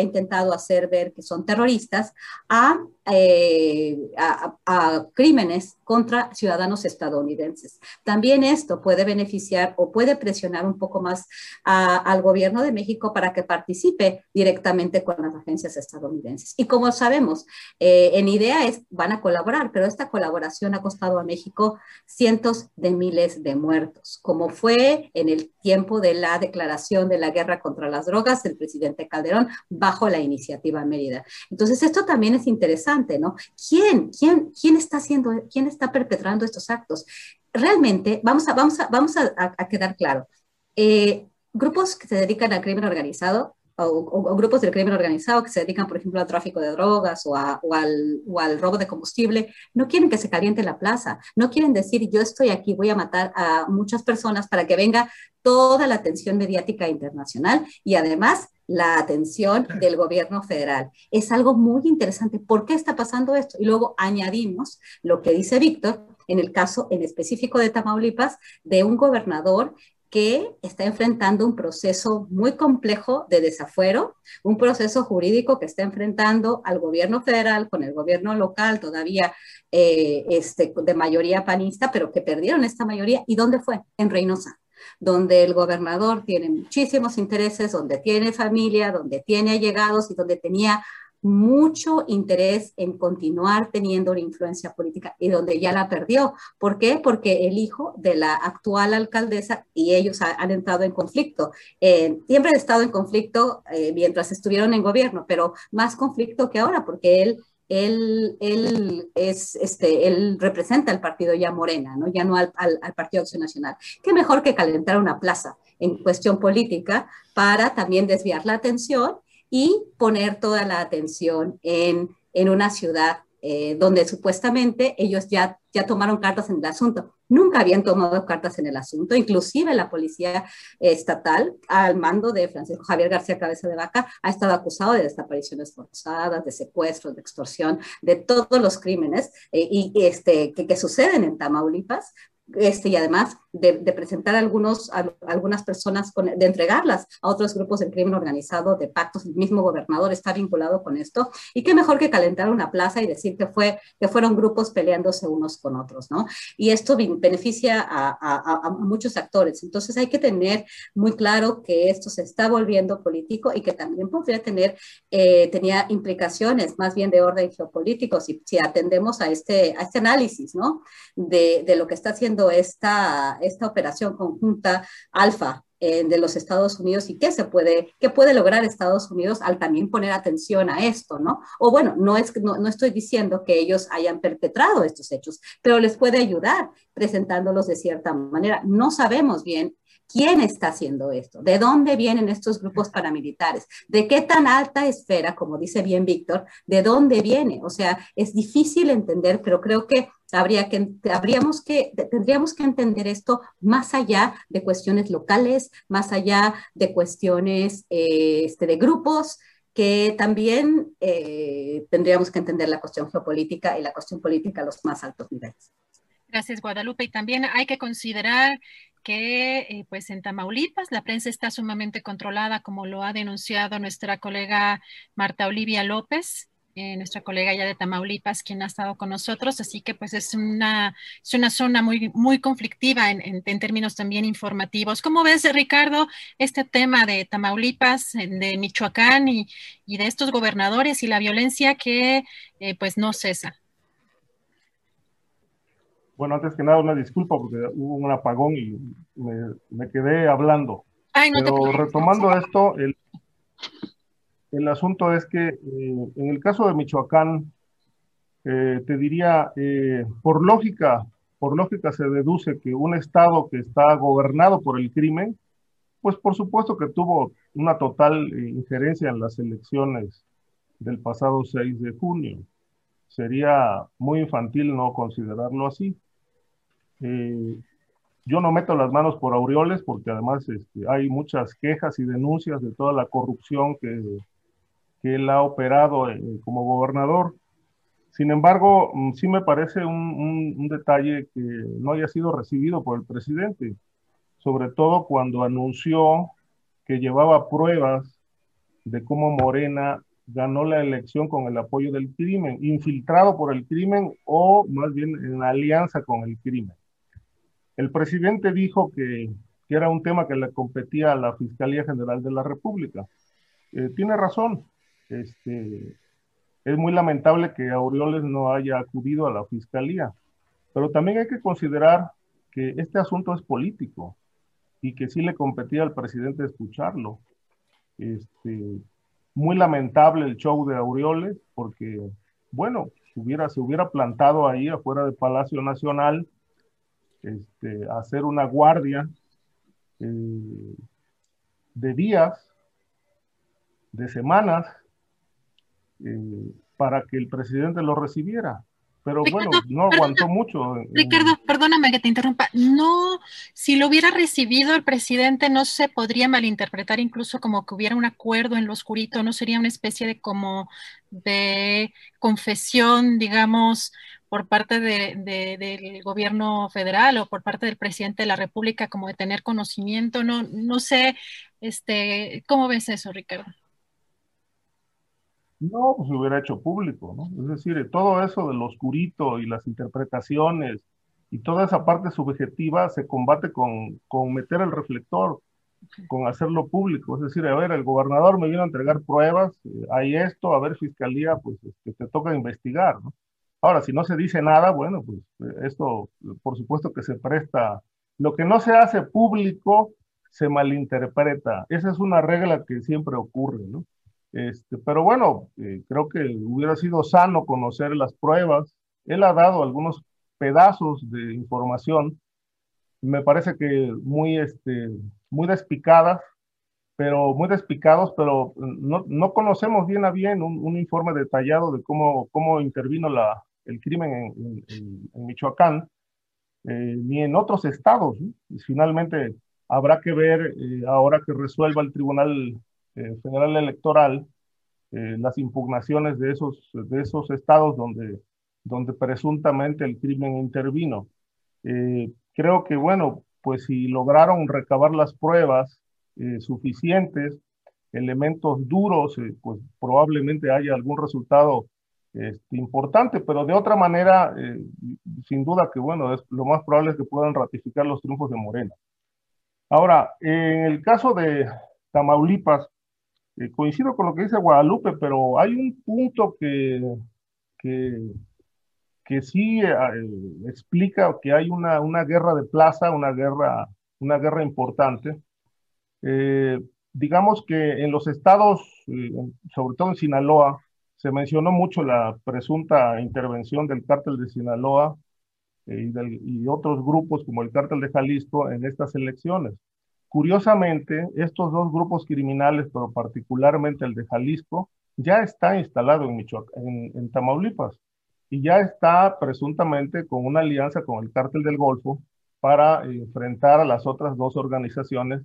intentado hacer ver que son terroristas a, eh, a crímenes contra ciudadanos estadounidenses. También esto puede beneficiar o puede presionar un poco más al gobierno de México para que participe directamente con las agencias estadounidenses. Y como sabemos, eh, en idea es, van a colaborar, pero esta colaboración ha costado a México cientos de miles de muertos, como fue en el tiempo de la declaración de la guerra contra las drogas del presidente Calderón bajo la iniciativa Mérida. Entonces, esto también es interesante, ¿no? ¿Quién, quién, quién está haciendo, quién está perpetrando estos actos. Realmente, vamos a, vamos a, vamos a, quedar claro, eh, grupos que se dedican al crimen organizado o, grupos del crimen organizado que se dedican, por ejemplo, al tráfico de drogas o, o, al, o, al, robo de combustible, no quieren que se caliente la plaza, no quieren decir yo estoy aquí, voy a matar a muchas personas para que venga toda la atención mediática internacional y además la atención del gobierno federal. Es algo muy interesante. ¿Por qué está pasando esto? Y luego añadimos lo que dice Víctor en el caso en específico de Tamaulipas, de un gobernador que está enfrentando un proceso muy complejo de desafuero, un proceso jurídico que está enfrentando al gobierno federal con el gobierno local todavía eh, este, de mayoría panista, pero que perdieron esta mayoría. ¿Y dónde fue? En Reynosa donde el gobernador tiene muchísimos intereses, donde tiene familia, donde tiene allegados y donde tenía mucho interés en continuar teniendo una influencia política y donde ya la perdió. ¿Por qué? Porque el hijo de la actual alcaldesa y ellos han entrado en conflicto. Eh, siempre han estado en conflicto eh, mientras estuvieron en gobierno, pero más conflicto que ahora porque él él, él, es, este, él representa al partido ya Morena, ¿no? ya no al, al, Partido Acción Nacional. ¿Qué mejor que calentar una plaza en cuestión política para también desviar la atención y poner toda la atención en, en una ciudad eh, donde supuestamente ellos ya, ya tomaron cartas en el asunto. Nunca habían tomado cartas en el asunto, inclusive la policía estatal, al mando de Francisco Javier García Cabeza de Vaca, ha estado acusado de desapariciones forzadas, de secuestros, de extorsión, de todos los crímenes eh, y, este, que, que suceden en Tamaulipas, este, y además de, presentar algunos, algunas personas, de entregarlas a otros grupos del crimen organizado, de pactos, el mismo gobernador está vinculado con esto, y qué mejor que calentar una plaza y decir que, fue, que fueron grupos peleándose unos con otros, ¿no? Y esto beneficia a, muchos actores, entonces hay que tener muy claro que esto se está volviendo político y que también podría tener, eh, tenía implicaciones más bien de orden geopolítico, si, si atendemos a este, a este análisis, ¿no? De, de lo que está haciendo esta esta operación conjunta alfa eh, de los Estados Unidos y qué se puede, qué puede lograr Estados Unidos al también poner atención a esto, ¿no? O bueno, no, es, no, no estoy diciendo que ellos hayan perpetrado estos hechos, pero les puede ayudar presentándolos de cierta manera. No sabemos bien ¿Quién está haciendo esto? ¿De dónde vienen estos grupos paramilitares? ¿De qué tan alta esfera, como dice bien Víctor, de dónde viene? O sea, es difícil entender, pero creo que habría que, habríamos que, tendríamos que entender esto más allá de cuestiones locales, más allá de cuestiones eh, este, de grupos, que también eh, tendríamos que entender la cuestión geopolítica y la cuestión política a los más altos niveles. Gracias, Guadalupe. Y también hay que considerar que eh, pues en Tamaulipas la prensa está sumamente controlada, como lo ha denunciado nuestra colega Marta Olivia López, eh, nuestra colega ya de Tamaulipas, quien ha estado con nosotros, así que pues es una, es una zona muy, muy conflictiva en, en, términos también informativos. ¿Cómo ves, Ricardo, este tema de Tamaulipas, de Michoacán y, y de estos gobernadores y la violencia que eh, pues no cesa? Bueno, antes que nada, una disculpa porque hubo un apagón y me, quedé hablando. Pero retomando esto, el, el, asunto es que eh, en el caso de Michoacán, eh, te diría, eh, por lógica, por lógica se deduce que un estado que está gobernado por el crimen, pues por supuesto que tuvo una total injerencia en las elecciones del pasado 6 de junio. Sería muy infantil no considerarlo así. Yo no meto las manos por Aureoles porque además este, hay muchas quejas y denuncias de toda la corrupción que, que él ha operado eh, como gobernador. Sin embargo, mm, sí me parece un, detalle que no haya sido recibido por el presidente, sobre todo cuando anunció que llevaba pruebas de cómo Morena ganó la elección con el apoyo del crimen, infiltrado por el crimen o más bien en alianza con el crimen. El presidente dijo que, era un tema que le competía a la Fiscalía General de la República. Eh, tiene razón. Este, es muy lamentable que Aureoles no haya acudido a la Fiscalía, pero también hay que considerar que este asunto es político y que sí le competía al presidente escucharlo. Este, muy lamentable el show de Aureoles porque, bueno, hubiera, se hubiera plantado ahí afuera del Palacio Nacional este, hacer una guardia eh, de días, de semanas, eh, para que el presidente lo recibiera. Pero bueno, no aguantó mucho. Ricardo, perdóname que te interrumpa. No, si lo hubiera recibido el presidente, no se podría malinterpretar incluso como que hubiera un acuerdo en lo oscurito, no sería una especie de como de confesión, digamos, por parte del gobierno federal o por parte del presidente de la República como de tener conocimiento. No, no sé, este, ¿cómo ves eso, Ricardo? No, pues se hubiera hecho público, ¿no? Es decir, todo eso del oscurito y las interpretaciones y toda esa parte subjetiva se combate con, con meter el reflector, con hacerlo público. Es decir, a ver, el gobernador me vino a entregar pruebas, eh, hay esto, a ver, fiscalía, pues que este, te toca investigar, ¿no? Ahora, si no se dice nada, bueno, pues esto por supuesto que se presta. Lo que no se hace público se malinterpreta. Esa es una regla que siempre ocurre, ¿no? Este, pero bueno, eh, creo que hubiera sido sano conocer las pruebas. Él ha dado algunos pedazos de información, me parece que muy, este, muy despicadas, pero muy despicados, pero no, no conocemos bien a bien un, un, informe detallado de cómo, cómo intervino la, el crimen en, en, Michoacán, eh, ni en otros estados. Y finalmente habrá que ver, eh, ahora que resuelva el Tribunal eh, Federal Electoral, las impugnaciones de esos, de esos estados donde, donde presuntamente el crimen intervino. creo que, bueno, pues si lograron recabar las pruebas suficientes, elementos duros, pues probablemente haya algún resultado este, importante, pero de otra manera, eh, sin duda que bueno, es, lo más probable es que puedan ratificar los triunfos de Morena. Ahora, en el caso de Tamaulipas, eh, coincido con lo que dice Guadalupe, pero hay un punto que, que, que sí eh, explica que hay una, una, guerra de plaza, una guerra, una guerra importante. digamos que en los estados, sobre todo en Sinaloa, se mencionó mucho la presunta intervención del cártel de Sinaloa eh, y, otros grupos como el cártel de Jalisco en estas elecciones. Curiosamente, estos dos grupos criminales, pero particularmente el de Jalisco, ya está instalado en, en, en Tamaulipas y ya está presuntamente con una alianza con el cártel del Golfo para enfrentar a las otras dos organizaciones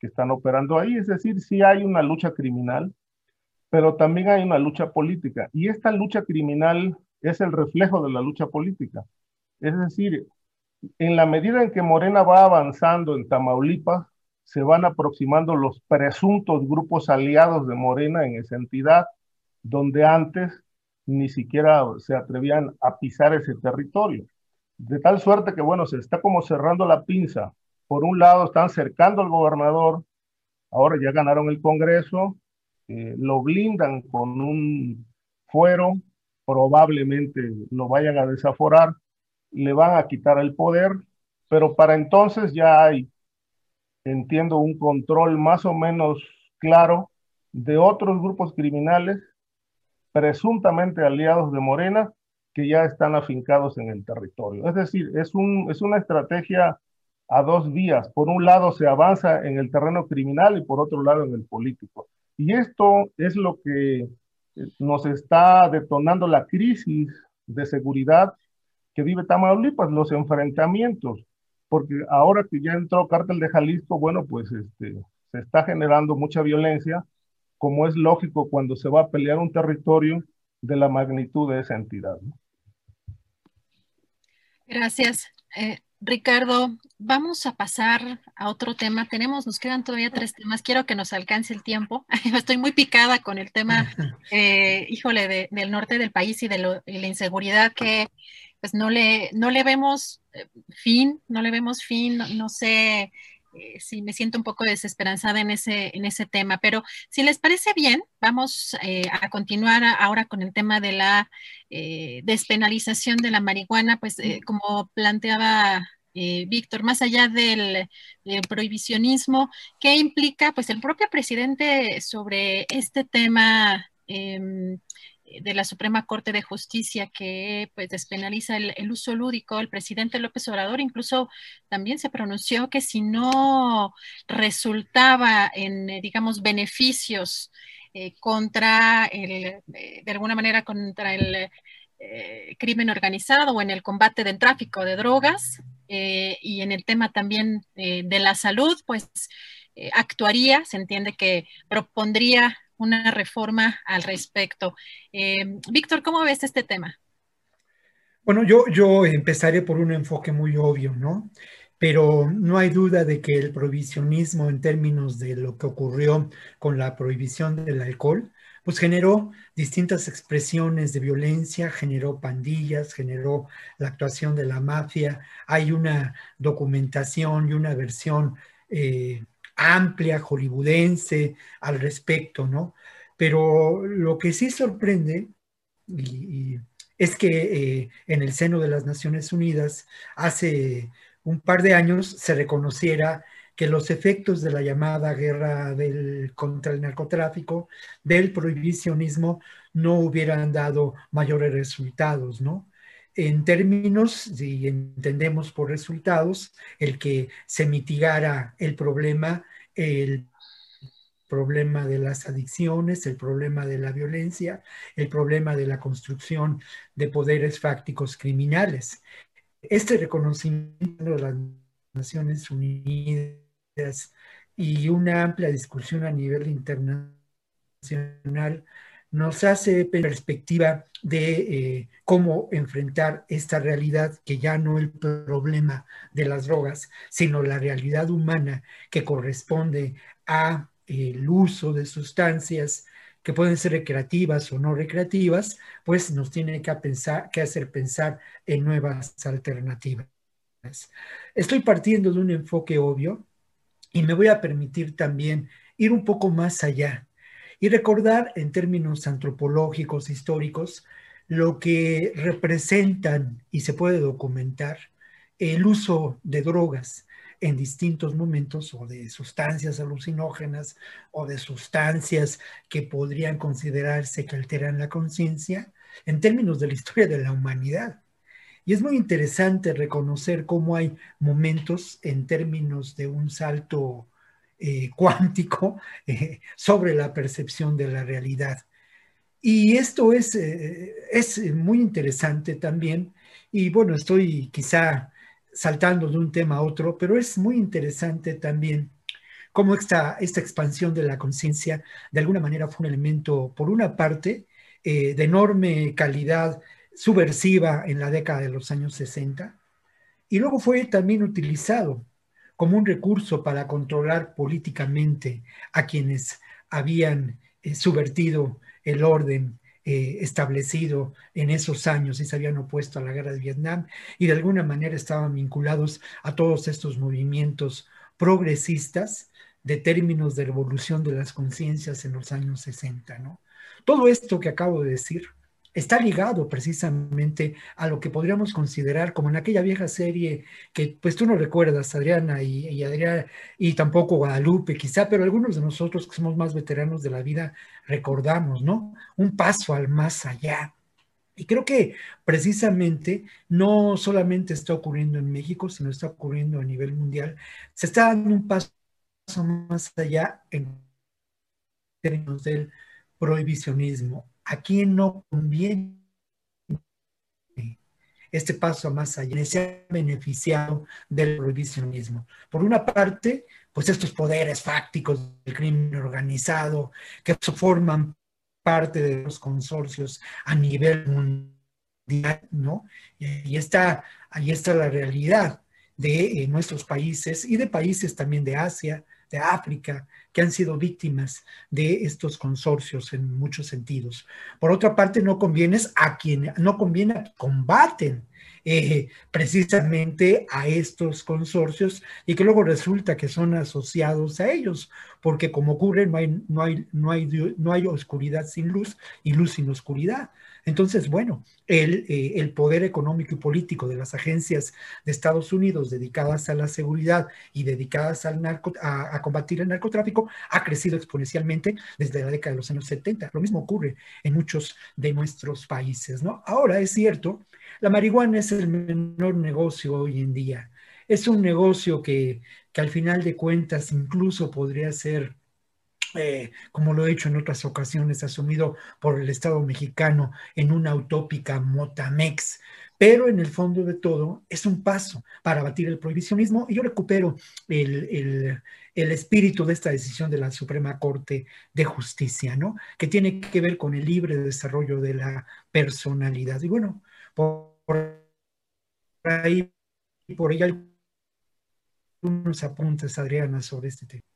que están operando ahí. Es decir, sí hay una lucha criminal, pero también hay una lucha política. Y esta lucha criminal es el reflejo de la lucha política. Es decir, en la medida en que Morena va avanzando en Tamaulipas, se van aproximando los presuntos grupos aliados de Morena en esa entidad, donde antes ni siquiera se atrevían a pisar ese territorio. De tal suerte que, bueno, se está como cerrando la pinza. Por un lado, están cercando al gobernador, ahora ya ganaron el Congreso, eh, lo blindan con un fuero, probablemente lo vayan a desaforar, le van a quitar el poder, pero para entonces ya hay, entiendo, un control más o menos claro de otros grupos criminales presuntamente aliados de Morena que ya están afincados en el territorio. Es decir, es, un, es una estrategia a dos vías. Por un lado se avanza en el terreno criminal y por otro lado en el político. Y esto es lo que eh, nos está detonando la crisis de seguridad que vive Tamaulipas, los enfrentamientos, porque ahora que ya entró Cártel de Jalisco, bueno, pues este, se está generando mucha violencia, como es lógico cuando se va a pelear un territorio de la magnitud de esa entidad. Gracias. Eh, Ricardo, vamos a pasar a otro tema. Tenemos, nos quedan todavía tres temas. Quiero que nos alcance el tiempo. [laughs] Estoy muy picada con el tema, [laughs] eh, híjole, del norte del país y de, la inseguridad que pues no le, no le vemos fin, no le vemos fin, no, sé eh, si me siento un poco desesperanzada en ese, en ese tema, pero si les parece bien, vamos a continuar ahora con el tema de la despenalización de la marihuana, pues como planteaba eh, Víctor, más allá del, prohibicionismo, ¿qué implica pues el propio presidente sobre este tema em, de la Suprema Corte de Justicia que pues despenaliza el, uso lúdico? El presidente López Obrador incluso también se pronunció que si no resultaba en, digamos, beneficios eh, contra el, de alguna manera contra el eh, crimen organizado o en el combate del tráfico de drogas eh, y en el tema también eh, de la salud, pues actuaría, se entiende que propondría una reforma al respecto. Víctor, ¿cómo ves este tema? Bueno, yo, yo empezaré por un enfoque muy obvio, ¿no? Pero no hay duda de que el prohibicionismo en términos de lo que ocurrió con la prohibición del alcohol, pues generó distintas expresiones de violencia, generó pandillas, generó la actuación de la mafia. Hay una documentación y una versión eh, amplia, hollywoodense al respecto, ¿no? Pero lo que sí sorprende es que eh, en el seno de las Naciones Unidas hace un par de años se reconociera que los efectos de la llamada guerra del, contra el narcotráfico, del prohibicionismo, no hubieran dado mayores resultados, ¿no? En términos, si entendemos por resultados, el que se mitigara el problema, el problema de las adicciones, el problema de la violencia, el problema de la construcción de poderes fácticos criminales. Este reconocimiento de las Naciones Unidas y una amplia discusión a nivel internacional nos hace perspectiva de eh, cómo enfrentar esta realidad que ya no el problema de las drogas, sino la realidad humana que corresponde a el uso de sustancias que pueden ser recreativas o no recreativas, pues nos tiene que, pensar, que hacer pensar en nuevas alternativas. Estoy partiendo de un enfoque obvio y me voy a permitir también ir un poco más allá y recordar en términos antropológicos, históricos, lo que representan y se puede documentar el uso de drogas en distintos momentos o de sustancias alucinógenas o de sustancias que podrían considerarse que alteran la conciencia en términos de la historia de la humanidad. Y es muy interesante reconocer cómo hay momentos en términos de un salto eh, cuántico [laughs] eh, sobre la percepción de la realidad. Y esto es, eh, es muy interesante también. Y bueno, estoy quizá saltando de un tema a otro, pero es muy interesante también cómo esta, esta expansión de la conciencia de alguna manera fue un elemento, por una parte, eh, de enorme calidad subversiva en la década de los años 60, y luego fue también utilizado como un recurso para controlar políticamente a quienes habían eh, subvertido el orden eh, establecido en esos años y se habían opuesto a la guerra de Vietnam y de alguna manera estaban vinculados a todos estos movimientos progresistas de términos de revolución de las conciencias en los años 60, ¿no? Todo esto que acabo de decir está ligado precisamente a lo que podríamos considerar como en aquella vieja serie que pues tú no recuerdas, Adriana y, y Adriana, y tampoco Guadalupe quizá, pero algunos de nosotros que somos más veteranos de la vida recordamos, ¿no? Un paso al más allá. Y creo que precisamente no solamente está ocurriendo en México, sino está ocurriendo a nivel mundial. Se está dando un paso más allá en términos del prohibicionismo a quién no conviene este paso más allá, se ha beneficiado del prohibicionismo. Por una parte, pues estos poderes fácticos del crimen organizado que forman parte de los consorcios a nivel mundial, ¿no? Y está, ahí está la realidad de eh, nuestros países y de países también de Asia, de África, que han sido víctimas de estos consorcios en muchos sentidos. Por otra parte, no conviene a quien no conviene a combaten eh, precisamente a estos consorcios y que luego resulta que son asociados a ellos, porque como ocurre, no hay, no hay, no hay, no hay oscuridad sin luz y luz sin oscuridad. Entonces, bueno, el, eh, el, poder económico y político de las agencias de Estados Unidos dedicadas a la seguridad y dedicadas al narco, a, combatir el narcotráfico ha crecido exponencialmente desde la década de los años 70. Lo mismo ocurre en muchos de nuestros países, ¿no? Ahora es cierto, la marihuana es el menor negocio hoy en día. Es un negocio que, que al final de cuentas incluso podría ser eh, como lo he hecho en otras ocasiones, asumido por el Estado mexicano en una utópica motamex, pero en el fondo de todo es un paso para abatir el prohibicionismo y yo recupero el, espíritu de esta decisión de la Suprema Corte de Justicia, ¿no? Que tiene que ver con el libre desarrollo de la personalidad. Y bueno, por, ahí, por ahí algunos apuntes, Adriana, sobre este tema.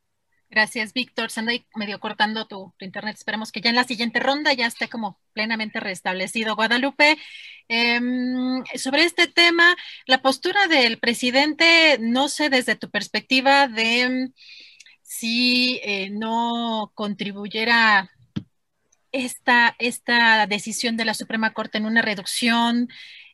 Gracias, Víctor. Se anda medio cortando tu, internet. Esperemos que ya en la siguiente ronda ya esté como plenamente restablecido. Guadalupe, em, sobre este tema, la postura del presidente, no sé desde tu perspectiva de em, si eh, no contribuyera esta, esta decisión de la Suprema Corte en una reducción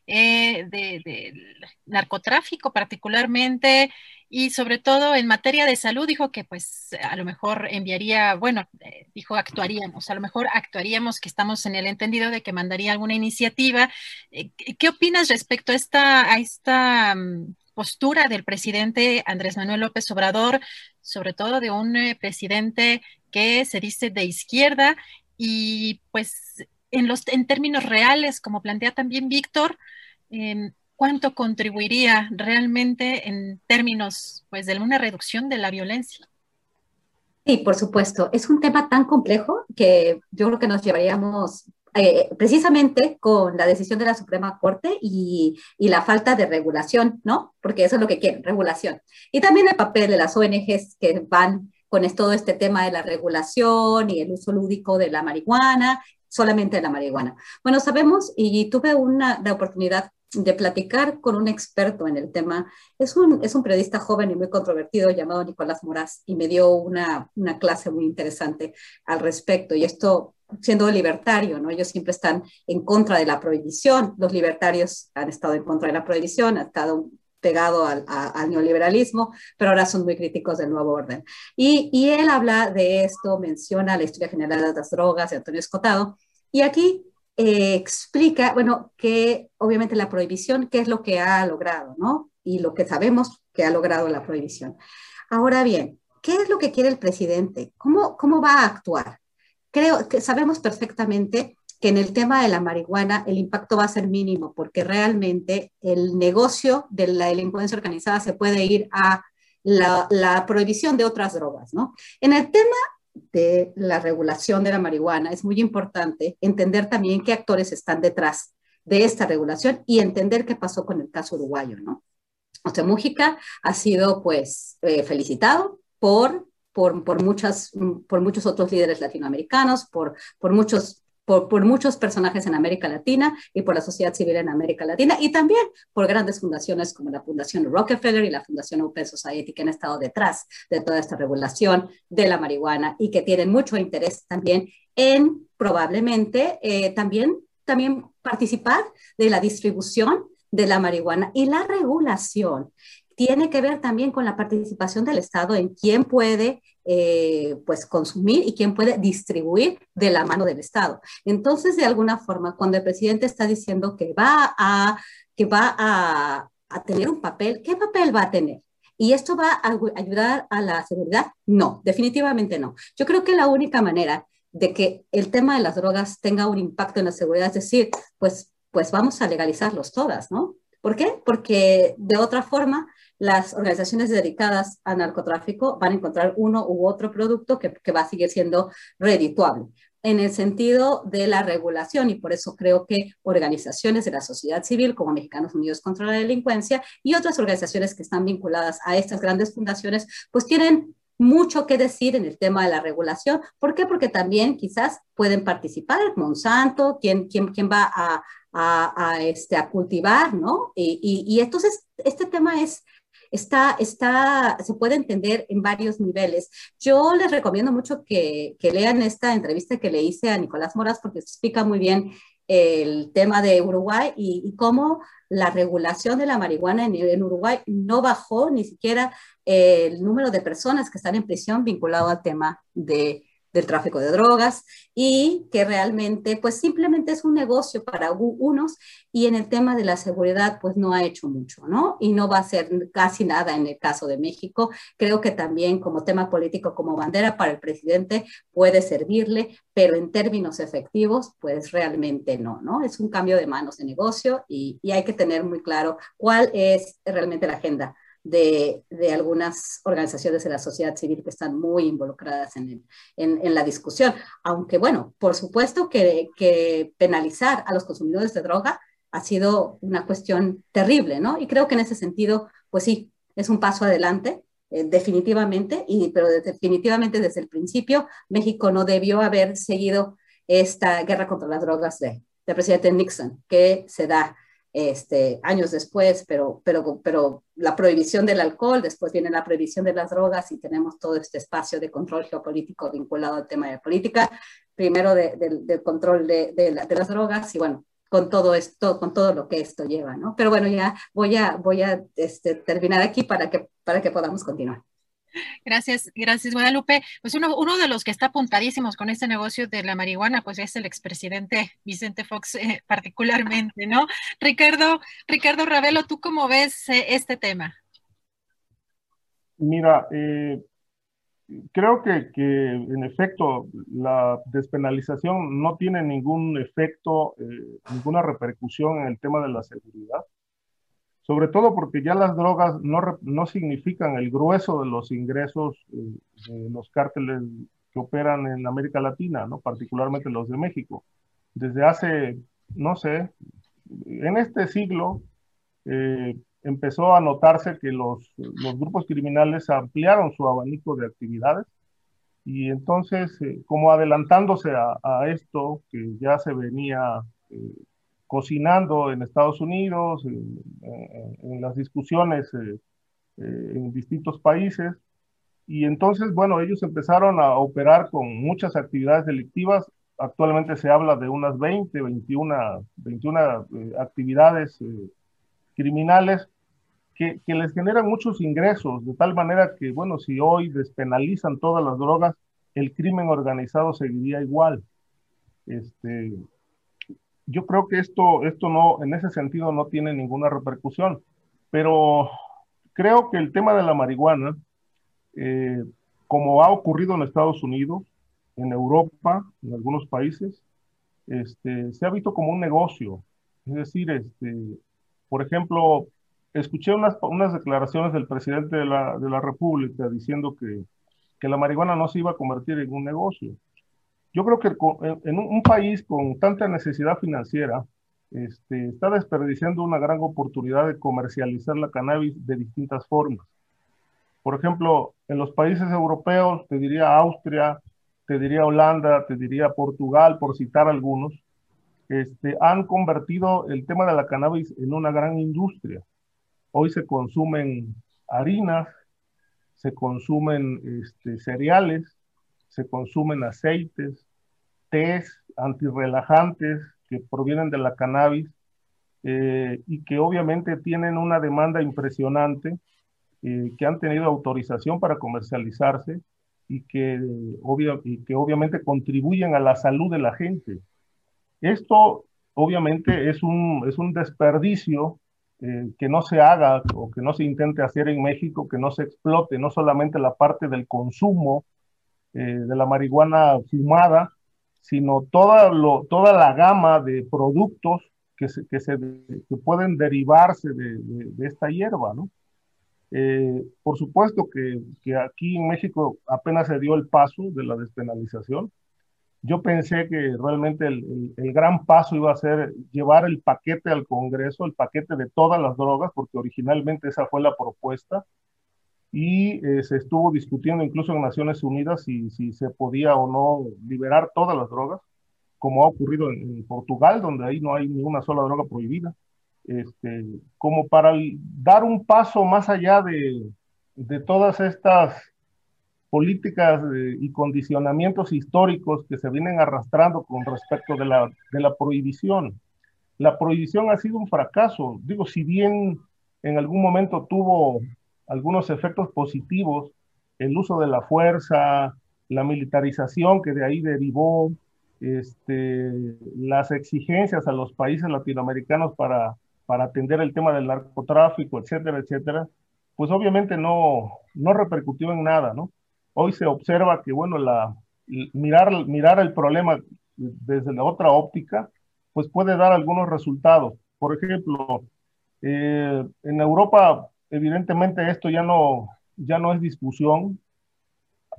eh, del narcotráfico particularmente y sobre todo en materia de salud dijo que pues a lo mejor enviaría, bueno, eh, dijo actuaríamos, a lo mejor actuaríamos, que estamos en el entendido de que mandaría alguna iniciativa. Eh, ¿Qué opinas respecto a esta, a esta mm, postura del presidente Andrés Manuel López Obrador sobre todo de un eh, presidente que se dice de izquierda y pues en, los, en términos reales, como plantea también Víctor, em, ¿cuánto contribuiría realmente en términos pues, de una reducción de la violencia? Sí, por supuesto. Es un tema tan complejo que yo creo que nos llevaríamos eh, precisamente con la decisión de la Suprema Corte y, y, la falta de regulación, ¿no? Porque eso es lo que quieren, regulación. Y también el papel de las ONGs que van con todo este tema de la regulación y el uso lúdico de la marihuana, solamente de la marihuana. Bueno, sabemos, y tuve una, la oportunidad de platicar con un experto en el tema. Es un, es un periodista joven y muy controvertido llamado Nicolás Moraz y me dio una, una clase muy interesante al respecto. Y esto siendo libertario, ¿no? Ellos siempre están en contra de la prohibición. Los libertarios han estado en contra de la prohibición, han estado pegado al, neoliberalismo, pero ahora son muy críticos del nuevo orden. Y, y, él habla de esto, menciona la historia general de las drogas de Antonio Escotado, y aquí eh, explica, bueno, que obviamente la prohibición, qué es lo que ha logrado, ¿no? Y lo que sabemos que ha logrado la prohibición. Ahora bien, ¿qué es lo que quiere el presidente? ¿Cómo, cómo va a actuar? Creo que sabemos perfectamente que en el tema de la marihuana el impacto va a ser mínimo, porque realmente el negocio de la delincuencia organizada se puede ir a la, prohibición de otras drogas, ¿no? En el tema de la regulación de la marihuana es muy importante entender también qué actores están detrás de esta regulación y entender qué pasó con el caso uruguayo, ¿no? José Mújica ha sido, pues, eh, felicitado por por, por, muchas, por muchos otros líderes latinoamericanos, por, por muchos por, muchos personajes en América Latina y por la sociedad civil en América Latina y también por grandes fundaciones como la Fundación Rockefeller y la Fundación Open Society que han estado detrás de toda esta regulación de la marihuana y que tienen mucho interés también en probablemente eh, también, también participar de la distribución de la marihuana y la regulación tiene que ver también con la participación del Estado en quién puede eh, pues consumir y quién puede distribuir de la mano del Estado. Entonces, de alguna forma, cuando el presidente está diciendo que va a, que va a, a tener un papel, ¿qué papel va a tener? ¿Y esto va a ayudar a la seguridad? No, definitivamente no. Yo creo que la única manera de que el tema de las drogas tenga un impacto en la seguridad es decir, pues, pues vamos a legalizarlos todas, ¿no? ¿Por qué? Porque de otra forma las organizaciones dedicadas al narcotráfico van a encontrar uno u otro producto que, va a seguir siendo redituable en el sentido de la regulación y por eso creo que organizaciones de la sociedad civil como Mexicanos Unidos contra la Delincuencia y otras organizaciones que están vinculadas a estas grandes fundaciones, pues tienen mucho que decir en el tema de la regulación. ¿Por qué? Porque también quizás pueden participar Monsanto, quién, quién, quién va a, a, este, a cultivar, ¿no? Y, y, entonces este tema es, está, está, se puede entender en varios niveles. Yo les recomiendo mucho que, que lean esta entrevista que le hice a Nicolás Moras porque explica muy bien el tema de Uruguay y, cómo la regulación de la marihuana en, en, Uruguay no bajó ni siquiera el número de personas que están en prisión vinculado al tema de del tráfico de drogas y que realmente pues simplemente es un negocio para unos y en el tema de la seguridad pues no ha hecho mucho, ¿no? Y no va a ser casi nada en el caso de México. Creo que también como tema político, como bandera para el presidente puede servirle, pero en términos efectivos pues realmente no, ¿no? Es un cambio de manos de negocio y, hay que tener muy claro cuál es realmente la agenda de, algunas organizaciones de la sociedad civil que están muy involucradas en, en, la discusión. Aunque, bueno, por supuesto que, que, penalizar a los consumidores de droga ha sido una cuestión terrible, ¿no? Y creo que en ese sentido, pues sí, es un paso adelante, eh, definitivamente, y, pero definitivamente desde el principio México no debió haber seguido esta guerra contra las drogas de, del presidente Nixon, que se da este, años después, pero, pero, pero la prohibición del alcohol, después viene la prohibición de las drogas y tenemos todo este espacio de control geopolítico vinculado al tema de política, primero del control de, de, las drogas y bueno, con todo esto, con todo lo que esto lleva, ¿no? Pero bueno, ya voy a, voy a este, terminar aquí para que, para que podamos continuar. Gracias, gracias Guadalupe. Pues uno, uno de los que está apuntadísimos con este negocio de la marihuana, pues es el expresidente Vicente Fox eh, [laughs] particularmente, ¿no? Ricardo, Ricardo Ravelo, ¿tú cómo ves eh, este tema? Mira, eh, creo que, que, en efecto la despenalización no tiene ningún efecto, eh, ninguna repercusión en el tema de la seguridad, sobre todo porque ya las drogas no, no significan el grueso de los ingresos eh, de los cárteles que operan en América Latina, ¿no? particularmente los de México. Desde hace, no sé, en este siglo, eh, empezó a notarse que los, los, grupos criminales ampliaron su abanico de actividades y entonces, eh, como adelantándose a, esto que ya se venía cocinando en Estados Unidos, en, las discusiones eh, eh, en distintos países, y entonces, bueno, ellos empezaron a operar con muchas actividades delictivas. Actualmente se habla de unas 20, 21, 21 actividades criminales que, les generan muchos ingresos, de tal manera que, bueno, si hoy despenalizan todas las drogas, el crimen organizado seguiría igual. Este, yo creo que esto, esto no, en ese sentido no tiene ninguna repercusión, pero creo que el tema de la marihuana, eh, como ha ocurrido en Estados Unidos, en Europa, en algunos países, este, se ha visto como un negocio. Es decir, este, por ejemplo, escuché unas, unas declaraciones del presidente de la, de la República diciendo que, que, la marihuana no se iba a convertir en un negocio. Yo creo que en un, país con tanta necesidad financiera, este, está desperdiciando una gran oportunidad de comercializar la cannabis de distintas formas. Por ejemplo, en los países europeos, te diría Austria, te diría Holanda, te diría Portugal, por citar algunos, este, han convertido el tema de la cannabis en una gran industria. Hoy se consumen harinas, se consumen este, cereales, se consumen aceites, tés, antirrelajantes que provienen de la cannabis eh, y que obviamente tienen una demanda impresionante, eh, que han tenido autorización para comercializarse y que, obviamente contribuyen a la salud de la gente. Esto obviamente es un, es un desperdicio eh, que no se haga o que no se intente hacer en México, que no se explote no solamente la parte del consumo eh, de la marihuana fumada, sino toda, lo, toda la gama de productos que, se, que, se, que pueden derivarse de, de, esta hierba, ¿no? Eh, por supuesto que, que, aquí en México apenas se dio el paso de la despenalización, yo pensé que realmente el, el, gran paso iba a ser llevar el paquete al Congreso, el paquete de todas las drogas, porque originalmente esa fue la propuesta, y eh, se estuvo discutiendo incluso en Naciones Unidas si, si, se podía o no liberar todas las drogas, como ha ocurrido en, Portugal, donde ahí no hay ni una sola droga prohibida, este, como para dar un paso más allá de, de todas estas políticas y condicionamientos históricos que se vienen arrastrando con respecto de la, de la prohibición. La prohibición ha sido un fracaso. Digo, si bien en algún momento tuvo algunos efectos positivos, el uso de la fuerza, la militarización que de ahí derivó, este, las exigencias a los países latinoamericanos para, para atender el tema del narcotráfico, etcétera, etcétera, pues obviamente no, no repercutió en nada, ¿no? Hoy se observa que, bueno, la, mirar, mirar el problema desde la otra óptica, pues puede dar algunos resultados. Por ejemplo, eh, en Europa, evidentemente esto ya no, ya no es discusión,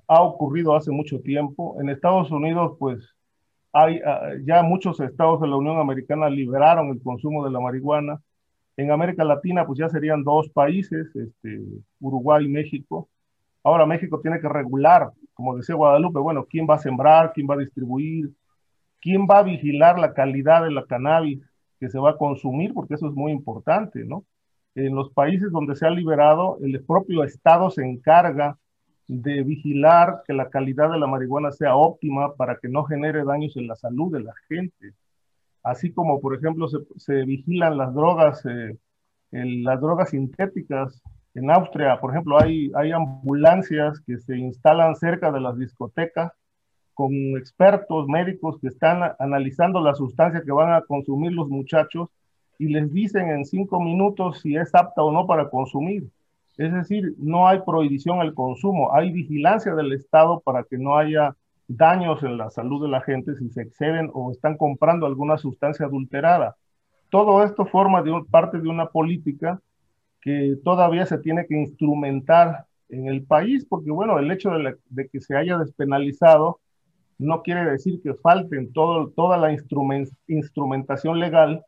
ha ocurrido hace mucho tiempo. En Estados Unidos, pues hay ah, ya muchos estados de la Unión Americana liberaron el consumo de la marihuana. En América Latina, pues ya serían dos países, este, Uruguay y México. Ahora México tiene que regular, como decía Guadalupe, bueno, quién va a sembrar, quién va a distribuir, quién va a vigilar la calidad de la cannabis que se va a consumir, porque eso es muy importante, ¿no? En los países donde se ha liberado, el propio Estado se encarga de vigilar que la calidad de la marihuana sea óptima para que no genere daños en la salud de la gente. Así como, por ejemplo, se, vigilan las drogas, eh, las drogas sintéticas en Austria, por ejemplo, hay ambulancias que se instalan cerca de las discotecas con expertos médicos que están analizando la sustancia que van a consumir los muchachos y les dicen en cinco minutos si es apta o no para consumir. Es decir, no hay prohibición al consumo, hay vigilancia del Estado para que no haya daños en la salud de la gente si se exceden o están comprando alguna sustancia adulterada. Todo esto forma parte de una política que todavía se tiene que instrumentar en el país, porque bueno, el hecho de, que se haya despenalizado no quiere decir que falten todo, toda la instrumentación legal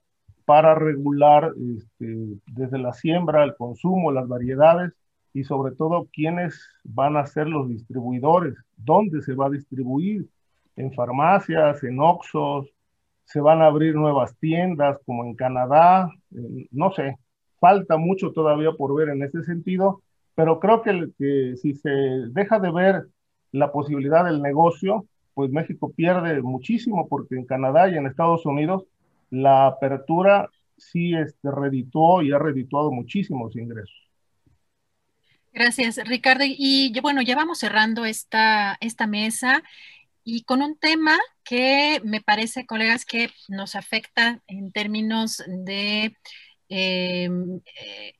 para regular este, desde la siembra, el consumo, las variedades y sobre todo quiénes van a ser los distribuidores, dónde se va a distribuir, en farmacias, en Oxos, se van a abrir nuevas tiendas como en Canadá, no sé, falta mucho todavía por ver en ese sentido, pero creo que, que si se deja de ver la posibilidad del negocio, pues México pierde muchísimo porque en Canadá y en Estados Unidos la apertura sí este, redituó y ha redituado muchísimos ingresos. Gracias, Ricardo. Y bueno, ya vamos cerrando esta, esta mesa y con un tema que me parece, colegas, que nos afecta en términos de em, eh,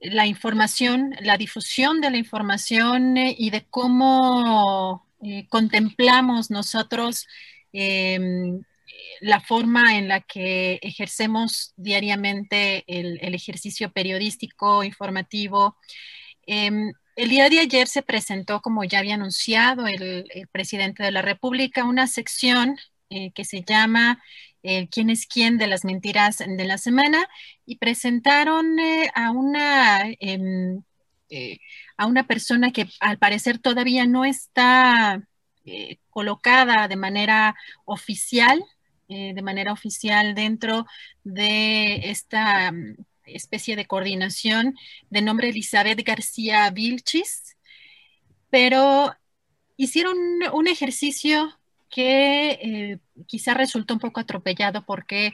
la información, la difusión de la información eh, y de cómo eh, contemplamos nosotros em, la forma en la que ejercemos diariamente el, ejercicio periodístico, informativo. Em, el día de ayer se presentó, como ya había anunciado el, presidente de la República, una sección eh, que se llama eh, ¿Quién es quién de las mentiras de la semana? Y presentaron eh, a una... Em, a una persona que al parecer todavía no está colocada de manera oficial eh, de manera oficial dentro de esta mm, especie de coordinación de nombre Elizabeth García Vilchis, pero hicieron un ejercicio que eh, quizá resultó un poco atropellado porque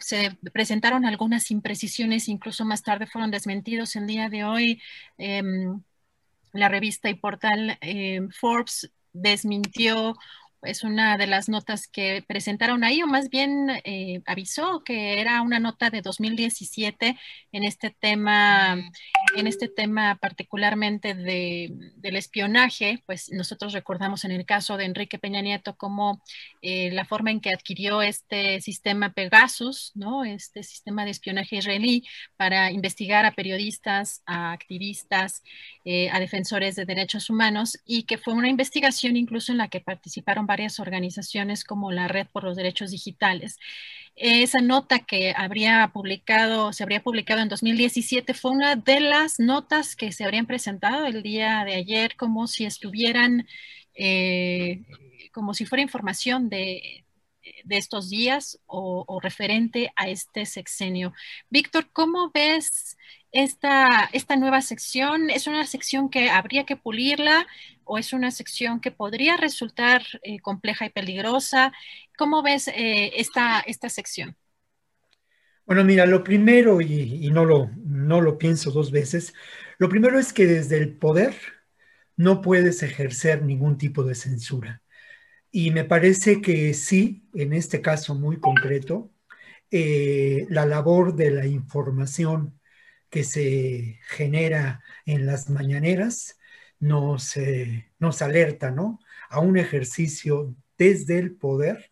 se presentaron algunas imprecisiones, incluso más tarde fueron desmentidos. El día de hoy, em, la revista y portal em, Forbes desmintió es una de las notas que presentaron ahí, o más bien eh, avisó que era una nota de 2017 en este tema, en este tema particularmente de, del espionaje, pues nosotros recordamos en el caso de Enrique Peña Nieto como eh, la forma en que adquirió este sistema Pegasus, ¿no? Este sistema de espionaje israelí para investigar a periodistas, a activistas, eh, a defensores de derechos humanos y que fue una investigación incluso en la que participaron varias organizaciones como la Red por los Derechos Digitales. Esa nota que habría publicado, se habría publicado en 2017 fue una de las notas que se habrían presentado el día de ayer como si estuvieran, eh, como si fuera información de, de estos días o, referente a este sexenio. Víctor, ¿cómo ves esta, esta nueva sección? ¿Es una sección que habría que pulirla o es una sección que podría resultar eh, compleja y peligrosa? ¿Cómo ves eh, esta, esta sección? Bueno, mira, lo primero, y, no, lo, no lo pienso dos veces, lo primero es que desde el poder no puedes ejercer ningún tipo de censura. Y me parece que sí, en este caso muy concreto, eh, la labor de la información que se genera en las mañaneras nos, nos alerta ¿no? a un ejercicio desde el poder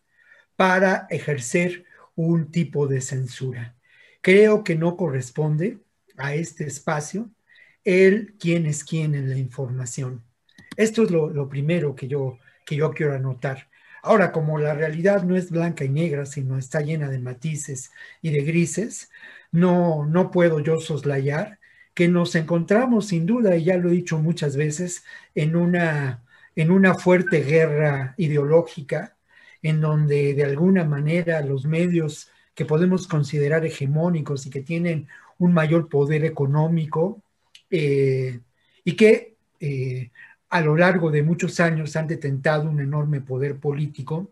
para ejercer un tipo de censura. Creo que no corresponde a este espacio el quién es quién en la información. Esto es lo, lo primero que yo que yo quiero anotar. Ahora, como la realidad no es blanca y negra, sino está llena de matices y de grises, no, no puedo yo soslayar que nos encontramos sin duda, y ya lo he dicho muchas veces, en una, en una fuerte guerra ideológica, en donde de alguna manera los medios que podemos considerar hegemónicos y que tienen un mayor poder económico eh, y que eh, a lo largo de muchos años han detentado un enorme poder político,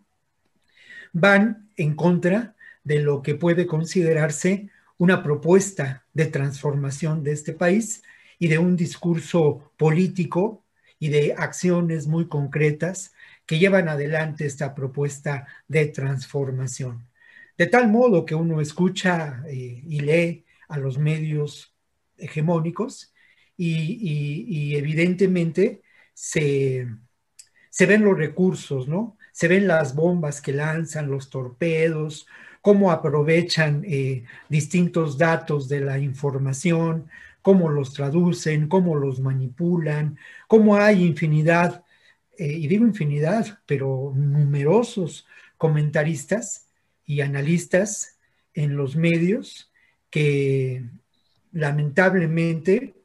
van en contra de lo que puede considerarse una propuesta de transformación de este país y de un discurso político y de acciones muy concretas que llevan adelante esta propuesta de transformación. De tal modo que uno escucha eh, y lee a los medios hegemónicos y, evidentemente se, se, ven los recursos, ¿no? Se ven las bombas que lanzan, los torpedos, cómo aprovechan eh, distintos datos de la información, cómo los traducen, cómo los manipulan, cómo hay infinidad, eh, y digo infinidad, pero numerosos comentaristas y analistas en los medios que lamentablemente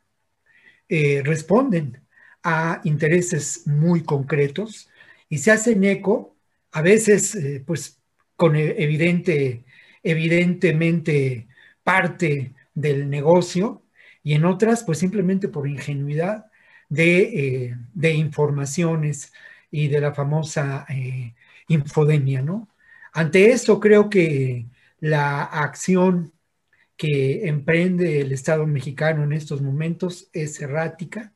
eh, responden a intereses muy concretos y se hacen eco, a veces pues con e, evidente, evidentemente parte del negocio y en otras pues simplemente por ingenuidad de, eh, informaciones y de la famosa infodemia, ¿no? Ante eso creo que la acción que emprende el Estado mexicano en estos momentos es errática,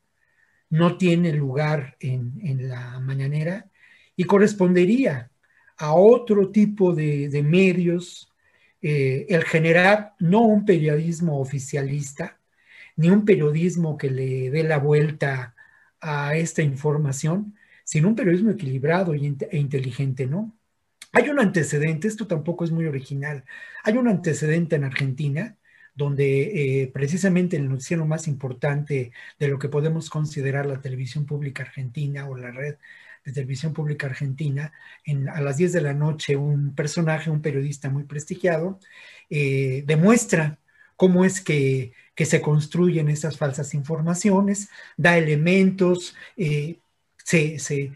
no tiene lugar en, la mañanera y correspondería a otro tipo de, medios eh, el generar no un periodismo oficialista, ni un periodismo que le dé la vuelta a esta información, sino un periodismo equilibrado e inteligente, ¿no? Hay un antecedente, esto tampoco es muy original, hay un antecedente en Argentina donde eh, precisamente el noticiero más importante de lo que podemos considerar la televisión pública argentina o la red de televisión pública argentina, a las 10 de la noche un personaje, un periodista muy prestigiado, eh, demuestra cómo es que, se construyen estas falsas informaciones, da elementos, eh, se, se,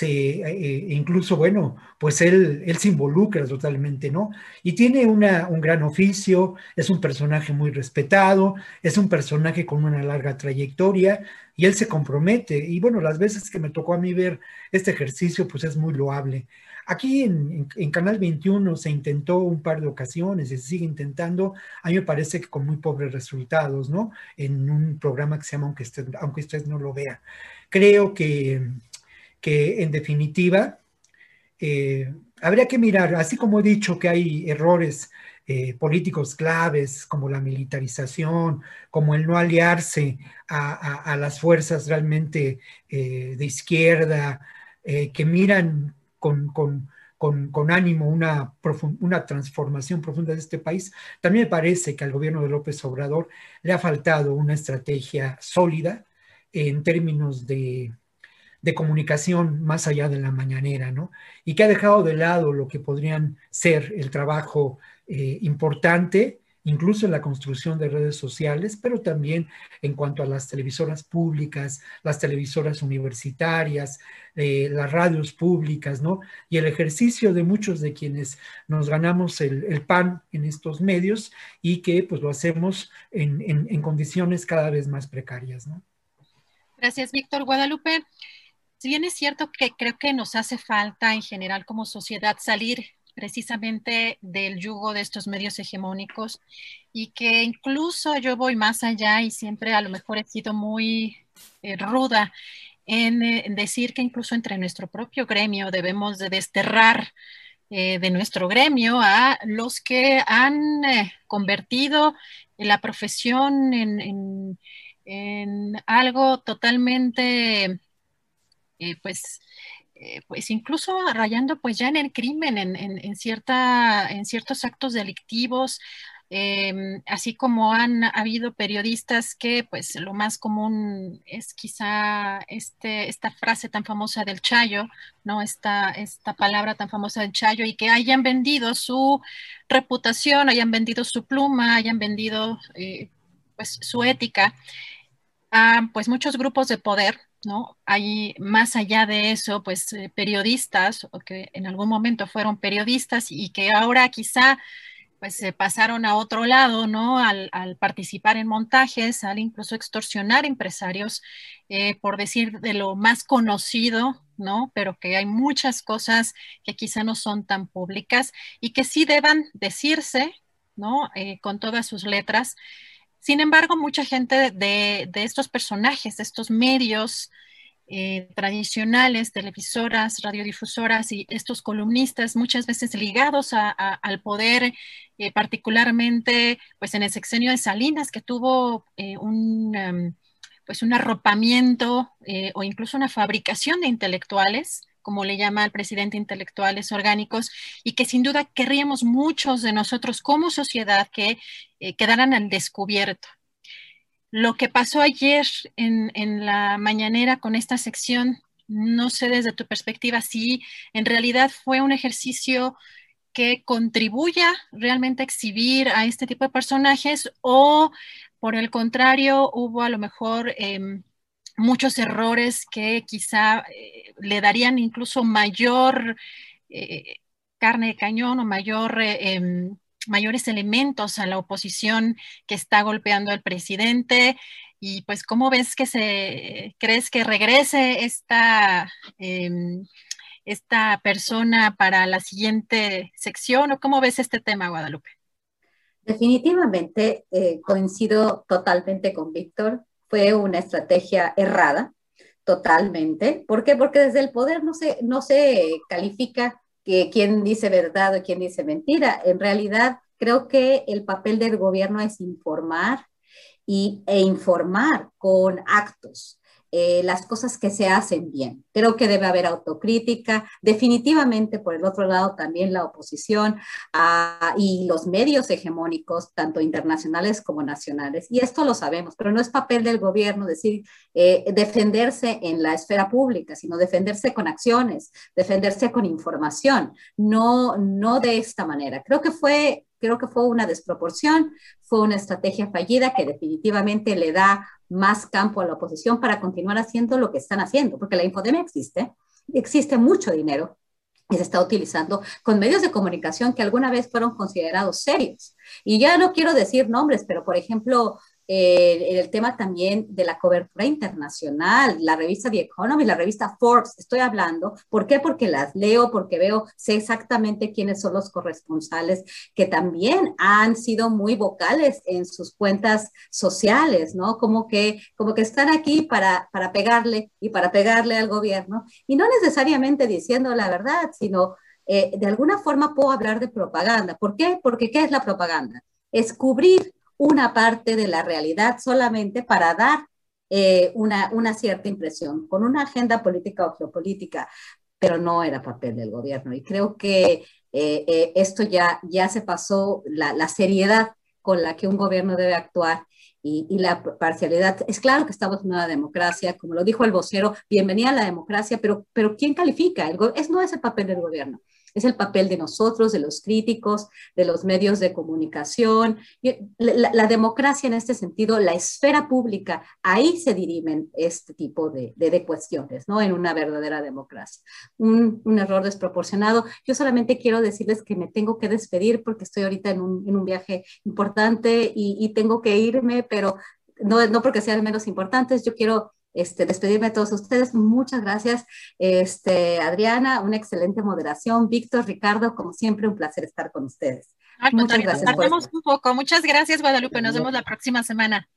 eh, incluso, bueno, pues él, él se involucra totalmente, ¿no? Y tiene una, un gran oficio, es un personaje muy respetado, es un personaje con una larga trayectoria y él se compromete. Y bueno, las veces que me tocó a mí ver este ejercicio, pues es muy loable. Aquí en, en, Canal 21 se intentó un par de ocasiones y se sigue intentando, a mí me parece que con muy pobres resultados, ¿no? En un programa que se llama Aunque usted, aunque usted no lo vea. Creo que que en definitiva eh, habría que mirar, así como he dicho que hay errores eh, políticos claves como la militarización, como el no aliarse a, las fuerzas realmente eh, de izquierda, que miran con, con, ánimo una, una transformación profunda de este país, también me parece que al gobierno de López Obrador le ha faltado una estrategia sólida en términos de de comunicación más allá de la mañanera, ¿no? Y que ha dejado de lado lo que podrían ser el trabajo eh, importante, incluso en la construcción de redes sociales, pero también en cuanto a las televisoras públicas, las televisoras universitarias, eh, las radios públicas, ¿no? Y el ejercicio de muchos de quienes nos ganamos el, pan en estos medios y que pues lo hacemos en, en condiciones cada vez más precarias, ¿no? Gracias, Víctor. Guadalupe, si bien es cierto que creo que nos hace falta en general como sociedad salir precisamente del yugo de estos medios hegemónicos y que incluso yo voy más allá y siempre a lo mejor he sido muy eh, ruda en, decir que incluso entre nuestro propio gremio debemos de desterrar eh, de nuestro gremio a los que han eh, convertido la profesión en algo totalmente eh, pues, eh, pues incluso rayando pues ya en el crimen, en, cierta, en ciertos actos delictivos, em, así como han habido periodistas que pues lo más común es quizá este, esta frase tan famosa del chayo, ¿no? Esta, esta palabra tan famosa del chayo y que hayan vendido su reputación, hayan vendido su pluma, hayan vendido eh, pues su ética a pues muchos grupos de poder ¿no? Hay más allá de eso, pues eh, periodistas o que en algún momento fueron periodistas y que ahora quizá pues se pasaron a otro lado, ¿no? Al, participar en montajes, al incluso extorsionar empresarios, eh, por decir de lo más conocido, ¿no? Pero que hay muchas cosas que quizá no son tan públicas y que sí deban decirse, ¿no? Eh, con todas sus letras. Sin embargo, mucha gente de, estos personajes, de estos medios eh, tradicionales, televisoras, radiodifusoras y estos columnistas, muchas veces ligados al poder, eh, particularmente pues en el sexenio de Salinas, que tuvo eh, un, em, pues un arropamiento o incluso una fabricación de intelectuales como le llama el presidente, intelectuales orgánicos, y que sin duda querríamos muchos de nosotros como sociedad que eh, quedaran al descubierto. Lo que pasó ayer en, en, la mañanera con esta sección, no sé desde tu perspectiva si en realidad fue un ejercicio que contribuya realmente a exhibir a este tipo de personajes o por el contrario hubo a lo mejor em, muchos errores que quizá eh, le darían incluso mayor eh, carne de cañón o mayor, eh, em, mayores elementos a la oposición que está golpeando al presidente. Y pues, ¿cómo ves que se, crees que regrese esta em, esta persona para la siguiente sección o cómo ves este tema, Guadalupe? Definitivamente coincido totalmente con Víctor, fue una estrategia errada, totalmente. ¿Por qué? Porque desde el poder no se, no se califica que quién dice verdad o quién dice mentira. En realidad, creo que el papel del gobierno es informar y, e informar con actos eh, las cosas que se hacen bien. Creo que debe haber autocrítica, definitivamente por el otro lado también la oposición ah, y los medios hegemónicos, tanto internacionales como nacionales. Y esto lo sabemos, pero no es papel del gobierno decir eh, defenderse en la esfera pública, sino defenderse con acciones, defenderse con información, no, no de esta manera. Creo que fue creo que fue una desproporción, fue una estrategia fallida que definitivamente le da más campo a la oposición para continuar haciendo lo que están haciendo, porque la infodemia existe, existe mucho dinero y se está utilizando con medios de comunicación que alguna vez fueron considerados serios. Y ya no quiero decir nombres, pero por ejemplo, eh, el tema también de la cobertura internacional, la revista The Economy, la revista Forbes, estoy hablando. ¿Por qué? Porque las leo, porque veo, sé exactamente quiénes son los corresponsales que también han sido muy vocales en sus cuentas sociales, ¿no? Como que, como que están aquí para, para pegarle y para pegarle al gobierno y no necesariamente diciendo la verdad, sino eh, de alguna forma puedo hablar de propaganda. ¿Por qué? Porque ¿qué es la propaganda? Es cubrir una parte de la realidad solamente para dar eh, una, una cierta impresión, con una agenda política o geopolítica, pero no era papel del gobierno. Y creo que eh, eh, esto ya, ya se pasó, la, la, seriedad con la que un gobierno debe actuar y, la parcialidad. Es claro que estamos en una democracia, como lo dijo el vocero, bienvenida a la democracia, pero, pero ¿quién califica? El, es, no es el papel del gobierno es el papel de nosotros, de los críticos, de los medios de comunicación. La, democracia en este sentido, la esfera pública, ahí se dirimen este tipo de, cuestiones, ¿no? En una verdadera democracia. Un, error desproporcionado. Yo solamente quiero decirles que me tengo que despedir porque estoy ahorita en un, viaje importante y, tengo que irme, pero no, no porque sean menos importantes, yo quiero este, despedirme de todos ustedes. Muchas gracias, este, Adriana, una excelente moderación. Víctor, Ricardo, como siempre, un placer estar con ustedes. Muchas gracias. un poco. Muchas gracias, Guadalupe. Nos vemos la próxima semana.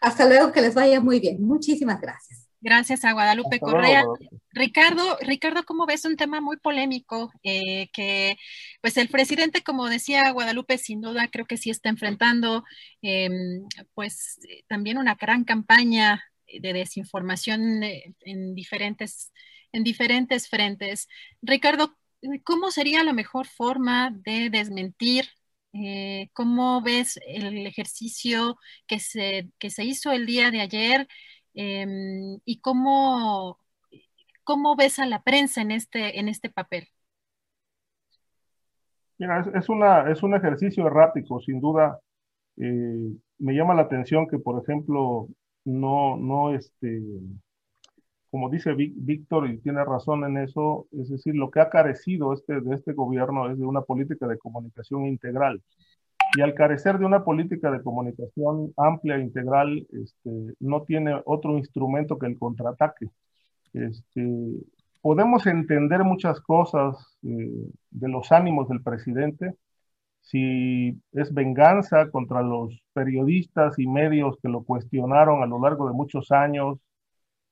Hasta luego, que les vaya muy bien. Muchísimas gracias. Gracias a Guadalupe Correa. Ricardo, Ricardo, ¿cómo ves un tema muy polémico? Eh, que pues el presidente, como decía Guadalupe, sin duda creo que sí está enfrentando em, pues también una gran campaña de desinformación eh, en diferentes, en diferentes frentes. Ricardo, ¿cómo sería la mejor forma de desmentir? Eh, ¿Cómo ves el ejercicio que se, que se hizo el día de ayer? Em, ¿Y cómo, cómo ves a la prensa en este, en este papel? Mira, es, es un ejercicio errático, sin duda. Eh, me llama la atención que, por ejemplo, no, no, este, como dice Víctor, y tiene razón en eso, es decir, lo que ha carecido este, de este gobierno es de una política de comunicación integral. Y al carecer de una política de comunicación amplia, e integral, este, no tiene otro instrumento que el contraataque. Este, podemos entender muchas cosas eh, de los ánimos del presidente, si es venganza contra los periodistas y medios que lo cuestionaron a lo largo de muchos años,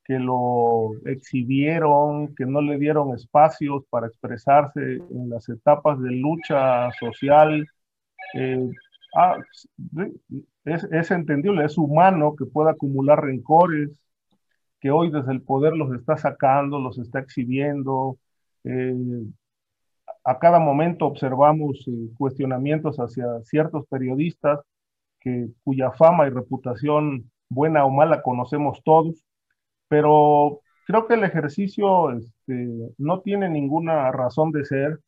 que lo exhibieron, que no le dieron espacios para expresarse en las etapas de lucha social. Eh, ah, es, es entendible, es humano que pueda acumular rencores, que hoy desde el poder los está sacando, los está exhibiendo. Eh, a cada momento observamos eh, cuestionamientos hacia ciertos periodistas que, cuya fama y reputación, buena o mala, conocemos todos, pero creo que el ejercicio este, no tiene ninguna razón de ser,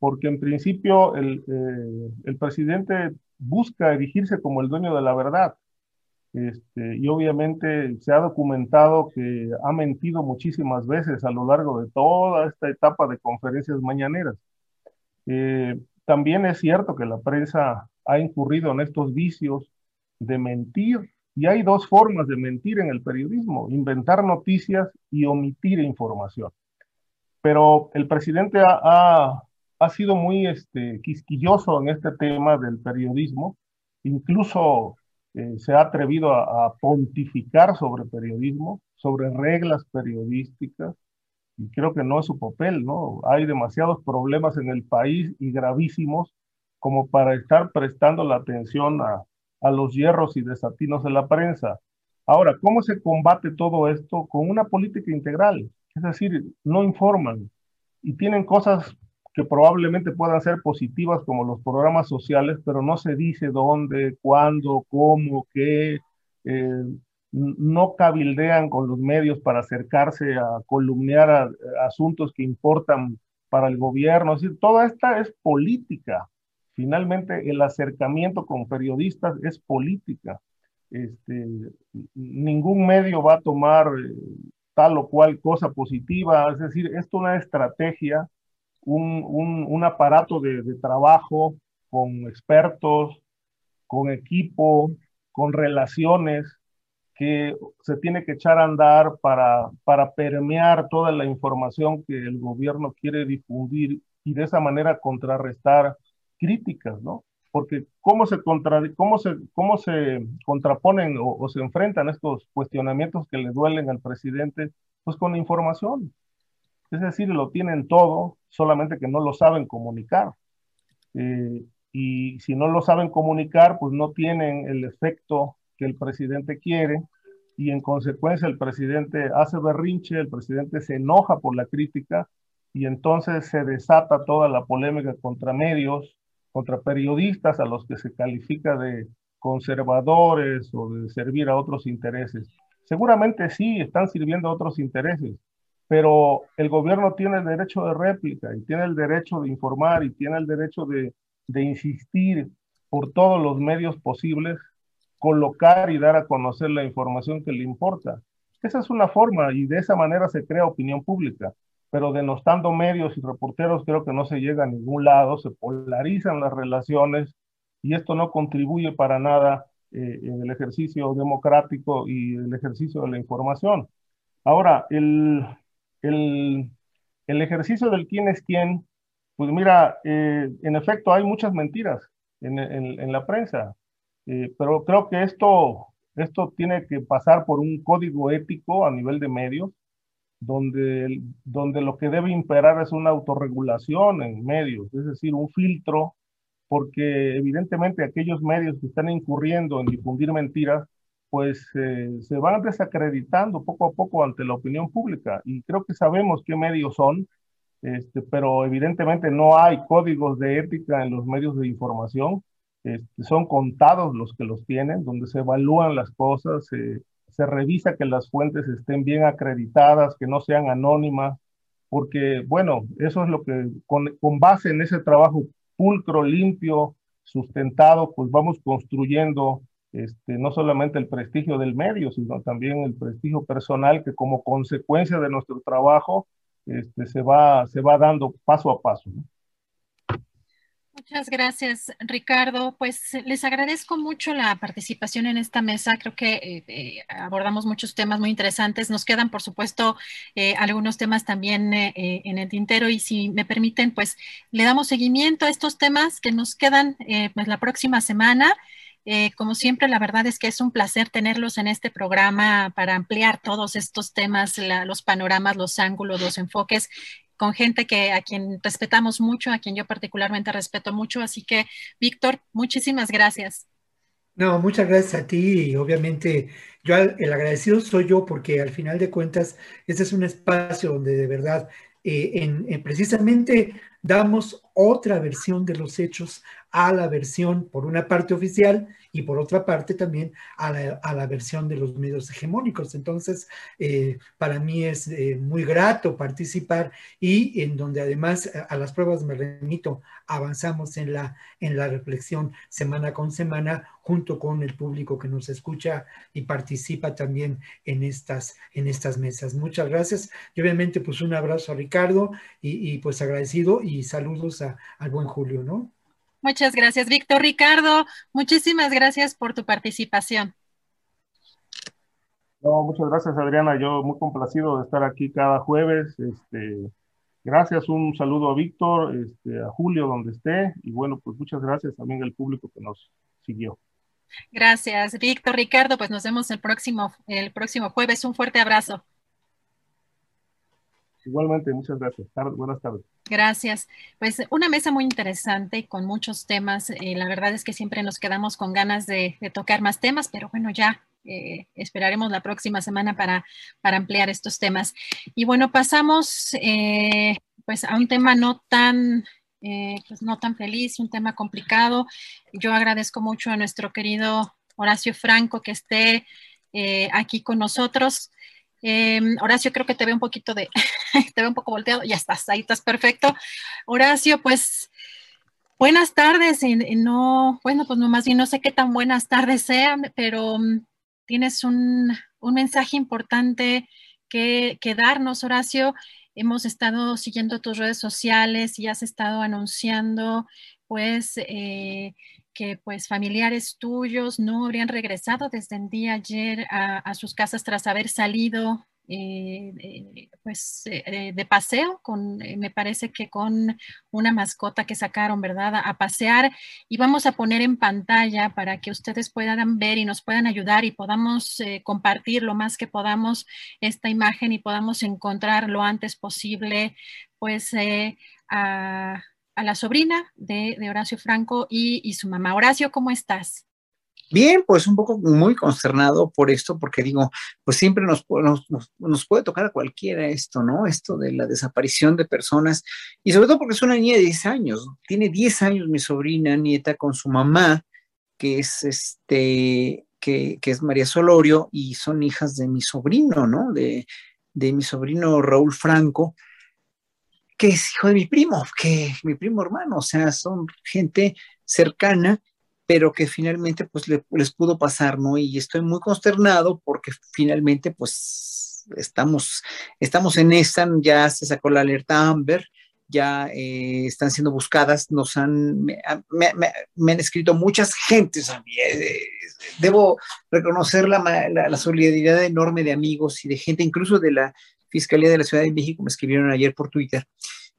porque en principio el, eh, el presidente busca erigirse como el dueño de la verdad. Este, y obviamente se ha documentado que ha mentido muchísimas veces a lo largo de toda esta etapa de conferencias mañaneras. Eh, también es cierto que la prensa ha incurrido en estos vicios de mentir. Y hay dos formas de mentir en el periodismo, inventar noticias y omitir información. Pero el presidente ha, ha, sido muy este, quisquilloso en este tema del periodismo, incluso eh, se ha atrevido a, pontificar sobre periodismo, sobre reglas periodísticas, y creo que no es su papel, ¿no? Hay demasiados problemas en el país y gravísimos como para estar prestando la atención a, a los hierros y desatinos de la prensa. Ahora, ¿cómo se combate todo esto? Con una política integral, es decir, no informan y tienen cosas que probablemente puedan ser positivas como los programas sociales, pero no se dice dónde, cuándo, cómo, qué. Eh, no cabildean con los medios para acercarse a columnear asuntos que importan para el gobierno. Es decir, toda esta es política. Finalmente, el acercamiento con periodistas es política. Este, ningún medio va a tomar eh, tal o cual cosa positiva. Es decir, esto es una estrategia un, un, aparato de, de, trabajo con expertos, con equipo, con relaciones que se tiene que echar a andar para, para permear toda la información que el gobierno quiere difundir y de esa manera contrarrestar críticas, ¿no? Porque cómo se, contra, cómo se, cómo se contraponen o, o, se enfrentan estos cuestionamientos que le duelen al presidente, pues con información. Es decir, lo tienen todo, solamente que no lo saben comunicar. Eh, y si no lo saben comunicar, pues no tienen el efecto que el presidente quiere y en consecuencia el presidente hace berrinche, el presidente se enoja por la crítica y entonces se desata toda la polémica contra medios, contra periodistas a los que se califica de conservadores o de servir a otros intereses. Seguramente sí, están sirviendo a otros intereses, pero el gobierno tiene el derecho de réplica y tiene el derecho de informar y tiene el derecho de, de insistir por todos los medios posibles, colocar y dar a conocer la información que le importa. Esa es una forma y de esa manera se crea opinión pública, pero denostando medios y reporteros creo que no se llega a ningún lado, se polarizan las relaciones y esto no contribuye para nada eh, en el ejercicio democrático y el ejercicio de la información. Ahora, el, el, el ejercicio del quién es quién, pues mira, eh, en efecto hay muchas mentiras en, en, la prensa, eh, pero creo que esto, esto tiene que pasar por un código ético a nivel de medios, donde, donde lo que debe imperar es una autorregulación en medios, es decir, un filtro, porque evidentemente aquellos medios que están incurriendo en difundir mentiras, pues eh, se van desacreditando poco a poco ante la opinión pública. Y creo que sabemos qué medios son, este, pero evidentemente no hay códigos de ética en los medios de información. Este, son contados los que los tienen, donde se evalúan las cosas, se revisa que las fuentes estén bien acreditadas, que no sean anónimas, porque, bueno, eso es lo que, con, con base en ese trabajo pulcro, limpio, sustentado, pues vamos construyendo este, no solamente el prestigio del medio, sino también el prestigio personal que como consecuencia de nuestro trabajo este, se, va, se va dando paso a paso. Muchas gracias, Ricardo. Pues les agradezco mucho la participación en esta mesa. Creo que eh, eh, abordamos muchos temas muy interesantes. Nos quedan, por supuesto, eh, algunos temas también en el tintero y si me permiten, pues le damos seguimiento a estos temas que nos quedan pues, la próxima semana. Eh, como siempre, la verdad es que es un placer tenerlos en este programa para ampliar todos estos temas, los panoramas, los ángulos, los enfoques con gente que a quien respetamos mucho, a quien yo particularmente respeto mucho. Así que, Víctor, muchísimas gracias. No, muchas gracias a ti y obviamente yo el agradecido soy yo porque al final de cuentas este es un espacio donde de verdad eh, en, precisamente damos otra versión de los hechos a la versión, por una parte oficial y por otra parte también a la, versión de los medios hegemónicos. Entonces, eh, para mí es eh, muy grato participar y en donde además a, las pruebas me remito, avanzamos en la, en la reflexión semana con semana junto con el público que nos escucha y participa también en estas, en estas mesas. Muchas gracias y obviamente pues un abrazo a Ricardo y, pues agradecido y saludos al buen Julio, ¿no? Muchas gracias, Víctor. Ricardo, muchísimas gracias por tu participación. No, muchas gracias, Adriana. Yo muy complacido de estar aquí cada jueves. Este, gracias, un saludo a Víctor, este, a Julio, donde esté. Y bueno, pues muchas gracias también al público que nos siguió. Gracias, Víctor. Ricardo, pues nos vemos el próximo, el próximo jueves. Un fuerte abrazo. Igualmente, muchas gracias. buenas tardes. Gracias. Pues una mesa muy interesante con muchos temas. Eh, la verdad es que siempre nos quedamos con ganas de, tocar más temas, pero bueno, ya eh, esperaremos la próxima semana para, ampliar estos temas. Y bueno, pasamos eh, pues a un tema no tan, pues no tan feliz, un tema complicado. Yo agradezco mucho a nuestro querido Horacio Franco que esté aquí con nosotros. Em, Horacio, creo que te ve un poquito de, [laughs] te ve un poco volteado, ya estás, ahí estás perfecto. Horacio, pues buenas tardes, no, bueno, pues no, más bien no sé qué tan buenas tardes sean, pero mm, tienes un, mensaje importante que, que, darnos, Horacio. Hemos estado siguiendo tus redes sociales y has estado anunciando, pues, eh, que pues familiares tuyos no habrían regresado desde el día ayer a, sus casas tras haber salido eh, pues eh, de paseo con eh, me parece que con una mascota que sacaron verdad a, pasear. Y vamos a poner en pantalla para que ustedes puedan ver y nos puedan ayudar y podamos compartir lo más que podamos esta imagen y podamos encontrar lo antes posible pues a a la sobrina de, Horacio Franco y, su mamá. Horacio, ¿cómo estás? Bien, pues un poco muy consternado por esto, porque digo, pues siempre nos, nos, puede tocar a cualquiera esto, ¿no? Esto de la desaparición de personas, y sobre todo porque es una niña de 10 años, tiene 10 años mi sobrina, nieta, con su mamá, que es este, que, que es María Solorio, y son hijas de mi sobrino, ¿no? De, de mi sobrino Raúl Franco, que es hijo de mi primo, que mi primo hermano, o sea, son gente cercana, pero que finalmente pues les pudo pasar, ¿no? Y estoy muy consternado porque finalmente pues estamos, estamos en esta, ya se sacó la alerta Amber, ya eh, están siendo buscadas, nos han, me, han escrito muchas gentes a mí, eh, debo reconocer la, la, solidaridad enorme de amigos y de gente, incluso de la Fiscalía de la Ciudad de México me escribieron ayer por Twitter,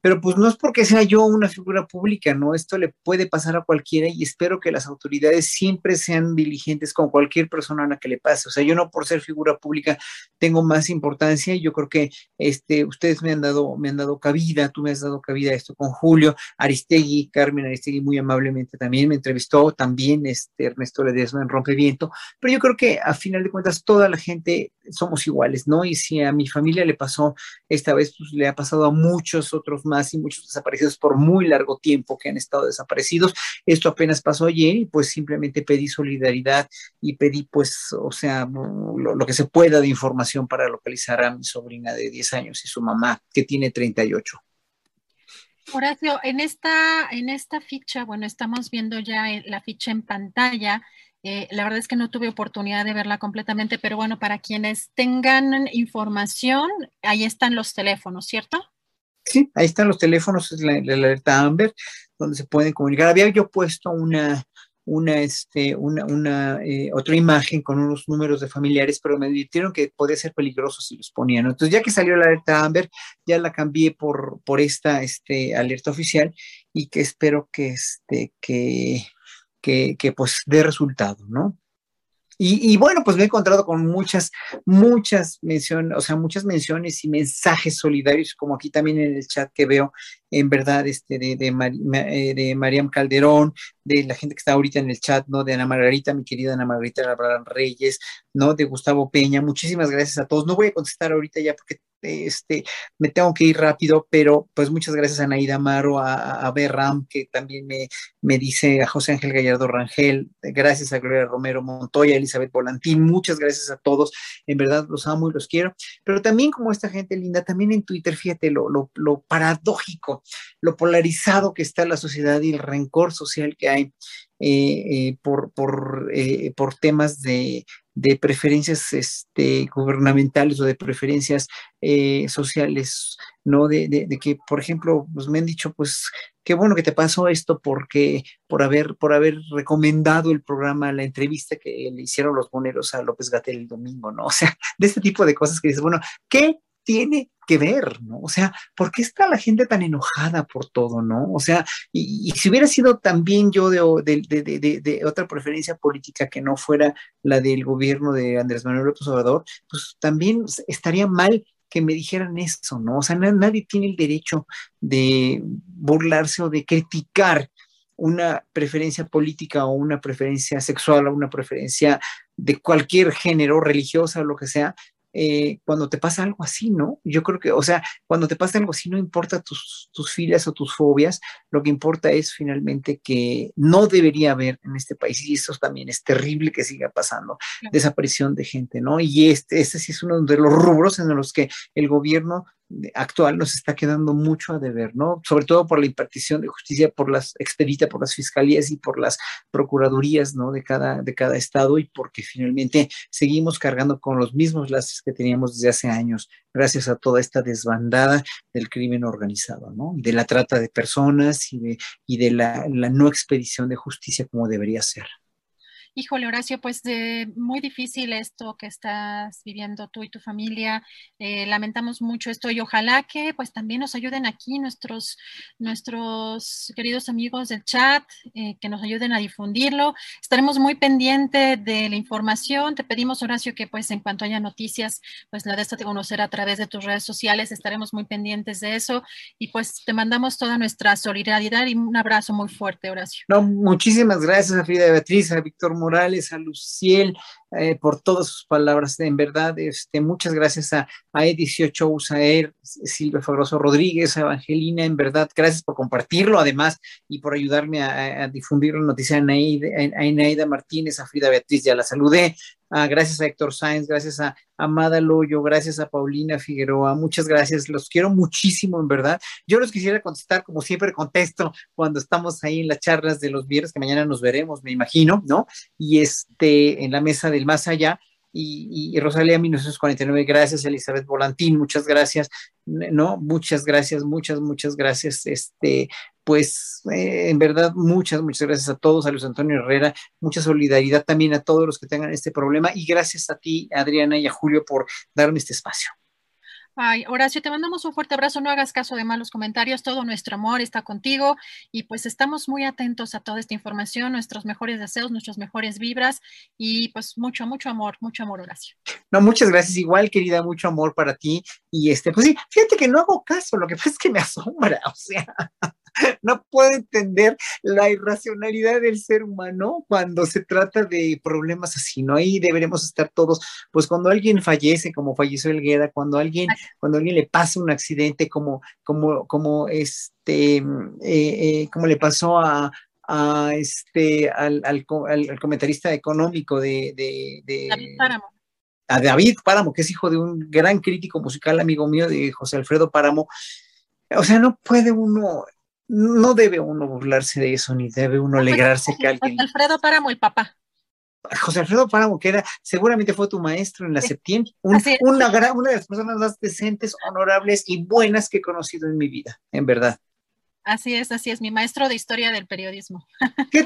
pero pues no es porque sea yo una figura pública, ¿no? Esto le puede pasar a cualquiera y espero que las autoridades siempre sean diligentes con cualquier persona a la que le pase. O sea, yo no por ser figura pública tengo más importancia. Yo creo que este, ustedes me han dado, me han dado cabida, tú me has dado cabida a esto con Julio, Aristegui, Carmen Aristegui muy amablemente también me entrevistó, también este Ernesto Ledesma en Rompeviento, pero yo creo que a final de cuentas toda la gente somos iguales, ¿no? Y si a mi familia le pasó esta vez, pues le ha pasado a muchos otros y muchos desaparecidos por muy largo tiempo que han estado desaparecidos. Esto apenas pasó ayer y pues simplemente pedí solidaridad y pedí pues, o sea, lo, que se pueda de información para localizar a mi sobrina de 10 años y su mamá, que tiene 38. Horacio, en esta, en esta ficha, bueno, estamos viendo ya la ficha en pantalla. Eh, la verdad es que no tuve oportunidad de verla completamente, pero bueno, para quienes tengan información, ahí están los teléfonos, ¿cierto? Sí, ahí están los teléfonos, es la, alerta Amber, donde se pueden comunicar. Había yo puesto una, una, este, una, una eh, otra imagen con unos números de familiares, pero me dijeron que podía ser peligroso si los ponían. Entonces, ya que salió la alerta Amber, ya la cambié por, por esta este, alerta oficial y que espero que, este, que, que, que pues dé resultado, ¿no? Y, bueno, pues me he encontrado con muchas, muchas menciones, o sea, muchas menciones y mensajes solidarios, como aquí también en el chat que veo, en verdad, este, de, de, eh, de Mariam Calderón, de la gente que está ahorita en el chat, ¿no? De Ana Margarita, mi querida Ana Margarita Reyes, ¿no? De Gustavo Peña. Muchísimas gracias a todos. No voy a contestar ahorita ya porque este, me tengo que ir rápido, pero pues muchas gracias a Naida Amaro, a, a Berram, que también me, me dice, a José Ángel Gallardo Rangel, gracias a Gloria Romero Montoya, Elizabeth Volantín, muchas gracias a todos, en verdad los amo y los quiero, pero también como esta gente linda, también en Twitter, fíjate lo, lo paradójico, lo polarizado que está la sociedad y el rencor social que hay eh, eh, por, por, eh, por temas de, de preferencias este, gubernamentales o de preferencias sociales, ¿no? De, de, que, por ejemplo, pues me han dicho, pues, qué bueno que te pasó esto porque por haber, por haber recomendado el programa, la entrevista que le hicieron los moneros a López Gatel el domingo, ¿no? [laughs] O sea, de este tipo de cosas que dices, bueno, ¿qué tiene que ver, ¿no? O sea, ¿por qué está la gente tan enojada por todo, ¿no? O sea, y, si hubiera sido también yo de, de, otra preferencia política que no fuera la del gobierno de Andrés Manuel López Obrador, pues también estaría mal que me dijeran eso, ¿no? O sea, nadie tiene el derecho de burlarse o de criticar una preferencia política o una preferencia sexual o una preferencia de cualquier género, religiosa o lo que sea, eh, cuando te pasa algo así, ¿no? Yo creo que, o sea, cuando te pasa algo así, no importa tus, tus filas o tus fobias, lo que importa es finalmente que no debería haber en este país, y eso también es terrible que siga pasando, desaparición de gente, ¿no? Y este, este sí es uno de los rubros en los que el gobierno actual nos está quedando mucho a deber, ¿no? Sobre todo por la impartición de justicia, por las expedita por las fiscalías y por las procuradurías, ¿no? De cada, de cada estado y porque finalmente seguimos cargando con los mismos lastres que teníamos desde hace años, gracias a toda esta desbandada del crimen organizado, ¿no? De la trata de personas y de, y de la, la no expedición de justicia como debería ser. Híjole, Horacio, pues de, muy difícil esto que estás viviendo tú y tu familia. Eh, lamentamos mucho esto y ojalá que pues también nos ayuden aquí nuestros, nuestros queridos amigos del chat, eh, que nos ayuden a difundirlo. Estaremos muy pendientes de la información. Te pedimos, Horacio, que pues en cuanto haya noticias, pues la de esta conocer a través de tus redes sociales. Estaremos muy pendientes de eso y pues te mandamos toda nuestra solidaridad y un abrazo muy fuerte, Horacio. No, muchísimas gracias a Frida Beatriz, a Víctor Morales, a Luciel, eh, por todas sus palabras. En verdad, este, muchas gracias a, a E18 Usaer, Silvia Fagroso Rodríguez, a Evangelina, en verdad, gracias por compartirlo, además, y por ayudarme a, difundir la noticia a Enaida, Martínez, a Frida Beatriz, ya la saludé, Ah, gracias a Héctor Sáenz, gracias a Amada Loyo, gracias a Paulina Figueroa, muchas gracias, los quiero muchísimo, en verdad. Yo los quisiera contestar, como siempre contesto, cuando estamos ahí en las charlas de los viernes, que mañana nos veremos, me imagino, ¿no? Y este, en la mesa del más allá, y, y, Rosalía 1949, gracias, Elizabeth Volantín, muchas gracias, ¿no? Muchas gracias, muchas, muchas gracias, este, pues eh, en verdad muchas, muchas gracias a todos, a Luis Antonio Herrera, mucha solidaridad también a todos los que tengan este problema y gracias a ti, Adriana y a Julio por darme este espacio. Ay, Horacio, te mandamos un fuerte abrazo, no hagas caso de malos comentarios, todo nuestro amor está contigo y pues estamos muy atentos a toda esta información, nuestros mejores deseos, nuestras mejores vibras y pues mucho, mucho amor, mucho amor, Horacio. No, muchas gracias, igual querida, mucho amor para ti y este, pues sí, fíjate que no hago caso, lo que pasa es que me asombra, o sea, [laughs] no puedo entender la irracionalidad del ser humano cuando se trata de problemas así, ¿no? Ahí deberemos estar todos, pues cuando alguien fallece, como falleció Elguera, cuando alguien, cuando alguien le pasa un accidente, como, como, como este, eh, eh, como le pasó a, a este, al, al, comentarista económico de, de, David Páramo. A David Páramo, que es hijo de un gran crítico musical, amigo mío, de José Alfredo Páramo. O sea, no puede uno no debe uno burlarse de eso, ni debe uno alegrarse que alguien. José Alfredo Páramo, el papá. José Alfredo Páramo, que era, seguramente fue tu maestro en la septiembre, una, una de las personas más decentes, honorables y buenas que he conocido en mi vida, en verdad. Así es, así es, mi maestro de historia del periodismo. [laughs] Que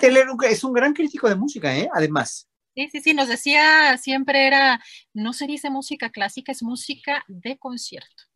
es un gran crítico de música, ¿eh? Además. Sí, sí, sí, nos decía siempre era, no se dice música clásica, es música de concierto.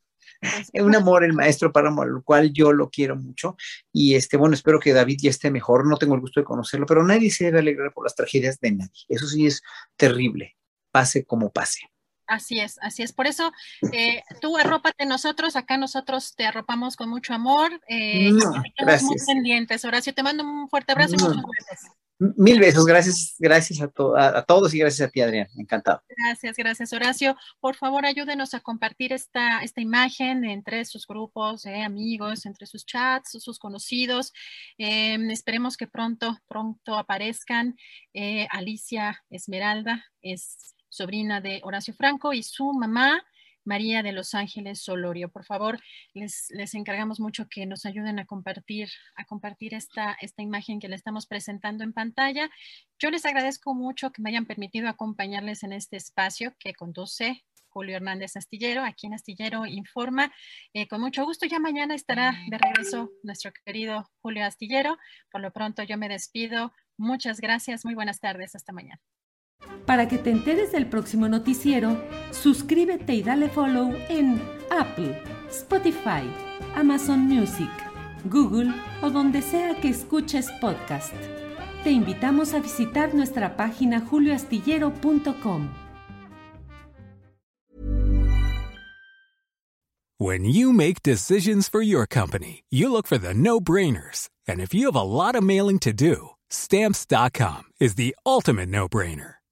Un amor el maestro Páramo, al cual yo lo quiero mucho. Y este, bueno, espero que David ya esté mejor. No tengo el gusto de conocerlo, pero nadie se debe alegrar por las tragedias de nadie. Eso sí es terrible, pase como pase. Así es, así es. Por eso eh, tú arrópate nosotros, acá nosotros te arropamos con mucho amor. Eh, gracias. Muy pendientes. Horacio, te mando un fuerte abrazo y muchas gracias. Mil besos, gracias, gracias a, a, todos y gracias a ti, Adrián, encantado. Gracias, gracias, Horacio. Por favor, ayúdenos a compartir esta, esta imagen entre sus grupos, eh, amigos, entre sus chats, sus conocidos. Em, esperemos que pronto, pronto aparezcan. Eh, Alicia Esmeralda es sobrina de Horacio Franco y su mamá. María de Los Ángeles Solorio. Por favor, les, les, encargamos mucho que nos ayuden a compartir, a compartir esta, esta imagen que le estamos presentando en pantalla. Yo les agradezco mucho que me hayan permitido acompañarles en este espacio que conduce Julio Hernández Astillero, aquí en Astillero Informa. Eh, con mucho gusto, ya mañana estará de regreso nuestro querido Julio Astillero. Por lo pronto yo me despido. Muchas gracias, muy buenas tardes, hasta mañana. Para que te enteres del próximo noticiero, suscríbete y dale follow en Apple, Spotify, Amazon Music, Google o donde sea que escuches podcast. Te invitamos a visitar nuestra página julioastillero.com. When you make decisions for your company, you look for the no-brainers. And if you have a lot of mailing to do, stamps.com is the ultimate no-brainer.